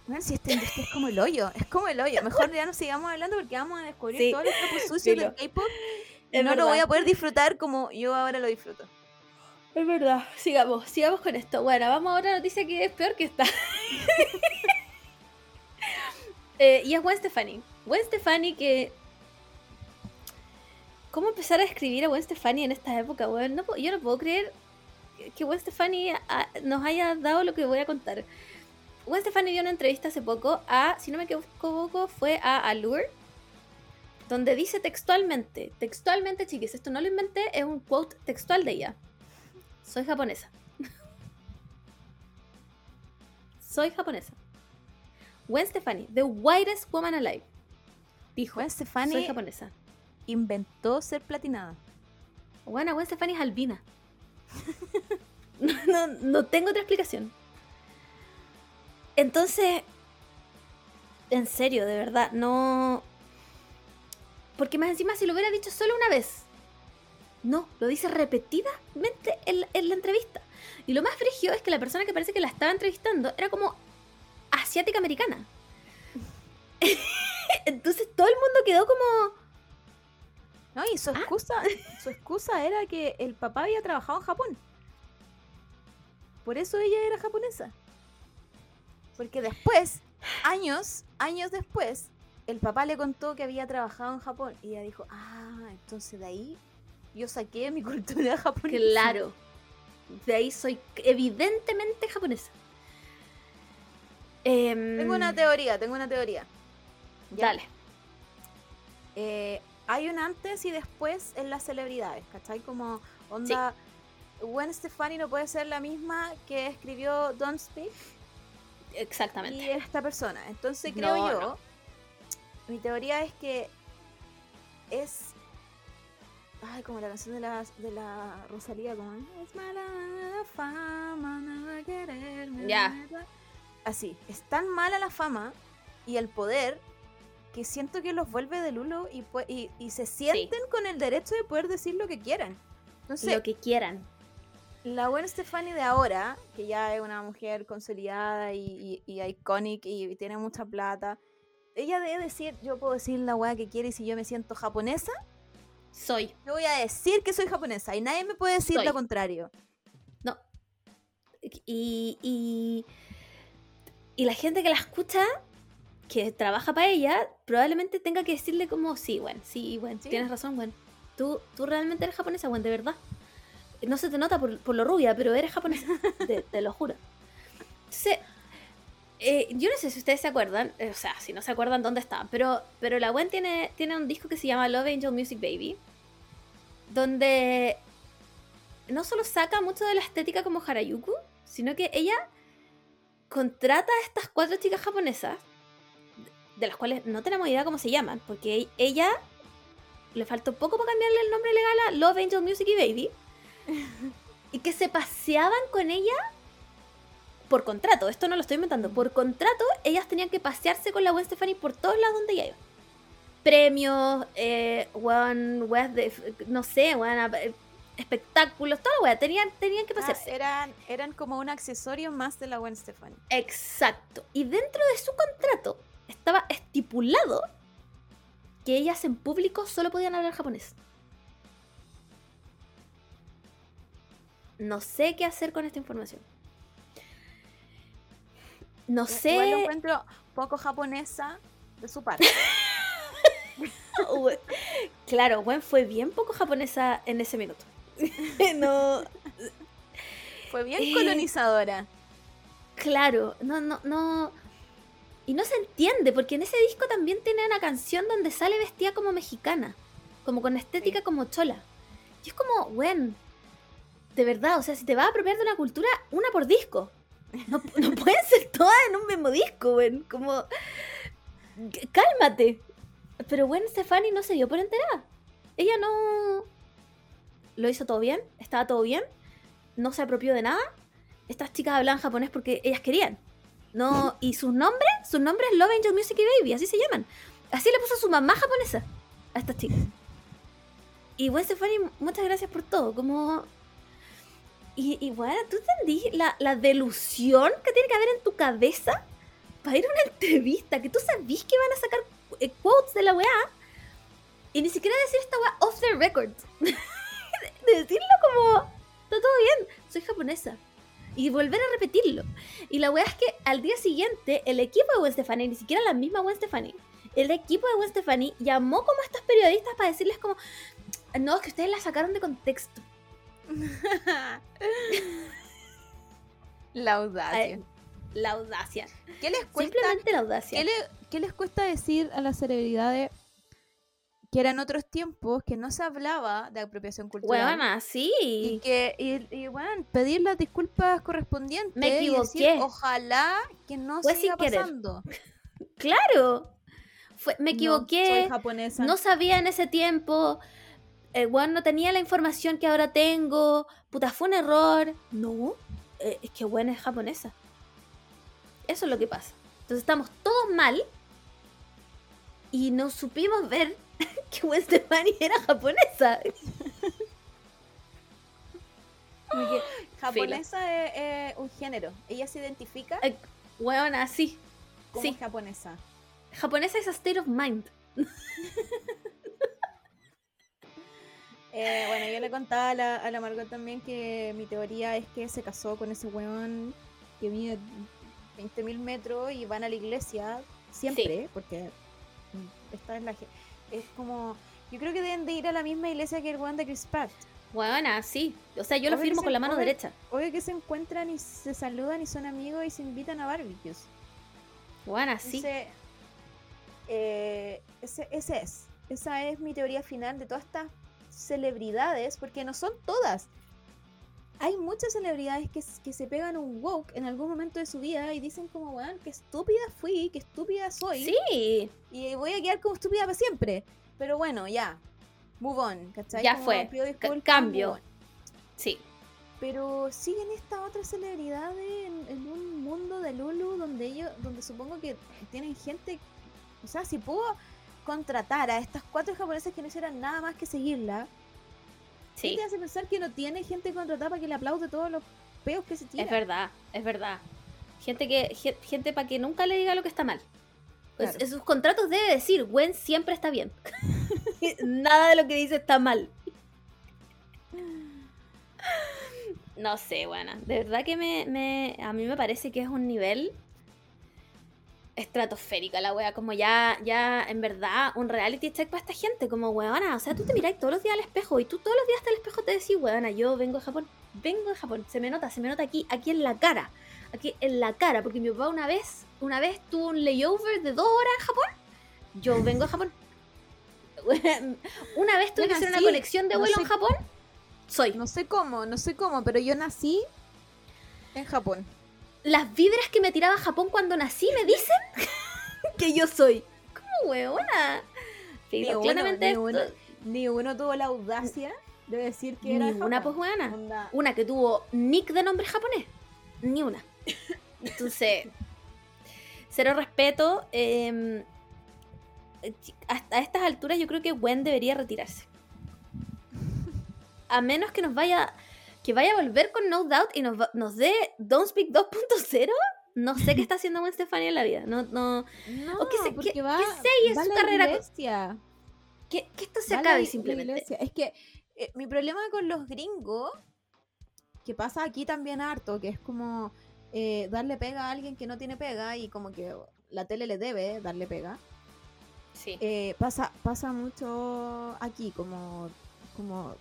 Bueno, si este es como el hoyo, es como el hoyo. Mejor ya no sigamos hablando porque vamos a descubrir todos los trapos sucios del K-pop. Es no lo voy a poder disfrutar como yo ahora lo disfruto. Es verdad. Sigamos, sigamos con esto. Bueno, vamos a otra noticia que es peor que esta. Eh, y es Gwen Stefani. Gwen Stefani que... ¿Cómo empezar a escribir a Gwen Stefani en esta época, weón? No, puedo- yo no puedo creer que Gwen Stefani ah, nos haya dado lo que voy a contar. Gwen Stefani dio una entrevista hace poco a, si no me equivoco, fue a Allure, donde dice textualmente, textualmente, chiquis, esto no lo inventé, es un quote textual de ella. Soy japonesa. Soy japonesa. Gwen Stefani, the whitest woman alive. Dijo, Gwen Stefani soy japonesa. inventó ser platinada. Bueno, Gwen Stefani es albina. no, no, tengo otra explicación. Entonces, en serio, de verdad, no... Porque más encima, si lo hubiera dicho solo una vez, no, lo dice repetidamente en, en la entrevista. Y lo más frigio es que la persona que parece que la estaba entrevistando era como asiática americana. Entonces todo el mundo quedó como... No, y su excusa, su excusa era que el papá había trabajado en Japón. Por eso ella era japonesa. Porque después, años, años después, el papá le contó que había trabajado en Japón. Y ella dijo, ah, entonces de ahí yo saqué mi cultura japonesa. Claro. De ahí soy evidentemente japonesa. Em, Tengo una teoría, tengo una teoría. ¿ya? Dale. Eh, hay un antes y después en las celebridades, ¿cachai? Como onda, Gwen Stefani no puede ser la misma que escribió Don't Speak Exactamente. y esta persona. Entonces creo No, yo, no. mi teoría es que es... Ay, como la canción de la, de la Rosalía, como... Es mala la fama, no quererme, Ya. bla". Así, es tan mala la fama y el poder que siento que los vuelve de Lulo y, y, y se sienten con el derecho de poder decir lo que quieran. Entonces, Lo que quieran. la Gwen Stefani de ahora, que ya es una mujer consolidada y, y, y iconic y tiene mucha plata, ella debe decir, yo puedo decir la weá que quiere y si yo me siento japonesa, Soy. yo voy a decir que soy japonesa y nadie me puede decir Soy. lo contrario. No. Y, y, y la gente que la escucha, que trabaja para ella, probablemente tenga que decirle como, sí, bueno, sí, bueno, Sí. tienes razón, bueno. Tú, tú realmente eres japonesa, bueno, de verdad. No se te nota por, por lo rubia, pero eres japonesa, te, te lo juro. Entonces, eh, yo no sé si ustedes se acuerdan, eh, o sea, si no se acuerdan dónde está, pero, pero la Gwen tiene, tiene un disco que se llama Love Angel Music Baby, donde no solo saca mucho de la estética como Harajuku, sino que ella contrata a estas cuatro chicas japonesas, de las cuales no tenemos idea cómo se llaman, porque e- ella le faltó poco para cambiarle el nombre legal a Love Angel Music y Baby, y que se paseaban con ella por contrato, esto no lo estoy inventando, por contrato ellas tenían que pasearse con la Gwen Stefani por todos lados donde ella iba. Premios, eh, weas de, no sé, a- eh, espectáculos, toda la wea, tenían, tenían que Ah, pasearse. eran, eran como un accesorio más de la Gwen Stefani. Exacto. Y dentro de su contrato estaba estipulado que ellas en público solo podían hablar japonés. No sé qué hacer con esta información. No Igual lo sé. encuentro poco japonesa de su parte. Ue- Claro, Gwen fue bien poco japonesa en ese minuto. no, Fue bien Eh. colonizadora. Claro, no, no, no. Y no se entiende, porque en ese disco también tiene una canción donde sale vestida como mexicana, como con estética como chola. Y es como, Gwen, de verdad, o sea, si te vas a apropiar de una cultura, una por disco. No, no pueden ser todas en un mismo disco, Gwen. Como, cálmate. Pero Gwen Stefani no se dio por enterada. Ella no. Lo hizo todo bien, estaba todo bien, no se apropió de nada estas chicas hablaban japonés porque ellas querían. No, y sus nombres, sus nombres Love Angel Music y Baby, así se llaman. Así le puso su mamá japonesa a estas chicas. Y Gwen Stefani, muchas gracias por todo. Como. Y, y bueno, ¿tú entendí la, delusión que tiene que haber en tu cabeza para ir a una entrevista? Que tú sabís que van a sacar eh, quotes de la weá. Y ni siquiera decir esta weá off the record. de decirlo como, está todo bien, soy japonesa. Y volver a repetirlo. Y la weá es que al día siguiente, el equipo de Gwen Stefani, ni siquiera la misma Gwen Stefani, el equipo de Gwen Stefani llamó como a estos periodistas para decirles como, no, es que ustedes la sacaron de contexto. la audacia. la audacia. ¿Qué les cuesta? Simplemente la audacia. ¿Qué, le- qué les cuesta decir a las celebridades que eran otros tiempos, que no se hablaba de apropiación cultural? Huevona, sí. Y que, y, y, bueno, pedir las disculpas correspondientes. Me y decir, equivoqué. ojalá que no Fue siga pasando. Claro. Fue- me No, equivoqué. soy japonesa. No sabía en ese tiempo. El weón no tenía la información que ahora tengo. Puta, fue un error. No. eh, es que weón es japonesa. Eso es lo que pasa. Entonces estamos todos mal. Y no supimos ver que Gwen Stefani era japonesa. Japonesa es, un género. Ella se identifica Eh, como sí. japonesa. Japonesa es a state of mind. Eh, bueno, yo le contaba a la, a la Margot también que mi teoría es que se casó con ese weón que mide 20.000 metros y van a la iglesia siempre, porque mm, esta es la es como yo creo que deben de ir a la misma iglesia que el weón de Chris Pratt. Weón, así. O sea, yo lo Obvio firmo se- con la mano obvio- derecha. Obvio que se encuentran y se saludan y son amigos y se invitan a barbecues. Weón, así. Ese, eh, ese, ese es. Esa es mi teoría final de todas estas celebridades, porque no son todas. Hay muchas celebridades que, que se pegan un woke en algún momento de su vida y dicen como, weón, qué estúpida fui, qué estúpida soy. Sí. Y voy a quedar como estúpida para siempre. Pero bueno, ya. Move on, ¿cachai? Ya Como fue. disculpas, cambio. Sí. Pero siguen estas otras celebridades en, en un mundo de Lulu donde ellos, donde supongo que tienen gente, o sea, si puedo contratar a estas cuatro japonesas que no hicieran nada más que seguirla, ¿qué Sí. te hace pensar que no tiene gente contratada para que le aplaude todos los peos que se tiran? Es verdad, es verdad. Gente que ge- gente para que nunca le diga lo que está mal. Pues Claro. en sus contratos debe decir, Gwen siempre está bien. Nada de lo que dice está mal. No sé, buena. De verdad que me, me- a mí me parece que es un nivel estratosférica la wea. Como ya, ya, en verdad, un reality check para esta gente. Como weona. O sea, tú te miráis todos los días al espejo y tú todos los días el espejo te decís, weona, yo vengo de Japón. Vengo de Japón. Se me nota, se me nota aquí, aquí en la cara. Aquí en la cara. Porque mi papá una vez, una vez tuvo un layover de dos horas en Japón. Yo vengo de Japón. Una vez tuve Yo que hacer una conexión de no vuelo sé- en Japón. Soy. No sé cómo, no sé cómo, pero yo nací en Japón. Las vibras que me tiraba Japón cuando nací me dicen que yo soy. ¿Cómo huevona? Ni Filo, uno, claramente ni uno, ni uno tuvo la audacia de decir que era ni de una pues. Onda, Una que tuvo nick de nombre japonés. Ni una. Entonces, cero respeto. eh, hasta a estas alturas yo creo que Gwen debería retirarse. A menos que nos vaya. Que vaya a volver con No Doubt y nos, nos dé Don't Speak 2.0. No sé qué está haciendo Gwen Stefani en la vida. No, no, No, O que se- porque que- va, que va su la carrera iglesia. que, que esto se Va la acabe i- simplemente. iglesia. Es que eh, mi problema con los gringos, que pasa aquí también harto, que es como eh, darle pega a alguien que no tiene pega y como que la tele le debe darle pega. Sí. Eh, pasa, pasa mucho aquí, como, como,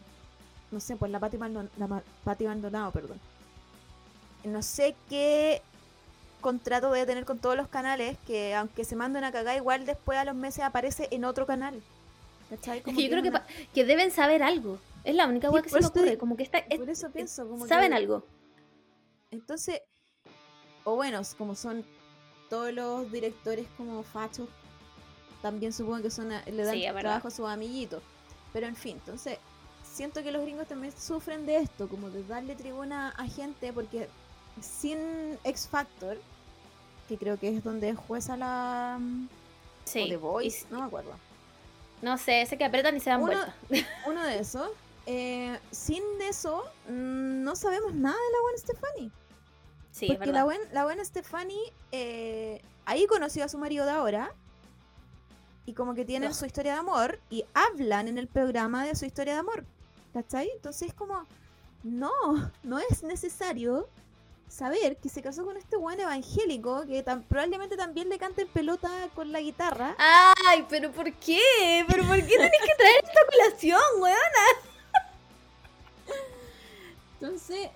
no sé, pues la Pati Maldonado, la Pati Maldonado, perdón. No sé qué contrato debe tener con todos los canales, que aunque se mande una cagada, igual después a los meses aparece en otro canal. ¿Cachai? Es que yo creo que, una- pa- que deben saber algo. Es la única Sí, cosa que se me te ocurre. Como que está, es- Por eso pienso, como saben que- algo. Entonces, o bueno, como son todos los directores como fachos, también supongo que son a- le dan Sí, trabajo a sus amiguitos. Pero en fin, entonces, siento que los gringos también sufren de esto, como de darle tribuna a gente, porque sin X Factor, que creo que es donde jueza la... Sí. o The Voice, no me acuerdo. no sé, ese que apretan y se dan Uno- vuelta. Uno de esos. eh, sin eso, mm, no sabemos nada de la buena Stefani. Sí, es Porque la, verdad. buen, la buena Stephanie eh, ahí conoció a su marido de ahora. y como que tienen su historia de amor y hablan en el programa de su historia de amor. ¿Cachai? Entonces es como, no, no es necesario saber que se casó con este buen evangélico que tan- probablemente también le canta en pelota con la guitarra. Ay, pero ¿por qué? ¿Pero por qué tenés que traer esta colación, weón? Entonces,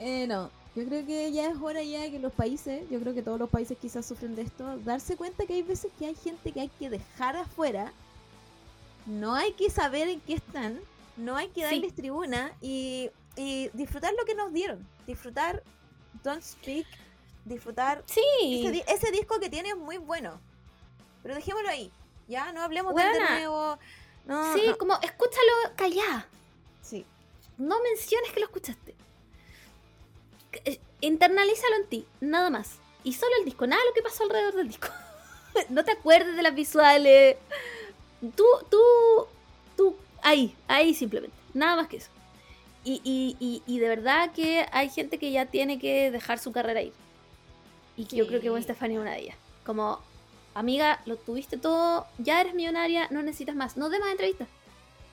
eh, no, yo creo que ya es hora ya que los países, yo creo que todos los países quizás sufren de esto, darse cuenta que hay veces que hay gente que hay que dejar afuera, no hay que saber en qué están, no hay que Sí. darles tribuna y, y disfrutar lo que nos dieron, disfrutar Don't Speak, disfrutar Sí. ese disco que tiene es muy bueno, pero dejémoslo ahí, ya no hablemos de nuevo, no, Sí, no. como escúchalo callá. sí. No menciones que lo escuchaste. Eh, Internalízalo en ti, nada más. Y solo el disco, nada de lo que pasó alrededor del disco. no te acuerdes de las visuales. Tú, tú, tú, ahí, ahí simplemente. Nada más que eso. Y, y, y, y de verdad que hay gente que ya tiene que dejar su carrera ahí. Y que yo creo que Gwen Sí. Stefani es una de ellas. Como, amiga, lo tuviste todo, ya eres millonaria, no necesitas más. No des más entrevistas.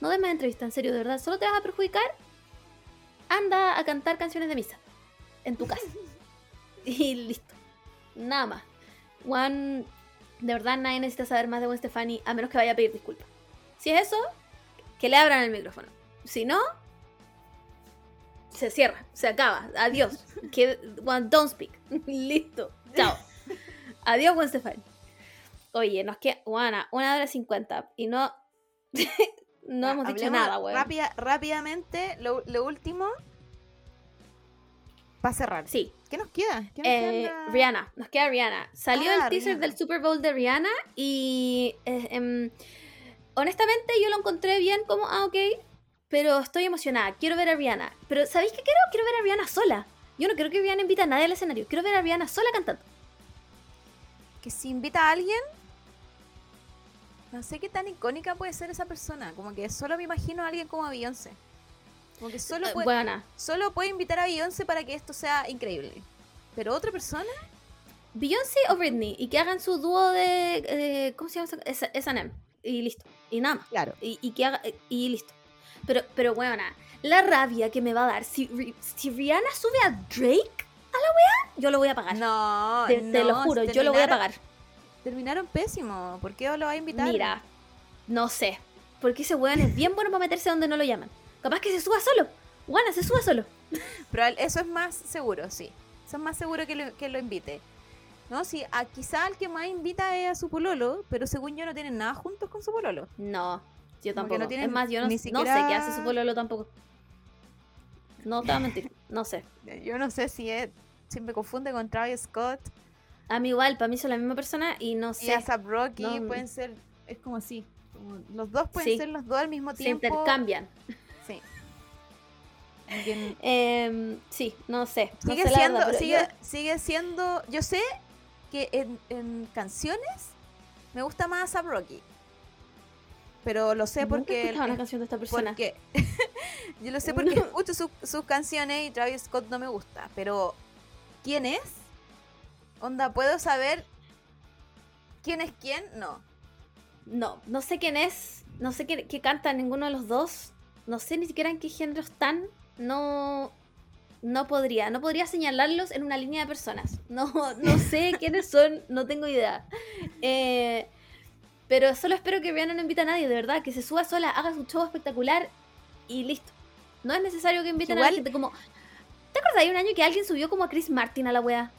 No des más entrevistas, en serio, de verdad. Solo te vas a perjudicar. Anda a cantar canciones de misa. En tu casa. y listo. Nada más. Juan, de verdad nadie necesita saber más de Gwen Stefani a menos que vaya a pedir disculpas. Si es eso, que le abran el micrófono. Si no, se cierra, se acaba. Adiós. que, don't speak. listo. Chao. Adiós, Gwen Stefani. Oye, nos queda, Juana, una hora cincuenta y no, no hemos dicho nada, weón. rápida- rápidamente, lo, lo último. Para cerrar. Sí, ¿Qué nos queda? ¿Qué nos Eh, queda? Rihanna, nos queda Rihanna. Salió Ah, el teaser Rihanna. del Super Bowl de Rihanna y eh, em, honestamente yo lo encontré bien como, ah, ok, pero estoy emocionada, quiero ver a Rihanna. Pero ¿sabéis qué quiero? Quiero ver a Rihanna sola. Yo no quiero que Rihanna invite a nadie al escenario, quiero ver a Rihanna sola cantando. Que si invita a alguien. No sé qué tan icónica puede ser esa persona. Como que solo me imagino a alguien como a Beyoncé. Como que solo Eh, puede, buena. solo puede invitar a Beyoncé para que esto sea increíble. Pero otra persona. Beyoncé o Britney y que hagan su dúo de... eh, ¿Cómo se llama? esa- S- S&M. Y listo. Y nada más. Claro. y, y que haga y listo. Pero, pero bueno, la rabia que me va a dar si, si Rihanna sube a Drake a la wea, yo lo voy a pagar. No, te, te lo no, juro, yo lo voy a pagar. Terminaron pésimo. ¿Por qué lo va a invitar? Mira, no sé. Porque ese weón es bien bueno para meterse donde no lo llaman. Capaz que se suba solo. Buena, se suba solo. Pero eso es más seguro, sí. Eso es más seguro que lo, que lo invite. No, sí, a, quizá al que más invita es a su pololo, pero según yo no tienen nada juntos con su pololo. No, yo tampoco. no tienen es más, yo no, ni no sé siquiera- qué hace su pololo tampoco. No te voy a mentir, no sé. Yo no sé si es, si me confunde con Travis Scott A mí igual, para mí son la misma persona y no y sé. ASAP Rocky, No, pueden ser, es como así. como los dos pueden Sí. ser los dos al mismo Se tiempo. intercambian. Sí. Em, sí, no sé. no sigue sé siendo, verdad, sigue, yo- sigue siendo, yo sé que en, en canciones me gusta más ASAP Rocky. Pero lo sé porque una canción de esta persona. Porque yo lo sé porque escucho su- sus canciones y Travis Scott no me gusta. Pero ¿quién es? Onda, ¿puedo saber quién es quién? No. No, no sé quién es, no sé qué, qué canta ninguno de los dos, no sé ni siquiera en qué género están, no, no podría, no podría señalarlos en una línea de personas, no, no sé quiénes son, no tengo idea. Eh, pero solo espero que Rihanna no invite a nadie, de verdad, que se suba sola, haga su show espectacular y listo. No es necesario que inviten a la gente como... ¿Te acuerdas? Hay un año que alguien subió como a Chris Martin a la wea.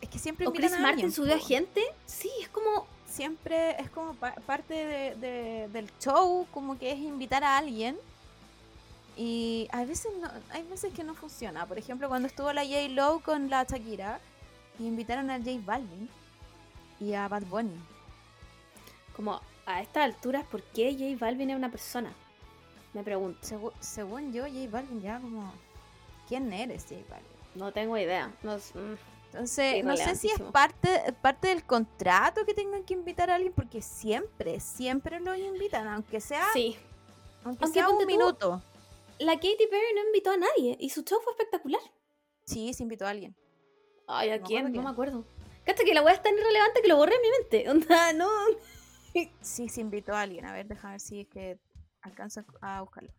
Es que siempre ¿O Chris a Martin subió a gente? Sí, es como... Siempre es como pa- parte de- de- del show, como que es invitar a alguien. Y a veces no, hay veces que no funciona. Por ejemplo, cuando estuvo la J. Lo con la Shakira, y invitaron a J Balvin y a Bad Bunny. Como a estas alturas, ¿por qué J Balvin es una persona? Me pregunto. Segu- según yo, J Balvin ya como... ¿Quién eres, J Balvin? No tengo idea. No, mm. Entonces, no sé si es parte, parte del contrato que tengan que invitar a alguien, porque siempre, siempre lo invitan, aunque sea, sí. aunque Aunque sea un tú- minuto. La Katy Perry no invitó a nadie y su show fue espectacular. Sí, se invitó a alguien. Ay, ¿a No quién? No me acuerdo. Hasta que la weá es tan irrelevante que lo borré en mi mente. Onda, no. Sí, se invitó a alguien. A ver, déjame ver si es que alcanzo a buscarlo.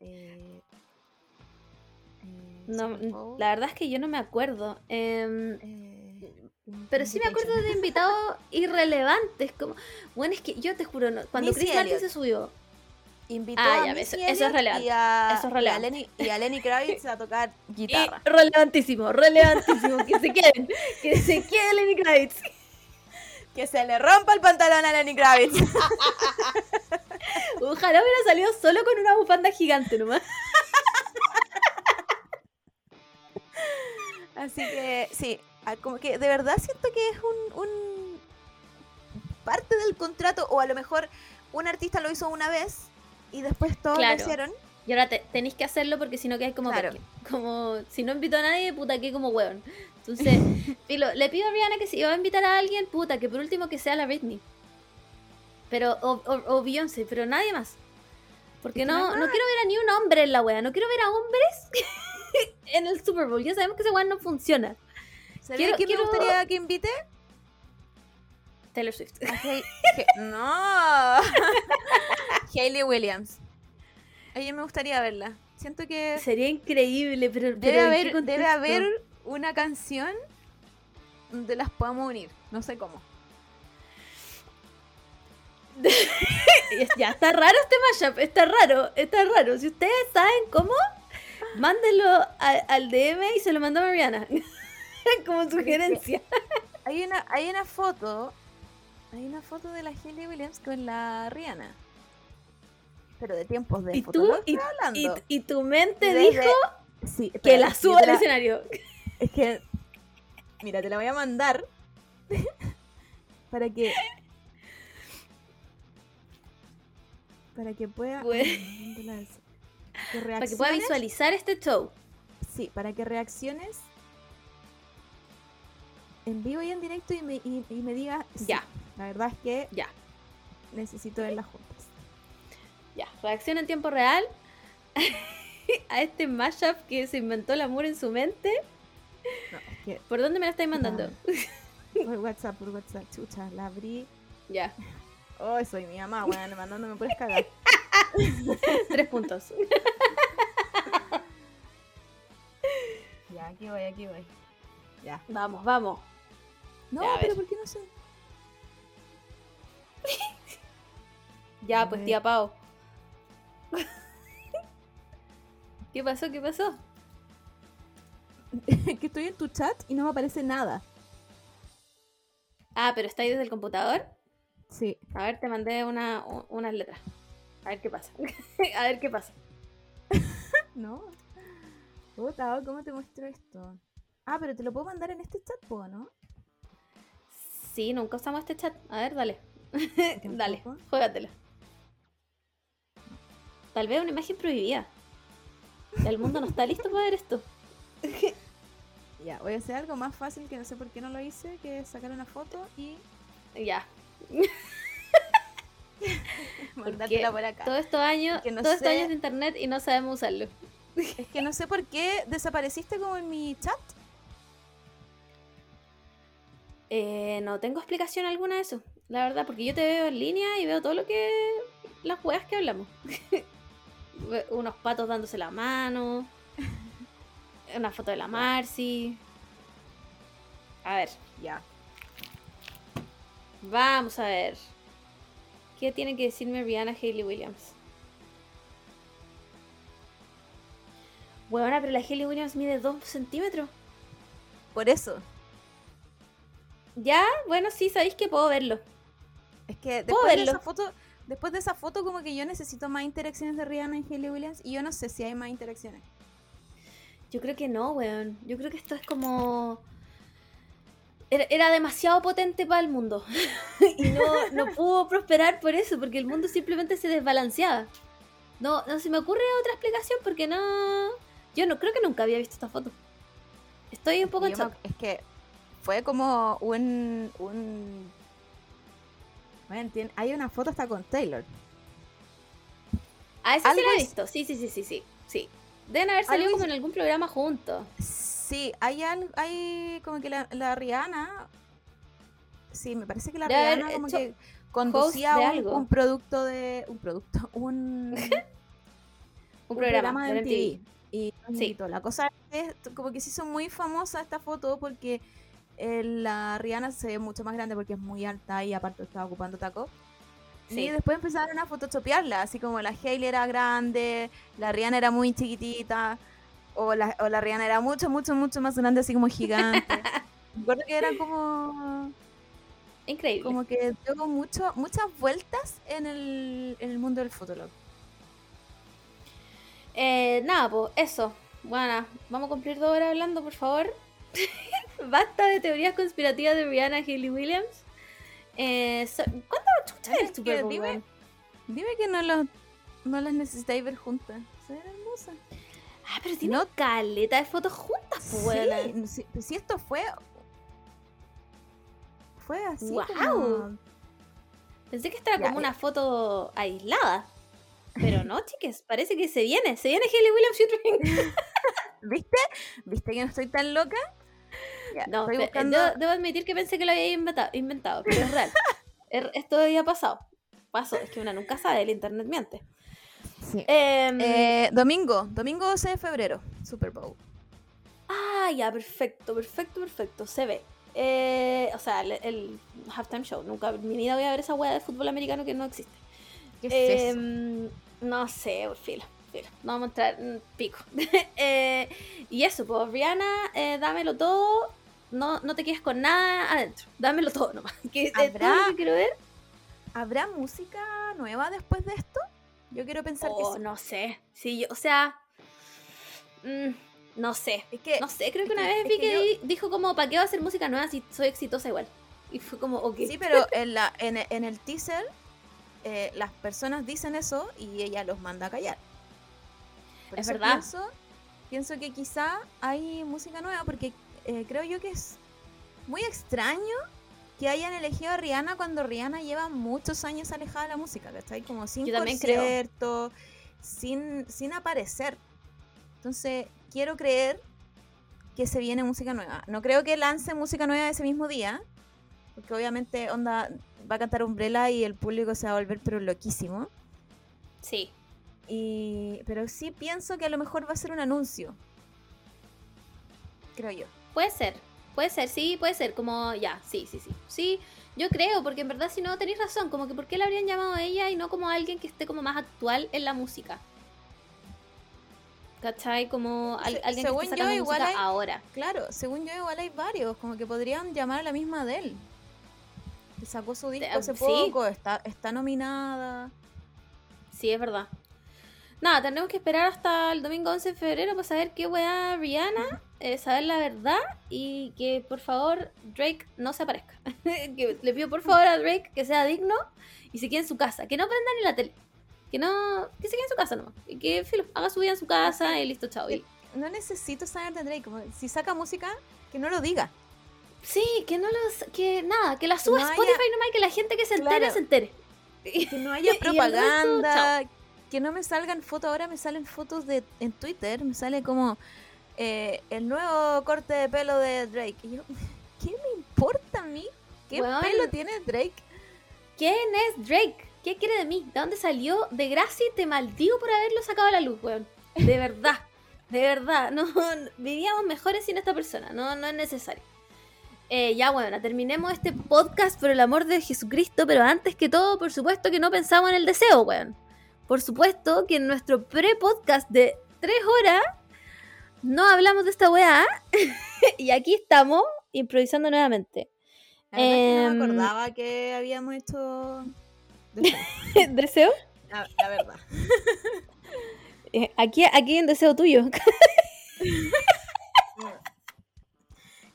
Eh, eh, No, la verdad es que yo no me acuerdo. Em, eh, pero sí me acuerdo de invitados irrelevantes. Como... Bueno, es que yo te juro, no- cuando Chris Martin se subió. Invitó Ah, a ya, eso- es relevante, Y a, eso es y a relevante. Lenny, y a Lenny Kravitz a tocar guitarra. Y relevantísimo, relevantísimo. que se queden. Que se quede Lenny Kravitz. Que se le rompa el pantalón a Lenny Kravitz. Ojalá hubiera salido solo con una bufanda gigante nomás. Así que sí, ah, como que de verdad siento que es un, un parte del contrato o a lo mejor un artista lo hizo una vez y después todos Claro. lo hicieron. Y ahora te- tenéis que hacerlo porque si no quedáis como Claro. Como si no invito a nadie, puta, que como hueón. Entonces, filo, le pido a Rihanna que si va a invitar a alguien, puta, que por último que sea la Britney. Pero, o, o, o Beyoncé, pero nadie más. Porque no, no quiero ver a ni un hombre en la wea. No quiero ver a hombres en el Super Bowl. Ya sabemos que ese weón no funciona. ¿Sabes Quiero- a quién quiero- me gustaría que invite? Taylor Swift. A Hei- He- no. Hayley Williams. A ella me gustaría verla. Siento que Sería increíble, pero, debe pero ¿en qué haber, debe haber una canción donde las podamos unir. No sé cómo. Ya, está raro este mashup, está raro, está raro. Si ustedes saben cómo, mándenlo a- al DM y se lo mandó a Mariana. Como sugerencia. Hay una, hay una foto. Hay una foto de la Hayley Williams con la Rihanna. Pero de tiempos de Y tú, y, tu mente Desde- dijo Sí, que la suba al la- escenario. Es que. Mira, te la voy a mandar. para que. Para que pueda. Bueno. Ay, ¿dónde la es? Que Para que pueda visualizar este show. Sí, para que reacciones en vivo y en directo y me, y, y me digas. Ya. La verdad es que Ya, necesito verlas juntas. ya. Reacción en tiempo real a este mashup que se inventó el amor en su mente. No, es que ¿Por dónde me la estáis mandando? por WhatsApp, por WhatsApp, chucha, la abrí. Ya, Oh, soy mi mamá, bueno, mandándome puedes cagar. tres puntos. Ya, aquí voy, aquí voy. Ya. Vamos, vamos. No, Ya, pero. ¿por qué no sé? Ya, pues tía Pau. ¿Qué pasó? ¿Qué pasó? que estoy en tu chat y no me aparece nada. Ah, pero está ahí desde el computador. Sí. A ver, te mandé una, unas letras. A ver qué pasa. A ver qué pasa. No. Puta, ¿cómo te muestro esto? Ah, pero te lo puedo mandar en este chat, ¿puedo, no? Sí, nunca usamos este chat. A ver, dale. dale, juégatela. Tal vez una imagen prohibida. El mundo no está listo para ver esto. Ya, voy a hacer algo más fácil que no sé por qué no lo hice, que es sacar una foto y Ya. mandártela por acá. Todos estos años, no todos estos años de internet y no sabemos usarlo. Es que no sé por qué desapareciste como en mi chat. Eh, no tengo explicación alguna de eso. La verdad, porque yo te veo en línea y veo todo lo que. las weas que hablamos. Unos patos dándose la mano. Una foto de la Marcy. A ver, Ya. vamos a ver. ¿Qué tiene que decirme Rihanna Hayley Williams? Bueno, pero la Hayley Williams mide 2 centímetros. Por eso. Ya, bueno, sí, sabéis que puedo verlo. Es que Puedo después de verlo. esa foto, después de esa foto como que yo necesito más interacciones de Rihanna y Hayley Williams y yo no sé si hay más interacciones. Yo creo que no, weón. Yo creo que esto es como. Era, era demasiado potente para el mundo. y no, no pudo prosperar por eso, porque el mundo simplemente se desbalanceaba. No, no se me ocurre otra explicación porque no. Yo no creo que nunca había visto esta foto. Estoy un poco en shock. es que fue como un un Hay una foto hasta con Taylor. Ah, esa sí la he visto. Sí, sí, sí, sí, sí. sí. Deben haber salido como en algún programa juntos. Sí, hay algo, hay como que la, la Rihanna Sí, me parece que la Debe Rihanna como que conducía un, producto de. Un producto. Un, Un programa, de de MTV. Y Sí. La cosa es como que se hizo muy famosa esta foto porque eh, la Rihanna se ve mucho más grande porque es muy alta y aparte estaba ocupando taco. Sí. Y después empezaron a photoshopearla, así como la Hailey era grande, la Rihanna era muy chiquitita, o la, o la Rihanna era mucho, mucho, mucho más grande, así como gigante. Recuerdo que era como, Increíble. como que dio mucho, muchas vueltas en el, en el mundo del Fotolog. Eh, nada, pues eso. Bueno, vamos a cumplir dos horas hablando, por favor. Basta de teorías conspirativas de Rihanna y Hailey Williams. Eh, so- ¿Cuándo chucha el Super Bowl, dime- que no, los, no las necesitáis ver juntas. Se ven hermosas. Ah, pero tiene No- caleta de fotos juntas, pues. Sí, si, si esto fue... Fue así como... Pensé que esta era como una foto aislada. Pero no, chiques, parece que se viene. Se viene Hailey Williams. ¿Viste? ¿Viste que no estoy tan loca? Ya, No, estoy buscando... debo, debo admitir que pensé que lo había inventado, inventado pero es real. Er- Esto había pasado. Pasó, es que una nunca sabe, el internet miente. Sí. Em, Eh, domingo, domingo 12 de febrero, Super Bowl. Ah, ya, perfecto, perfecto, perfecto. Se ve. Eh, o sea, el, el halftime show. Nunca en mi vida voy a ver esa weá de fútbol americano que no existe. ¿Qué es eso? Em, no sé, filo, filo. No vamos a entrar pico. Eh, y eso, pues, Rihanna, eh, dámelo todo. No, no te quedes con nada adentro. Dámelo todo nomás. Que, todo ¿Habrá? que quiero ver. ¿Habrá música nueva después de esto? Yo quiero pensar Oh, que sí. no sé. Sí, yo, o sea. mm, no sé. Es que, No sé, creo que una vez vi que que yo- di- dijo como, ¿para qué va a hacer música nueva si soy exitosa igual? Y fue como, ok. Sí, pero en, la, en, en el teaser eh, las personas dicen eso y ella los manda a callar. Por Es eso verdad. Pienso, pienso que quizá hay música nueva porque eh, creo yo que es muy extraño que hayan elegido a Rihanna cuando Rihanna lleva muchos años alejada de la música, ¿cachai? Como sin concierto, sin, sin aparecer. Entonces, quiero creer que se viene música nueva. No creo que lance música nueva ese mismo día, porque obviamente onda va a cantar Umbrella y el público se va a volver pero loquísimo. Sí. Y, pero sí pienso que a lo mejor va a ser un anuncio. Creo yo. Puede ser. Puede ser, sí, puede ser. Como, ya, sí, sí, sí. Sí, yo creo, porque en verdad si no tenéis razón, como que ¿por qué la habrían llamado a ella y no como a alguien que esté como más actual en la música? ¿Cachai? Como al- Se- alguien que según esté yo, igual música hay- ahora. Claro, según yo igual hay varios, como que podrían llamar a la misma Adele. Que sacó su disco hace sí. poco, está, está nominada. Sí, es verdad. Nada, tenemos que esperar hasta el domingo 11 de febrero para saber qué weá Rihanna, eh, saber la verdad y que por favor Drake no se aparezca. que le pido por favor a Drake que sea digno y se quede en su casa, que no prenda ni la tele. Que no, que se quede en su casa nomás. Y que filo, haga su vida en su casa y listo, chao. Y- No necesito saber de Drake, como si saca música, que no lo diga. sí, que no los, que nada, que la suba No a haya- Spotify nomás y que la gente que se entere Claro. se entere. Que no haya resto, propaganda, que no me salgan fotos, ahora me salen fotos de en Twitter, me sale como eh, el nuevo corte de pelo de Drake. Y yo, ¿qué me importa a mí? ¿Qué pelo tiene Drake? ¿Quién es Drake? ¿Qué quiere de mí? ¿De dónde salió? De gracia y te maldigo por haberlo sacado a la luz, weón. De verdad. De verdad. No, vivíamos mejores sin esta persona. No, no es necesario. Eh, ya, bueno, terminemos este podcast por el amor de Jesucristo, pero antes que todo, por supuesto que no pensamos en el deseo, weón. Por supuesto que en nuestro pre-podcast de tres horas no hablamos de esta weá. y aquí estamos improvisando nuevamente. La verdad es que no Em, me acordaba que habíamos hecho... ¿Deseo? La, la verdad. Eh, Aquí, aquí hay un deseo tuyo.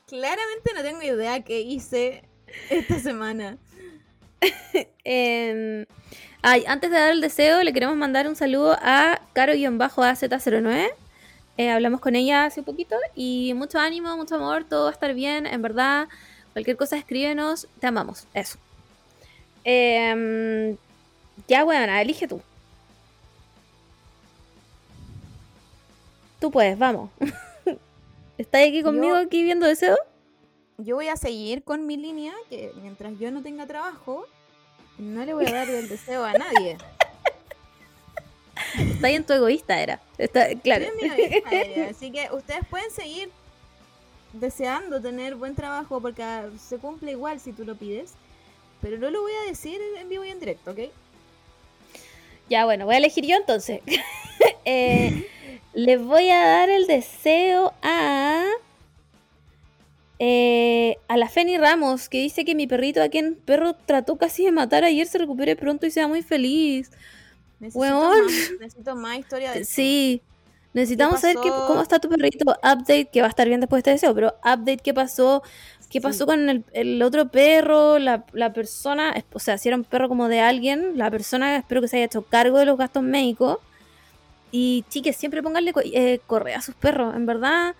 Claramente no tengo idea qué hice esta semana. Em, ay, antes de dar el deseo, le queremos mandar un saludo a Caro-AZ09. Eh, hablamos con ella hace poquito y mucho ánimo, mucho amor, todo va a estar bien, en verdad. Cualquier cosa escríbenos, te amamos. Eso. Em, ya, bueno, elige tú. Tú puedes, vamos. ¿Estás aquí conmigo, Yo- aquí viendo deseo? Yo voy a seguir con mi línea, que mientras yo no tenga trabajo, No le voy a dar el deseo a nadie. Está ahí en tu egoísta, era. Está, claro. Mi egoísta área, Así que ustedes pueden seguir deseando tener buen trabajo porque ah, se cumple igual si tú lo pides. Pero no lo voy a decir en vivo y en directo, ¿ok? Ya, bueno, voy a elegir yo entonces. eh, les voy a dar el deseo a. Eh, a la Feni Ramos, que dice que mi perrito, a quien perro trató casi de matar ayer, se recupere pronto y sea muy feliz. Necesito, Weón. más, necesito más historia de esto. Sí. Necesitamos saber qué- cómo está tu perrito. Update, que va a estar bien después de este deseo, pero update qué pasó. ¿Qué Sí. pasó con el, el otro perro? La, la persona, o sea, si era un perro como de alguien, la persona espero que se haya hecho cargo de los gastos médicos. Y chiques, siempre pónganle eh, correa a sus perros. En verdad,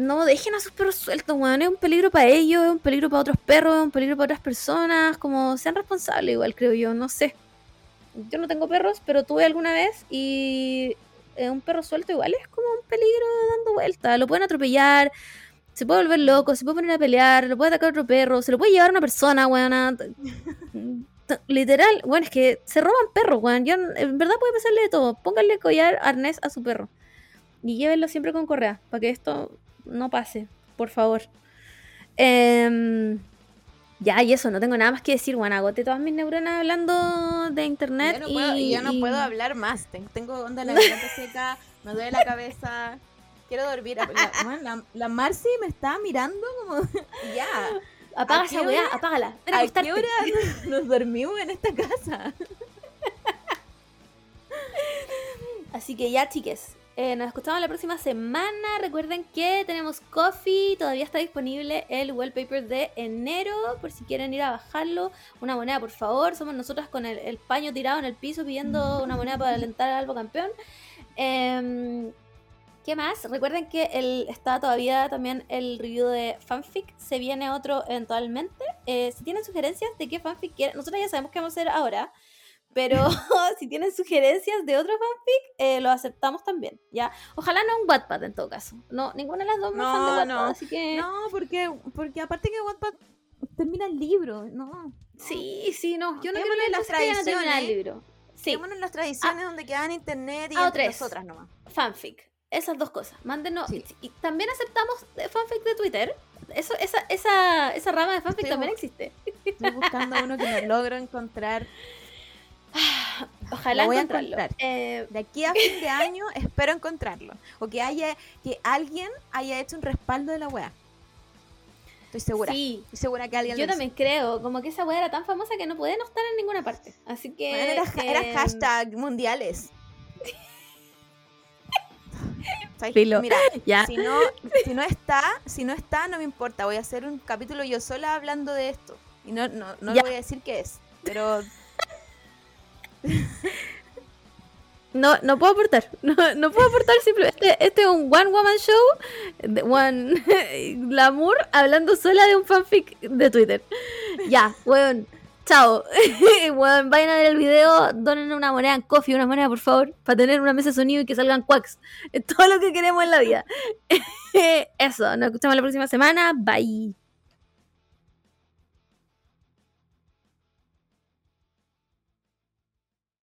no dejen a sus perros sueltos, weón. Es un peligro para ellos, es un peligro para otros perros, es un peligro para otras personas. Como sean responsables, igual creo yo, no sé. Yo no tengo perros, pero tuve alguna vez y eh, un perro suelto igual es como un peligro dando vuelta. Lo pueden atropellar, se puede volver loco, se puede poner a pelear, lo puede atacar otro perro, se lo puede llevar una persona, weón. Literal, bueno, es que se roban perros, weón. Yo, en verdad puede pasarle de todo. Pónganle collar, arnés a su perro. Y llévenlo siempre con correa, para que esto no pase, por favor. Em, ya, y eso, no tengo nada más que decir, weón. Agoté todas mis neuronas hablando de internet. Yo no, puedo, y, yo no y- puedo hablar más. Ten- Tengo onda la garganta seca, me duele la cabeza. Quiero dormir. La, la Marcy me está mirando como. ya. Apaga ¿A esa weá, apágala. Ven a ¿A acostarte. qué hora nos, nos dormimos en esta casa? Así que ya, chiques. Eh, nos escuchamos la próxima semana. Recuerden que tenemos Coffee. Todavía está disponible el wallpaper de enero. Por si quieren ir a bajarlo. Una moneda, por favor. Somos nosotras con el, paño tirado en el piso pidiendo una moneda para alentar al Albo campeón. Em, ¿Qué más? Recuerden que el, está todavía también el review de fanfic. Se viene otro eventualmente. Eh, si tienen sugerencias de qué fanfic quieren, nosotros ya sabemos qué vamos a hacer ahora. Pero si tienen sugerencias de otro fanfic, eh, lo aceptamos también. ¿ya? Ojalá no un Wattpad en todo caso. No, ninguna de las dos me No, fan de Wattpad, no. así que. No, porque, porque aparte que Wattpad termina el libro, no. Sí, sí, no. Yo no quiero leer en las cosas que el tradiciones. libro. Sí, en las tradiciones donde quedan internet y Ah, entre nosotras nomás. fanfic. Esas dos cosas. Mándenos. Sí. Y, y también aceptamos fanfic de Twitter. Eso, esa, esa, esa rama de fanfic Estoy también existe. Estoy buscando uno que no logro encontrar. Ojalá Lo voy a encontrar. Eh, De aquí a fin de año espero encontrarlo. O que haya, que alguien haya hecho un respaldo de la wea. Estoy segura. sí, Estoy segura que alguien yo lo hizo. también creo. Como que esa weá era tan famosa que no puede no estar en ninguna parte. Así que. Bueno, era, eh, hashtag mundiales. Mira, Ya. si no, si no está, si no está, no me importa. Voy a hacer un capítulo yo sola hablando de esto. Y no, no, no voy a decir qué es. Pero No, no puedo aportar. No, no puedo aportar simplemente. Este, es un one woman show. One Glamour hablando sola de un fanfic de Twitter. Ya, weón. Chao. Weón, vayan a ver el video. Donen una moneda en coffee, una moneda, por favor. Para tener una mesa de sonido y que salgan quacks. Es todo lo que queremos en la vida. Eso. Nos escuchamos la próxima semana. Bye.